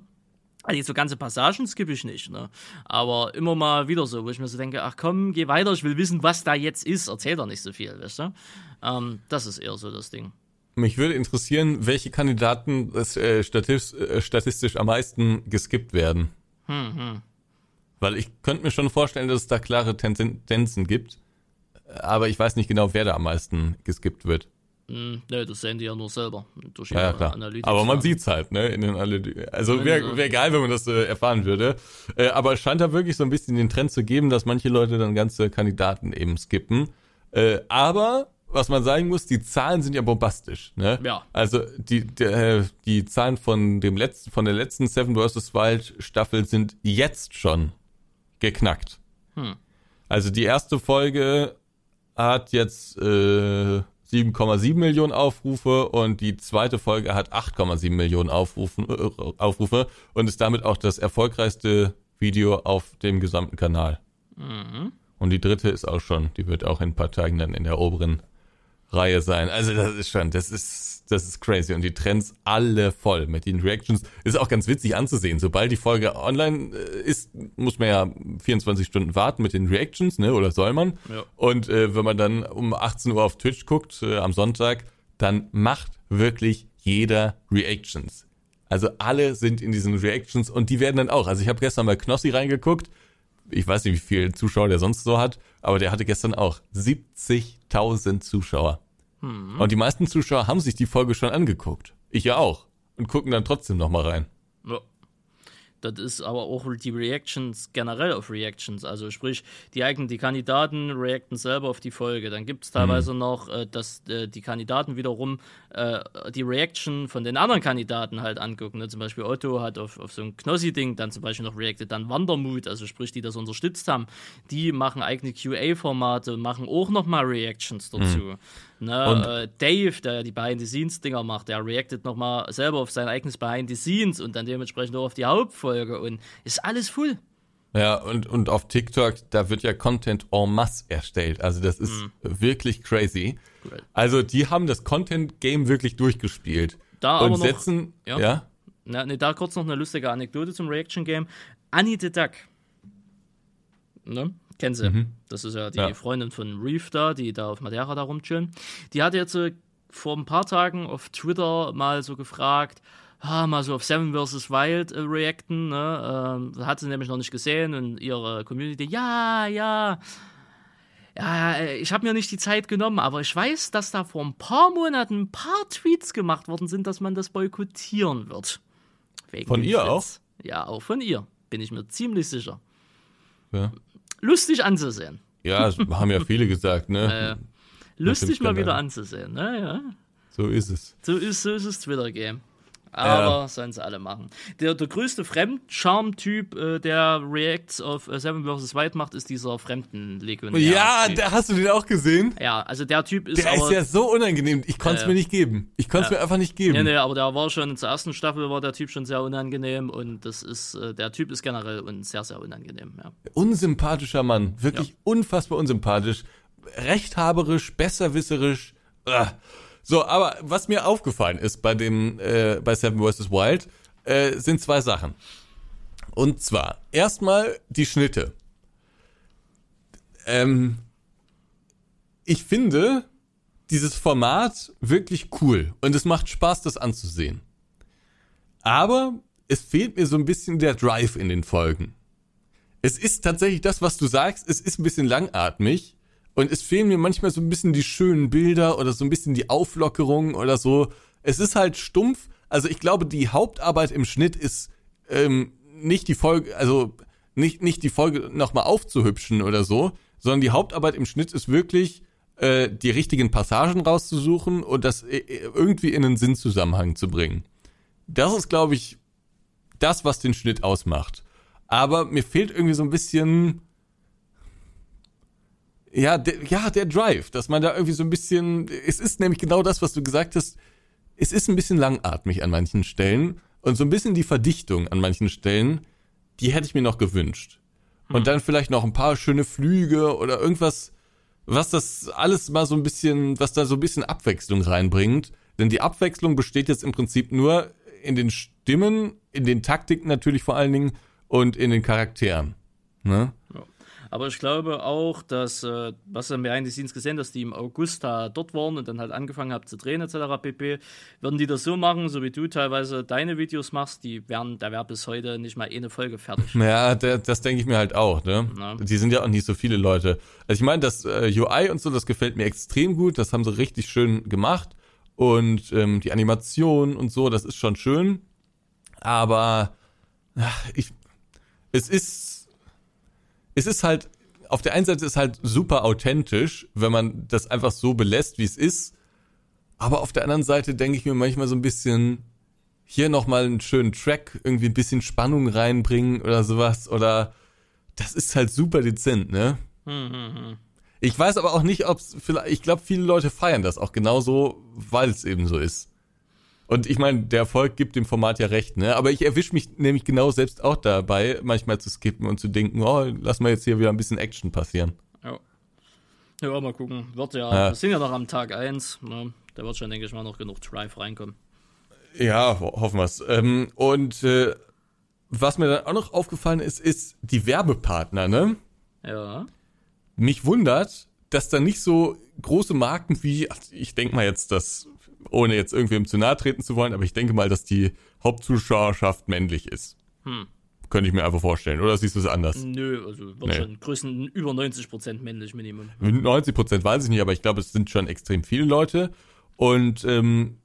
Also so ganze Passagen skippe ich nicht, ne? Aber immer mal wieder so, wo ich mir so denke, ach komm, geh weiter, ich will wissen, was da jetzt ist. Erzähl doch nicht so viel, weißt du? Ähm, das ist eher so das Ding. Mich würde interessieren, welche Kandidaten äh, statistisch, äh, statistisch am meisten geskippt werden. Weil ich könnte mir schon vorstellen, dass es da klare Tendenzen gibt. Aber ich weiß nicht genau, wer da am meisten geskippt wird. Hm, ne, das sehen die ja nur selber durch Ja, ja ihre klar. Analytics. Aber man ja. sieht's halt, ne? In den alle, also wäre wär geil, wenn man das äh, erfahren würde. Äh, aber es scheint da wirklich so ein bisschen den Trend zu geben, dass manche Leute dann ganze Kandidaten eben skippen. Äh, aber was man sagen muss, die Zahlen sind ja bombastisch, ne? Ja. Also die die, äh, die Zahlen von dem letzten von der letzten Seven vs Wild Staffel sind jetzt schon geknackt. Hm. Also die erste Folge hat jetzt äh, 7,7 Millionen Aufrufe und die zweite Folge hat 8,7 Millionen Aufrufen, äh, Aufrufe und ist damit auch das erfolgreichste Video auf dem gesamten Kanal. Und die dritte ist auch schon, die wird auch in ein paar Tagen dann in der oberen Reihe sein. Also das ist schon, das ist, das ist crazy. Und die Trends alle voll mit den Reactions. Ist auch ganz witzig anzusehen. Sobald die Folge online äh, ist, muss man ja 24 Stunden warten mit den Reactions, ne? Oder soll man? Ja. Und äh, wenn man dann um 18 Uhr auf Twitch guckt, äh, am Sonntag, dann macht wirklich jeder Reactions. Also alle sind in diesen Reactions und die werden dann auch. Also ich habe gestern bei Knossi reingeguckt. Ich weiß nicht, wie viele Zuschauer der sonst so hat, aber der hatte gestern auch 70.000 Zuschauer. Und die meisten Zuschauer haben sich die Folge schon angeguckt. Ich ja auch. Und gucken dann trotzdem nochmal rein. Ja. Das ist aber auch die Reactions generell auf Reactions. Also sprich, die eigenen, die Kandidaten reacten selber auf die Folge. Dann gibt es teilweise noch, äh, dass äh, die Kandidaten wiederum äh, die Reaction von den anderen Kandidaten halt angucken. Ne? Zum Beispiel Otto hat auf, auf so ein Knossi-Ding dann zum Beispiel noch reacted, dann Wandermut, also sprich, die das unterstützt haben, die machen eigene QA-Formate, machen auch nochmal Reactions dazu. Ne? Äh, Dave, der die Behind-the-Scenes-Dinger macht, der reactet nochmal selber auf sein eigenes Behind-the-Scenes und dann dementsprechend auch auf die Hauptfolge und ist alles full. Ja, und, und auf TikTok, da wird ja Content en masse erstellt. Also das ist mhm. wirklich crazy. Cool. Also die haben das Content-Game wirklich durchgespielt. Da und aber noch, setzen, ja? ja? Na, nee, da kurz noch eine lustige Anekdote zum Reaction-Game. Annie the Duck. Ne? Kennen Sie. Mhm. Das ist ja die ja. Freundin von Reef da, die da auf Madeira da rumchillen. Die hat jetzt äh, vor ein paar Tagen auf Twitter mal so gefragt, ah, mal so auf Seven vs. Wild äh, reacten. Ne? Ähm, hat sie nämlich noch nicht gesehen und ihre Community, ja, ja. Ja, äh, ich habe mir nicht die Zeit genommen, aber ich weiß, dass da vor ein paar Monaten ein paar Tweets gemacht worden sind, dass man das boykottieren wird. Wegen von ihr auch? Ja, auch von ihr. Bin ich mir ziemlich sicher. Ja. Lustig anzusehen. Ja, das haben ja viele gesagt, ne? Äh, lustig mal wieder anzusehen, ne? Ja. So ist es. So ist, so ist das Twitter-Game. Aber ja. sollen sie alle machen. Der, der größte Fremdcharm-Typ, äh, der Reacts auf äh, Seven vs. White macht, ist dieser Fremdenlegionär. Ja, der, hast du den auch gesehen? Ja, also der Typ ist. Der aber, ist ja so unangenehm. Ich konnte es äh, mir nicht geben. Ich konnte es mir einfach nicht geben. Nee, nee, aber der war schon zur ersten Staffel war der Typ schon sehr unangenehm und das ist, äh, der Typ ist generell un sehr, sehr unangenehm, ja. Unsympathischer Mann. Wirklich ja. unfassbar unsympathisch. Rechthaberisch, besserwisserisch. Ugh. So, aber was mir aufgefallen ist bei dem, äh, bei Seven vs. Wild, äh, sind zwei Sachen. Und zwar, erstmal die Schnitte. Ähm, ich finde dieses Format wirklich cool und es macht Spaß, das anzusehen. Aber es fehlt mir so ein bisschen der Drive in den Folgen. Es ist tatsächlich das, was du sagst, es ist ein bisschen langatmig und es fehlen mir manchmal so ein bisschen die schönen Bilder oder so ein bisschen die Auflockerung oder so. Es ist halt stumpf. Also ich glaube, die Hauptarbeit im Schnitt ist ähm, nicht die Folge, also nicht, nicht die Folge nochmal aufzuhübschen oder so, sondern die Hauptarbeit im Schnitt ist wirklich, äh, die richtigen Passagen rauszusuchen und das äh, irgendwie in einen Sinnzusammenhang zu bringen. Das ist, glaube ich, das, was den Schnitt ausmacht. Aber mir fehlt irgendwie so ein bisschen ja, der, ja, der Drive, dass man da irgendwie so ein bisschen, es ist nämlich genau das, was du gesagt hast, es ist ein bisschen langatmig an manchen Stellen und so ein bisschen die Verdichtung an manchen Stellen, die hätte ich mir noch gewünscht. Und hm. dann vielleicht noch ein paar schöne Flüge oder irgendwas, was das alles mal so ein bisschen, was da so ein bisschen Abwechslung reinbringt. Denn die Abwechslung besteht jetzt im Prinzip nur in den Stimmen, in den Taktiken natürlich vor allen Dingen und in den Charakteren. Ne? Ja. Aber ich glaube auch, dass, äh, was wir behind the scenes gesehen, dass die im August da dort waren und dann halt angefangen haben zu drehen etc. pp. Würden die das so machen, so wie du teilweise deine Videos machst, die wären, da wäre bis heute nicht mal eine Folge fertig. Ja, das denke ich mir halt auch, ne? Ja. Die sind ja auch nicht so viele Leute. Also ich meine, das äh, UI und so, das gefällt mir extrem gut, das haben sie richtig schön gemacht. Und ähm, die Animation und so, das ist schon schön. Aber ach, ich, es ist es ist halt, auf der einen Seite ist halt super authentisch, wenn man das einfach so belässt, wie es ist. Aber auf der anderen Seite denke ich mir manchmal so ein bisschen, hier nochmal einen schönen Track, irgendwie ein bisschen Spannung reinbringen oder sowas. Oder das ist halt super dezent, ne? Hm, hm, hm. Ich weiß aber auch nicht, ob es vielleicht, ich glaube, viele Leute feiern das auch genauso, weil es eben so ist. Und ich meine, der Erfolg gibt dem Format ja recht, ne? Aber ich erwische mich nämlich genau selbst auch dabei, manchmal zu skippen und zu denken, oh, lass mal jetzt hier wieder ein bisschen Action passieren. Ja. Ja, mal gucken. Wird ja, ja. wir sind ja noch am Tag 1, ne? Da wird schon, denke ich mal, noch genug Drive reinkommen. Ja, hoffen wir es. Ähm, und äh, was mir dann auch noch aufgefallen ist, ist die Werbepartner, ne? Ja. Mich wundert, dass da nicht so große Marken wie, ich denke mal jetzt, dass ohne jetzt irgendwem zu nahe treten zu wollen, aber ich denke mal, dass die Hauptzuschauerschaft männlich ist. Hm. Könnte ich mir einfach vorstellen. Oder siehst du es anders? Nö, also wird nee. schon größten über 90% männlich Minimum. 90% weiß ich nicht, aber ich glaube, es sind schon extrem viele Leute. Und ähm,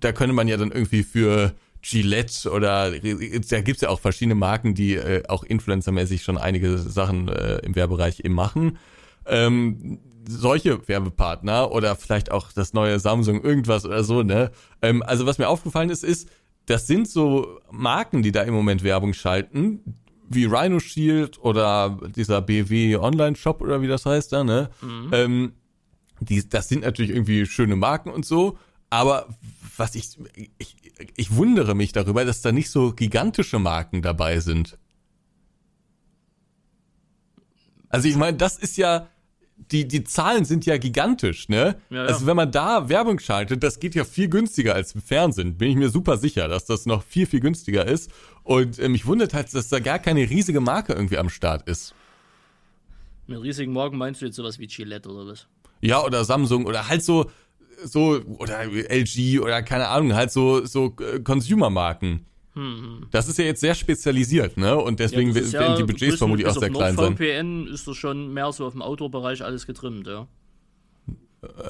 da könnte man ja dann irgendwie für Gillette oder da gibt's ja auch verschiedene Marken, die äh, auch influencermäßig schon einige Sachen äh, im Werbereich eben machen. Ähm, solche Werbepartner oder vielleicht auch das neue Samsung irgendwas oder so, ne? Ähm, also was mir aufgefallen ist, ist, das sind so Marken, die da im Moment Werbung schalten, wie Rhino Shield oder dieser BW Online Shop oder wie das heißt da, ne? Mhm. Ähm, die, das sind natürlich irgendwie schöne Marken und so, aber was ich, ich, ich wundere mich darüber, dass da nicht so gigantische Marken dabei sind. Also ich meine, das ist ja, die, die Zahlen sind ja gigantisch, ne? Ja, ja. Also wenn man da Werbung schaltet, das geht ja viel günstiger als im Fernsehen. Bin ich mir super sicher, dass das noch viel, viel günstiger ist. Und äh, mich wundert halt, dass da gar keine riesige Marke irgendwie am Start ist. Mit riesigen Marken meinst du jetzt sowas wie Gillette oder was? Ja, oder Samsung oder halt so, so, oder LG oder keine Ahnung, halt so, so äh, Consumer-Marken. Hm. Das ist ja jetzt sehr spezialisiert, ne? Und deswegen ja, werden die Budgets vermutlich auch sehr klein sein. VPN ist das schon mehr so auf dem Outdoor-Bereich alles getrimmt, ja.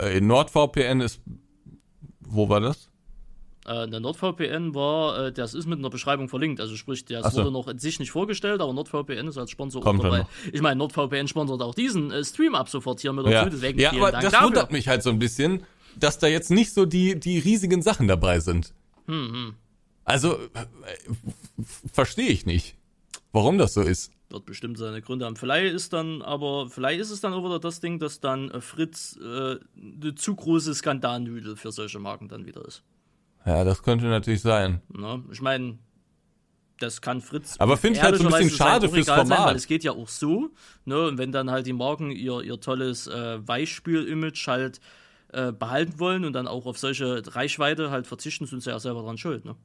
Äh, NordVPN ist, wo war das? Äh, der NordVPN war, äh, das ist mit einer Beschreibung verlinkt, also sprich, das so. wurde noch in sich nicht vorgestellt, aber NordVPN ist als Sponsor Kommt dabei. Ich meine, NordVPN sponsert auch diesen äh, Stream ab sofort hier mit dazu, ja. deswegen Ja, aber Dank das dafür. wundert mich halt so ein bisschen, dass da jetzt nicht so die, die riesigen Sachen dabei sind. Hm, hm. Also, äh, verstehe ich nicht, warum das so ist. Wird bestimmt seine Gründe haben. Vielleicht ist dann, aber vielleicht ist es dann auch wieder das Ding, dass dann äh, Fritz äh, eine zu große Skandalnüdel für solche Marken dann wieder ist. Ja, das könnte natürlich sein. Na, ich meine, das kann Fritz. Aber finde ich halt so ein bisschen schade fürs Format. Sein, weil es geht ja auch so, ne? Und wenn dann halt die Marken ihr, ihr tolles äh, Weichspül-Image halt äh, behalten wollen und dann auch auf solche Reichweite halt verzichten, sind sie ja selber dran schuld, ne?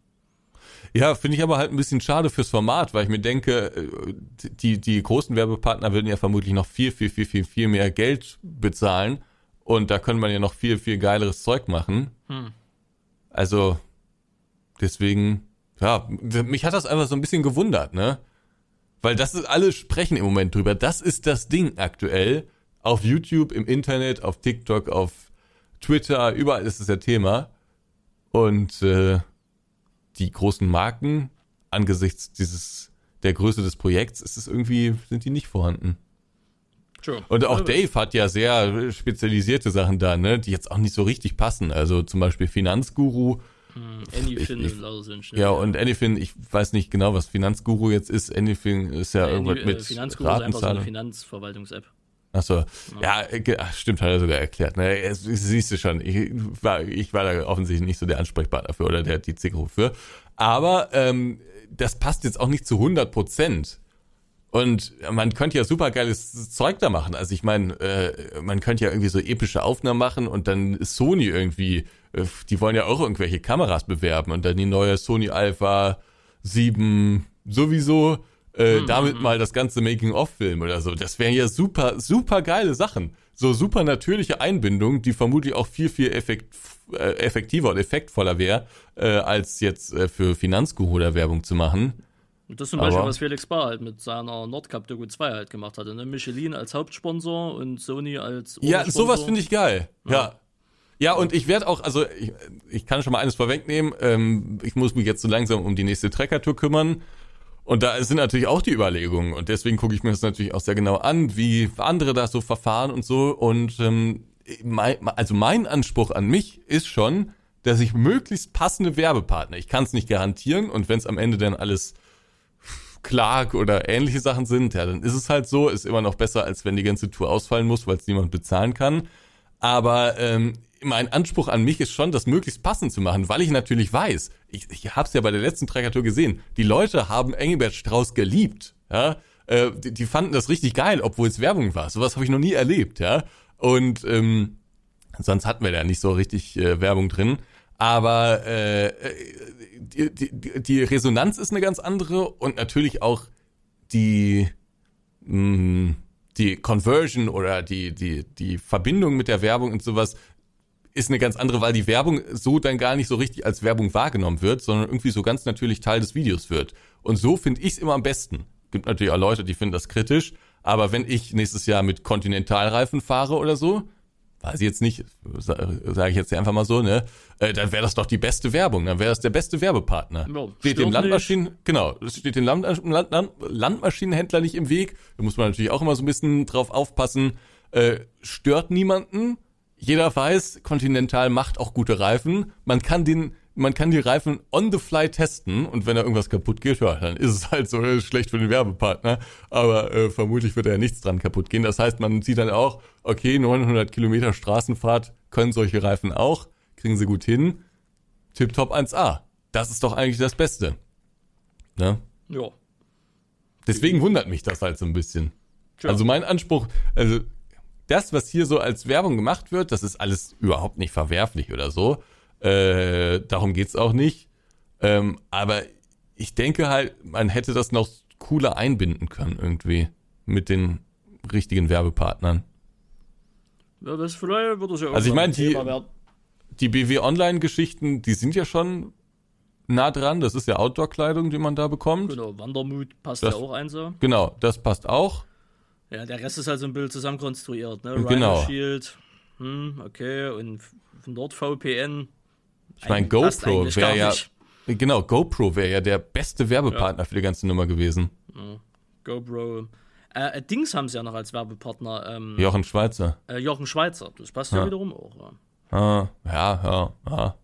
Ja, finde ich aber halt ein bisschen schade fürs Format, weil ich mir denke, äh, die, die großen Werbepartner würden ja vermutlich noch viel, viel, viel, viel, viel mehr Geld bezahlen. Und da könnte man ja noch viel, viel geileres Zeug machen. Hm. Also, deswegen, ja, mich hat das einfach so ein bisschen gewundert, ne? Weil das ist, alle sprechen im Moment drüber. Das ist das Ding aktuell. Auf YouTube, im Internet, auf TikTok, auf Twitter, überall ist es der Thema. Und äh, die großen Marken angesichts dieses der Größe des Projekts ist es irgendwie sind die nicht vorhanden. Sure. Und auch Dave hat ja sehr spezialisierte Sachen da, ne, die jetzt auch nicht so richtig passen. Also zum Beispiel Finanzguru. Hm, Anyfin ich, ich, Ja, und Anyfin, ich weiß nicht genau, was Finanzguru jetzt ist. Anyfin ist ja, ja irgendwas Any, mit Finanzguru ist einfach so eine Finanzverwaltungs-App. Achso, ja, ja, stimmt, hat er sogar erklärt. Ne? Siehst du schon, ich war, ich war da offensichtlich nicht so der Ansprechpartner für oder der die Zielgruppe für. Aber ähm, das passt jetzt auch nicht zu 100 Prozent. Und man könnte ja super geiles Zeug da machen. Also ich meine, äh, man könnte ja irgendwie so epische Aufnahmen machen und dann Sony irgendwie, äh, die wollen ja auch irgendwelche Kameras bewerben und dann die neue Sony Alpha 7 sowieso äh, mhm. damit mhm. mal das ganze Making-of-Film oder so. Das wären ja super, super geile Sachen. So super natürliche Einbindung, die vermutlich auch viel, viel effekt, äh, effektiver und effektvoller wäre, äh, als jetzt äh, für Finanzguru oder Werbung zu machen. Das ist zum Beispiel, was Felix Bar halt mit seiner Nordcup Doku 2 halt gemacht hatte. Ne? Michelin als Hauptsponsor und Sony als Ja, sowas finde ich geil. Ja. ja. Ja, und ich werde auch, also ich, ich kann schon mal eines vorwegnehmen, ähm, ich muss mich jetzt so langsam um die nächste Trekker-Tour kümmern und da sind natürlich auch die Überlegungen. Und deswegen gucke ich mir das natürlich auch sehr genau an, wie andere da so verfahren und so. Und ähm, mein, also mein Anspruch an mich ist schon, dass ich möglichst passende Werbepartner, ich kann es nicht garantieren und wenn es am Ende dann alles Clark oder ähnliche Sachen sind, ja, dann ist es halt so, ist immer noch besser, als wenn die ganze Tour ausfallen muss, weil es niemand bezahlen kann. Aber ähm, mein Anspruch an mich ist schon, das möglichst passend zu machen, weil ich natürlich weiß, ich, ich habe es ja bei der letzten Trägertour gesehen, die Leute haben Engelbert Strauß geliebt, ja, äh, die, die, fanden das richtig geil, obwohl es Werbung war. Sowas habe ich noch nie erlebt, ja. Und ähm, sonst hatten wir da nicht so richtig äh, Werbung drin. Aber äh, die, die, die Resonanz ist eine ganz andere und natürlich auch die mh, mm, die Conversion oder die die die Verbindung mit der Werbung und sowas ist eine ganz andere, weil die Werbung so dann gar nicht so richtig als Werbung wahrgenommen wird, sondern irgendwie so ganz natürlich Teil des Videos wird. Und so finde ich es immer am besten. Gibt natürlich auch Leute, die finden das kritisch, aber wenn ich nächstes Jahr mit Kontinentalreifen fahre oder so, weiß ich jetzt nicht, sage ich jetzt einfach mal so, ne, äh, dann wäre das doch die beste Werbung, dann wäre das der beste Werbepartner. Ja, steht den Landmaschinen, nicht. genau, steht den Land, Land, Land, Landmaschinenhändler nicht im Weg. Da muss man natürlich auch immer so ein bisschen drauf aufpassen. Äh, stört niemanden, jeder weiß, Continental macht auch gute Reifen. Man kann den man kann die Reifen on the fly testen und wenn da irgendwas kaputt geht, ja, dann ist es halt so äh, schlecht für den Werbepartner. Aber äh, vermutlich wird da ja nichts dran kaputt gehen. Das heißt, man sieht dann auch, okay, 900 Kilometer Straßenfahrt können solche Reifen auch, kriegen sie gut hin. Tip-Top 1A. Das ist doch eigentlich das Beste. Ne? Ja. Deswegen wundert mich das halt so ein bisschen. Tja. Also mein Anspruch, also das, was hier so als Werbung gemacht wird, das ist alles überhaupt nicht verwerflich oder so. Äh, darum geht's auch nicht. Ähm, aber ich denke halt, man hätte das noch cooler einbinden können irgendwie mit den richtigen Werbepartnern. ja das vielleicht wird es ja Also ich meine, ein die-. Die BW Online-Geschichten, die sind ja schon nah dran. Das ist ja Outdoor-Kleidung, die man da bekommt. Genau, Wandermut passt Das- ja auch ein so. Genau, das passt auch. Ja, der Rest ist halt so ein Bild zusammenkonstruiert, ne? Genau. Rhino Shield, hm, okay, und von dort VPN. Ich meine, GoPro wäre ja, genau, GoPro wäre ja der beste Werbepartner für die ganze Nummer gewesen. GoPro. Äh, äh, Dings haben sie ja noch als Werbepartner. Ähm, Jochen Schweizer. äh, Jochen Schweizer. Das passt ja, Ja. wiederum auch. Ja. Ah, ja, ja,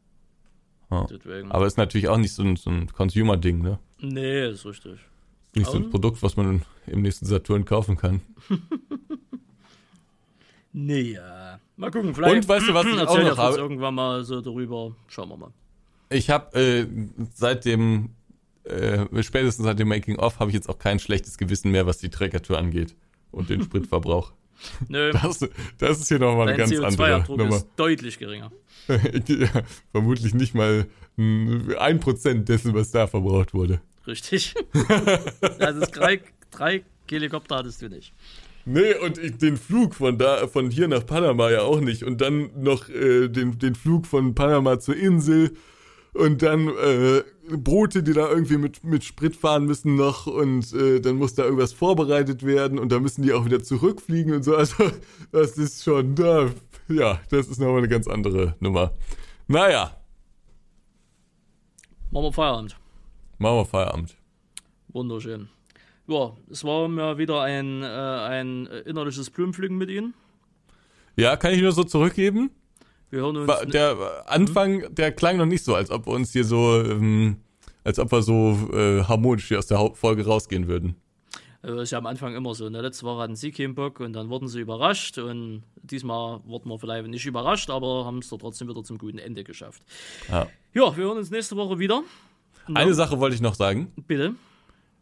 ja. Deswegen. Aber ist natürlich auch nicht so ein, so ein Consumer-Ding, ne? nee, ist richtig. Nicht so ein? Produkt, was man im nächsten Saturn kaufen kann. Nee, ja. Mal gucken, vielleicht. Und weißt du, was ich auch noch habe? irgendwann mal so darüber. Schauen wir mal. Ich habe äh, seit dem, äh, spätestens seit dem Making-of, habe ich jetzt auch kein schlechtes Gewissen mehr, was die Trägertour angeht und den Spritverbrauch. Nö, Das, das ist hier nochmal eine ganz andere CO2-Abdruck Nummer. ist deutlich geringer. ja, vermutlich nicht mal ein Prozent dessen, was da verbraucht wurde. Richtig. also drei, drei Helikopter hattest du nicht. Nee, und ich, den Flug von da, von hier nach Panama ja auch nicht. Und dann noch äh, den, den Flug von Panama zur Insel. Und dann äh, Boote, die da irgendwie mit, mit Sprit fahren müssen noch. Und äh, dann muss da irgendwas vorbereitet werden. Und da müssen die auch wieder zurückfliegen und so. Also, das ist schon da. Ja, das ist nochmal eine ganz andere Nummer. Naja, Machen wir Feierabend. Machen wir Feierabend. Wunderschön. Ja, es war mir wieder ein, äh, ein äh, innerliches Blumenpflücken mit Ihnen. Ja, kann ich nur so zurückgeben? Wir hören uns. War- Der Anfang, der klang noch nicht so, als ob wir uns hier so, ähm, als ob wir so äh, harmonisch hier aus der Hauptfolge rausgehen würden. Also ist ja am Anfang immer so. Ne? Letzte Woche hatten sie keinen Bock und dann wurden sie überrascht. Und diesmal wurden wir vielleicht nicht überrascht, aber haben es doch trotzdem wieder zum guten Ende geschafft. Ja. Ja, wir hören uns nächste Woche wieder. Eine Sache wollte ich noch sagen. Bitte.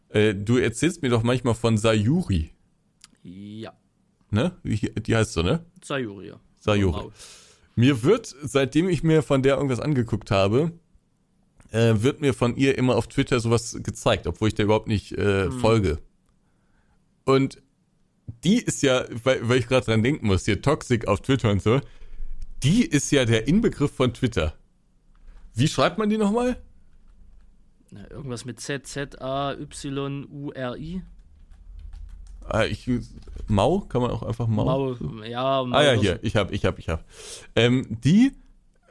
Äh, du erzählst mir doch manchmal von Sayuri, Ja, ne? Wie- Die heißt so, ne? Sayuri. ja. Sayuri. Genau. Mir wird, seitdem ich mir von der irgendwas angeguckt habe, äh, wird mir von ihr immer auf Twitter sowas gezeigt, obwohl ich der überhaupt nicht äh, folge. Und die ist ja, weil, weil ich gerade dran denken muss, hier Toxic auf Twitter und so, die ist ja der Inbegriff von Twitter. Wie schreibt man die nochmal? Na, irgendwas mit Z, Z, A, Y, U, R, I. Ah, ich, Mau? Kann man auch einfach Mau? Mau, ja, Mau Ah ja, hier, ich hab, ich hab, ich hab. Ähm, die,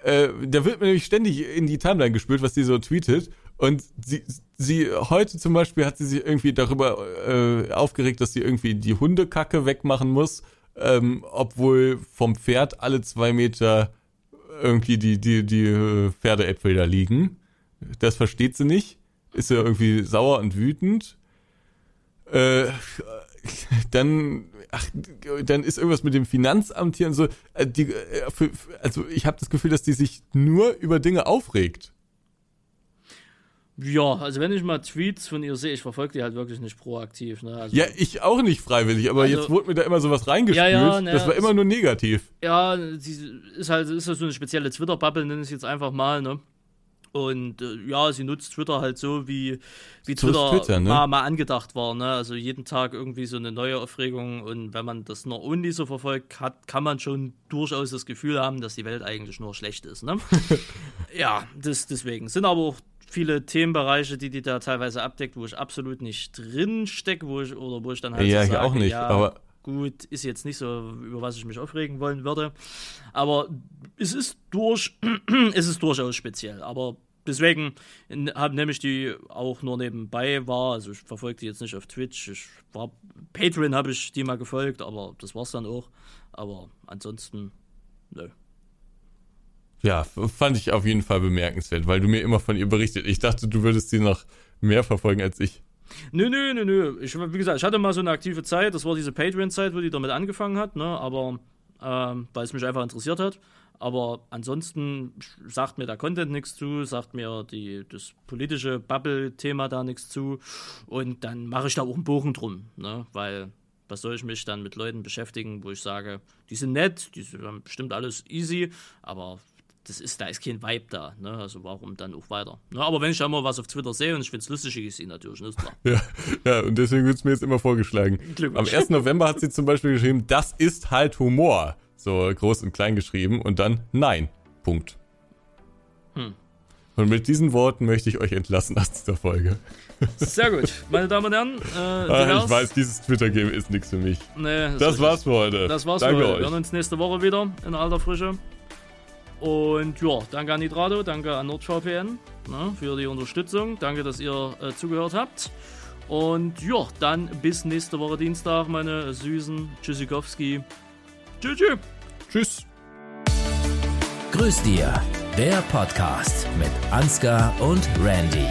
äh, da wird mir nämlich ständig in die Timeline gespült, was die so tweetet. Und sie, sie, heute zum Beispiel hat sie sich irgendwie darüber äh, aufgeregt, dass sie irgendwie die Hundekacke wegmachen muss, ähm, obwohl vom Pferd alle zwei Meter irgendwie die, die, die äh, Pferdeäpfel da liegen. Das versteht sie nicht. Ist ja irgendwie sauer und wütend. Äh, dann, ach, dann ist irgendwas mit dem Finanzamt hier und so. Äh, Die, äh, für, also ich habe das Gefühl, dass die sich nur über Dinge aufregt. Ja, also wenn ich mal Tweets von ihr sehe, ich verfolge die halt wirklich nicht proaktiv. Ne? Also, Ja, ich auch nicht freiwillig, aber Also- jetzt wurde mir da immer sowas reingespült. Ja, ja, ne, das war immer nur negativ. Ja, sie ist halt ist ja so eine spezielle Twitter-Bubble, nenne ich es jetzt einfach mal, ne? Und äh, ja, sie nutzt Twitter halt so, wie, wie So Twitter, Twitter, ne? mal, mal angedacht war, ne? Also jeden Tag irgendwie so eine neue Aufregung und wenn man das nur only so verfolgt hat, kann man schon durchaus das Gefühl haben, dass die Welt eigentlich nur schlecht ist, ne? ja, das, deswegen. Sind aber auch viele Themenbereiche, die die da teilweise abdeckt, wo ich absolut nicht drin stecke, wo ich, oder wo ich dann halt Ja, so ich sage, auch nicht, ja, aber- gut, ist jetzt nicht so, über was ich mich aufregen wollen würde. Aber es ist durch, es ist durchaus speziell. Aber deswegen habe nämlich die auch nur nebenbei war. Also ich verfolge die jetzt nicht auf Twitch. Ich war Patreon habe ich die mal gefolgt, aber das war's dann auch. Aber ansonsten, nö. ja, fand ich auf jeden Fall bemerkenswert, weil du mir immer von ihr berichtet. Ich dachte, du würdest sie noch mehr verfolgen als ich. Nö, nö, nö, nö. Ich, wie gesagt, ich hatte mal so eine aktive Zeit, das war diese Patreon-Zeit, wo die damit angefangen hat, ne? Aber ähm, weil es mich einfach interessiert hat. Aber ansonsten sagt mir der Content nichts zu, sagt mir die, das politische Bubble-Thema da nichts zu. Und dann mache ich da auch einen Bogen drum, ne? Weil was soll ich mich dann mit Leuten beschäftigen, wo ich sage, die sind nett, die sind bestimmt alles easy, aber das ist, da ist kein Vibe da. Ne? Also warum dann auch weiter? Ne? Aber wenn ich da mal was auf Twitter sehe und ich finde es lustig, ich sehe natürlich, ist klar. Ja, ja, und deswegen wird es mir jetzt immer vorgeschlagen. Am 1. November hat sie zum Beispiel geschrieben, das ist halt Humor. So groß und klein geschrieben und dann nein. Punkt. Hm. Und mit diesen Worten möchte ich euch entlassen aus dieser Folge. Sehr gut. Meine Damen und Herren, äh, Ach, ich weiß, dieses Twitter-Game ist nichts für mich. Nee, das, das war's für heute. Das war's danke für heute. Euch. Wir hören uns nächste Woche wieder in alter Frische. Und ja, danke an Nitrado, danke an NordVPN ne, für die Unterstützung. Danke, dass ihr äh, zugehört habt. Und ja, dann bis nächste Woche Dienstag, meine süßen Tschüssikowski. Tschüss. Tschüss. Grüß dir, der Podcast mit Ansgar und Randy.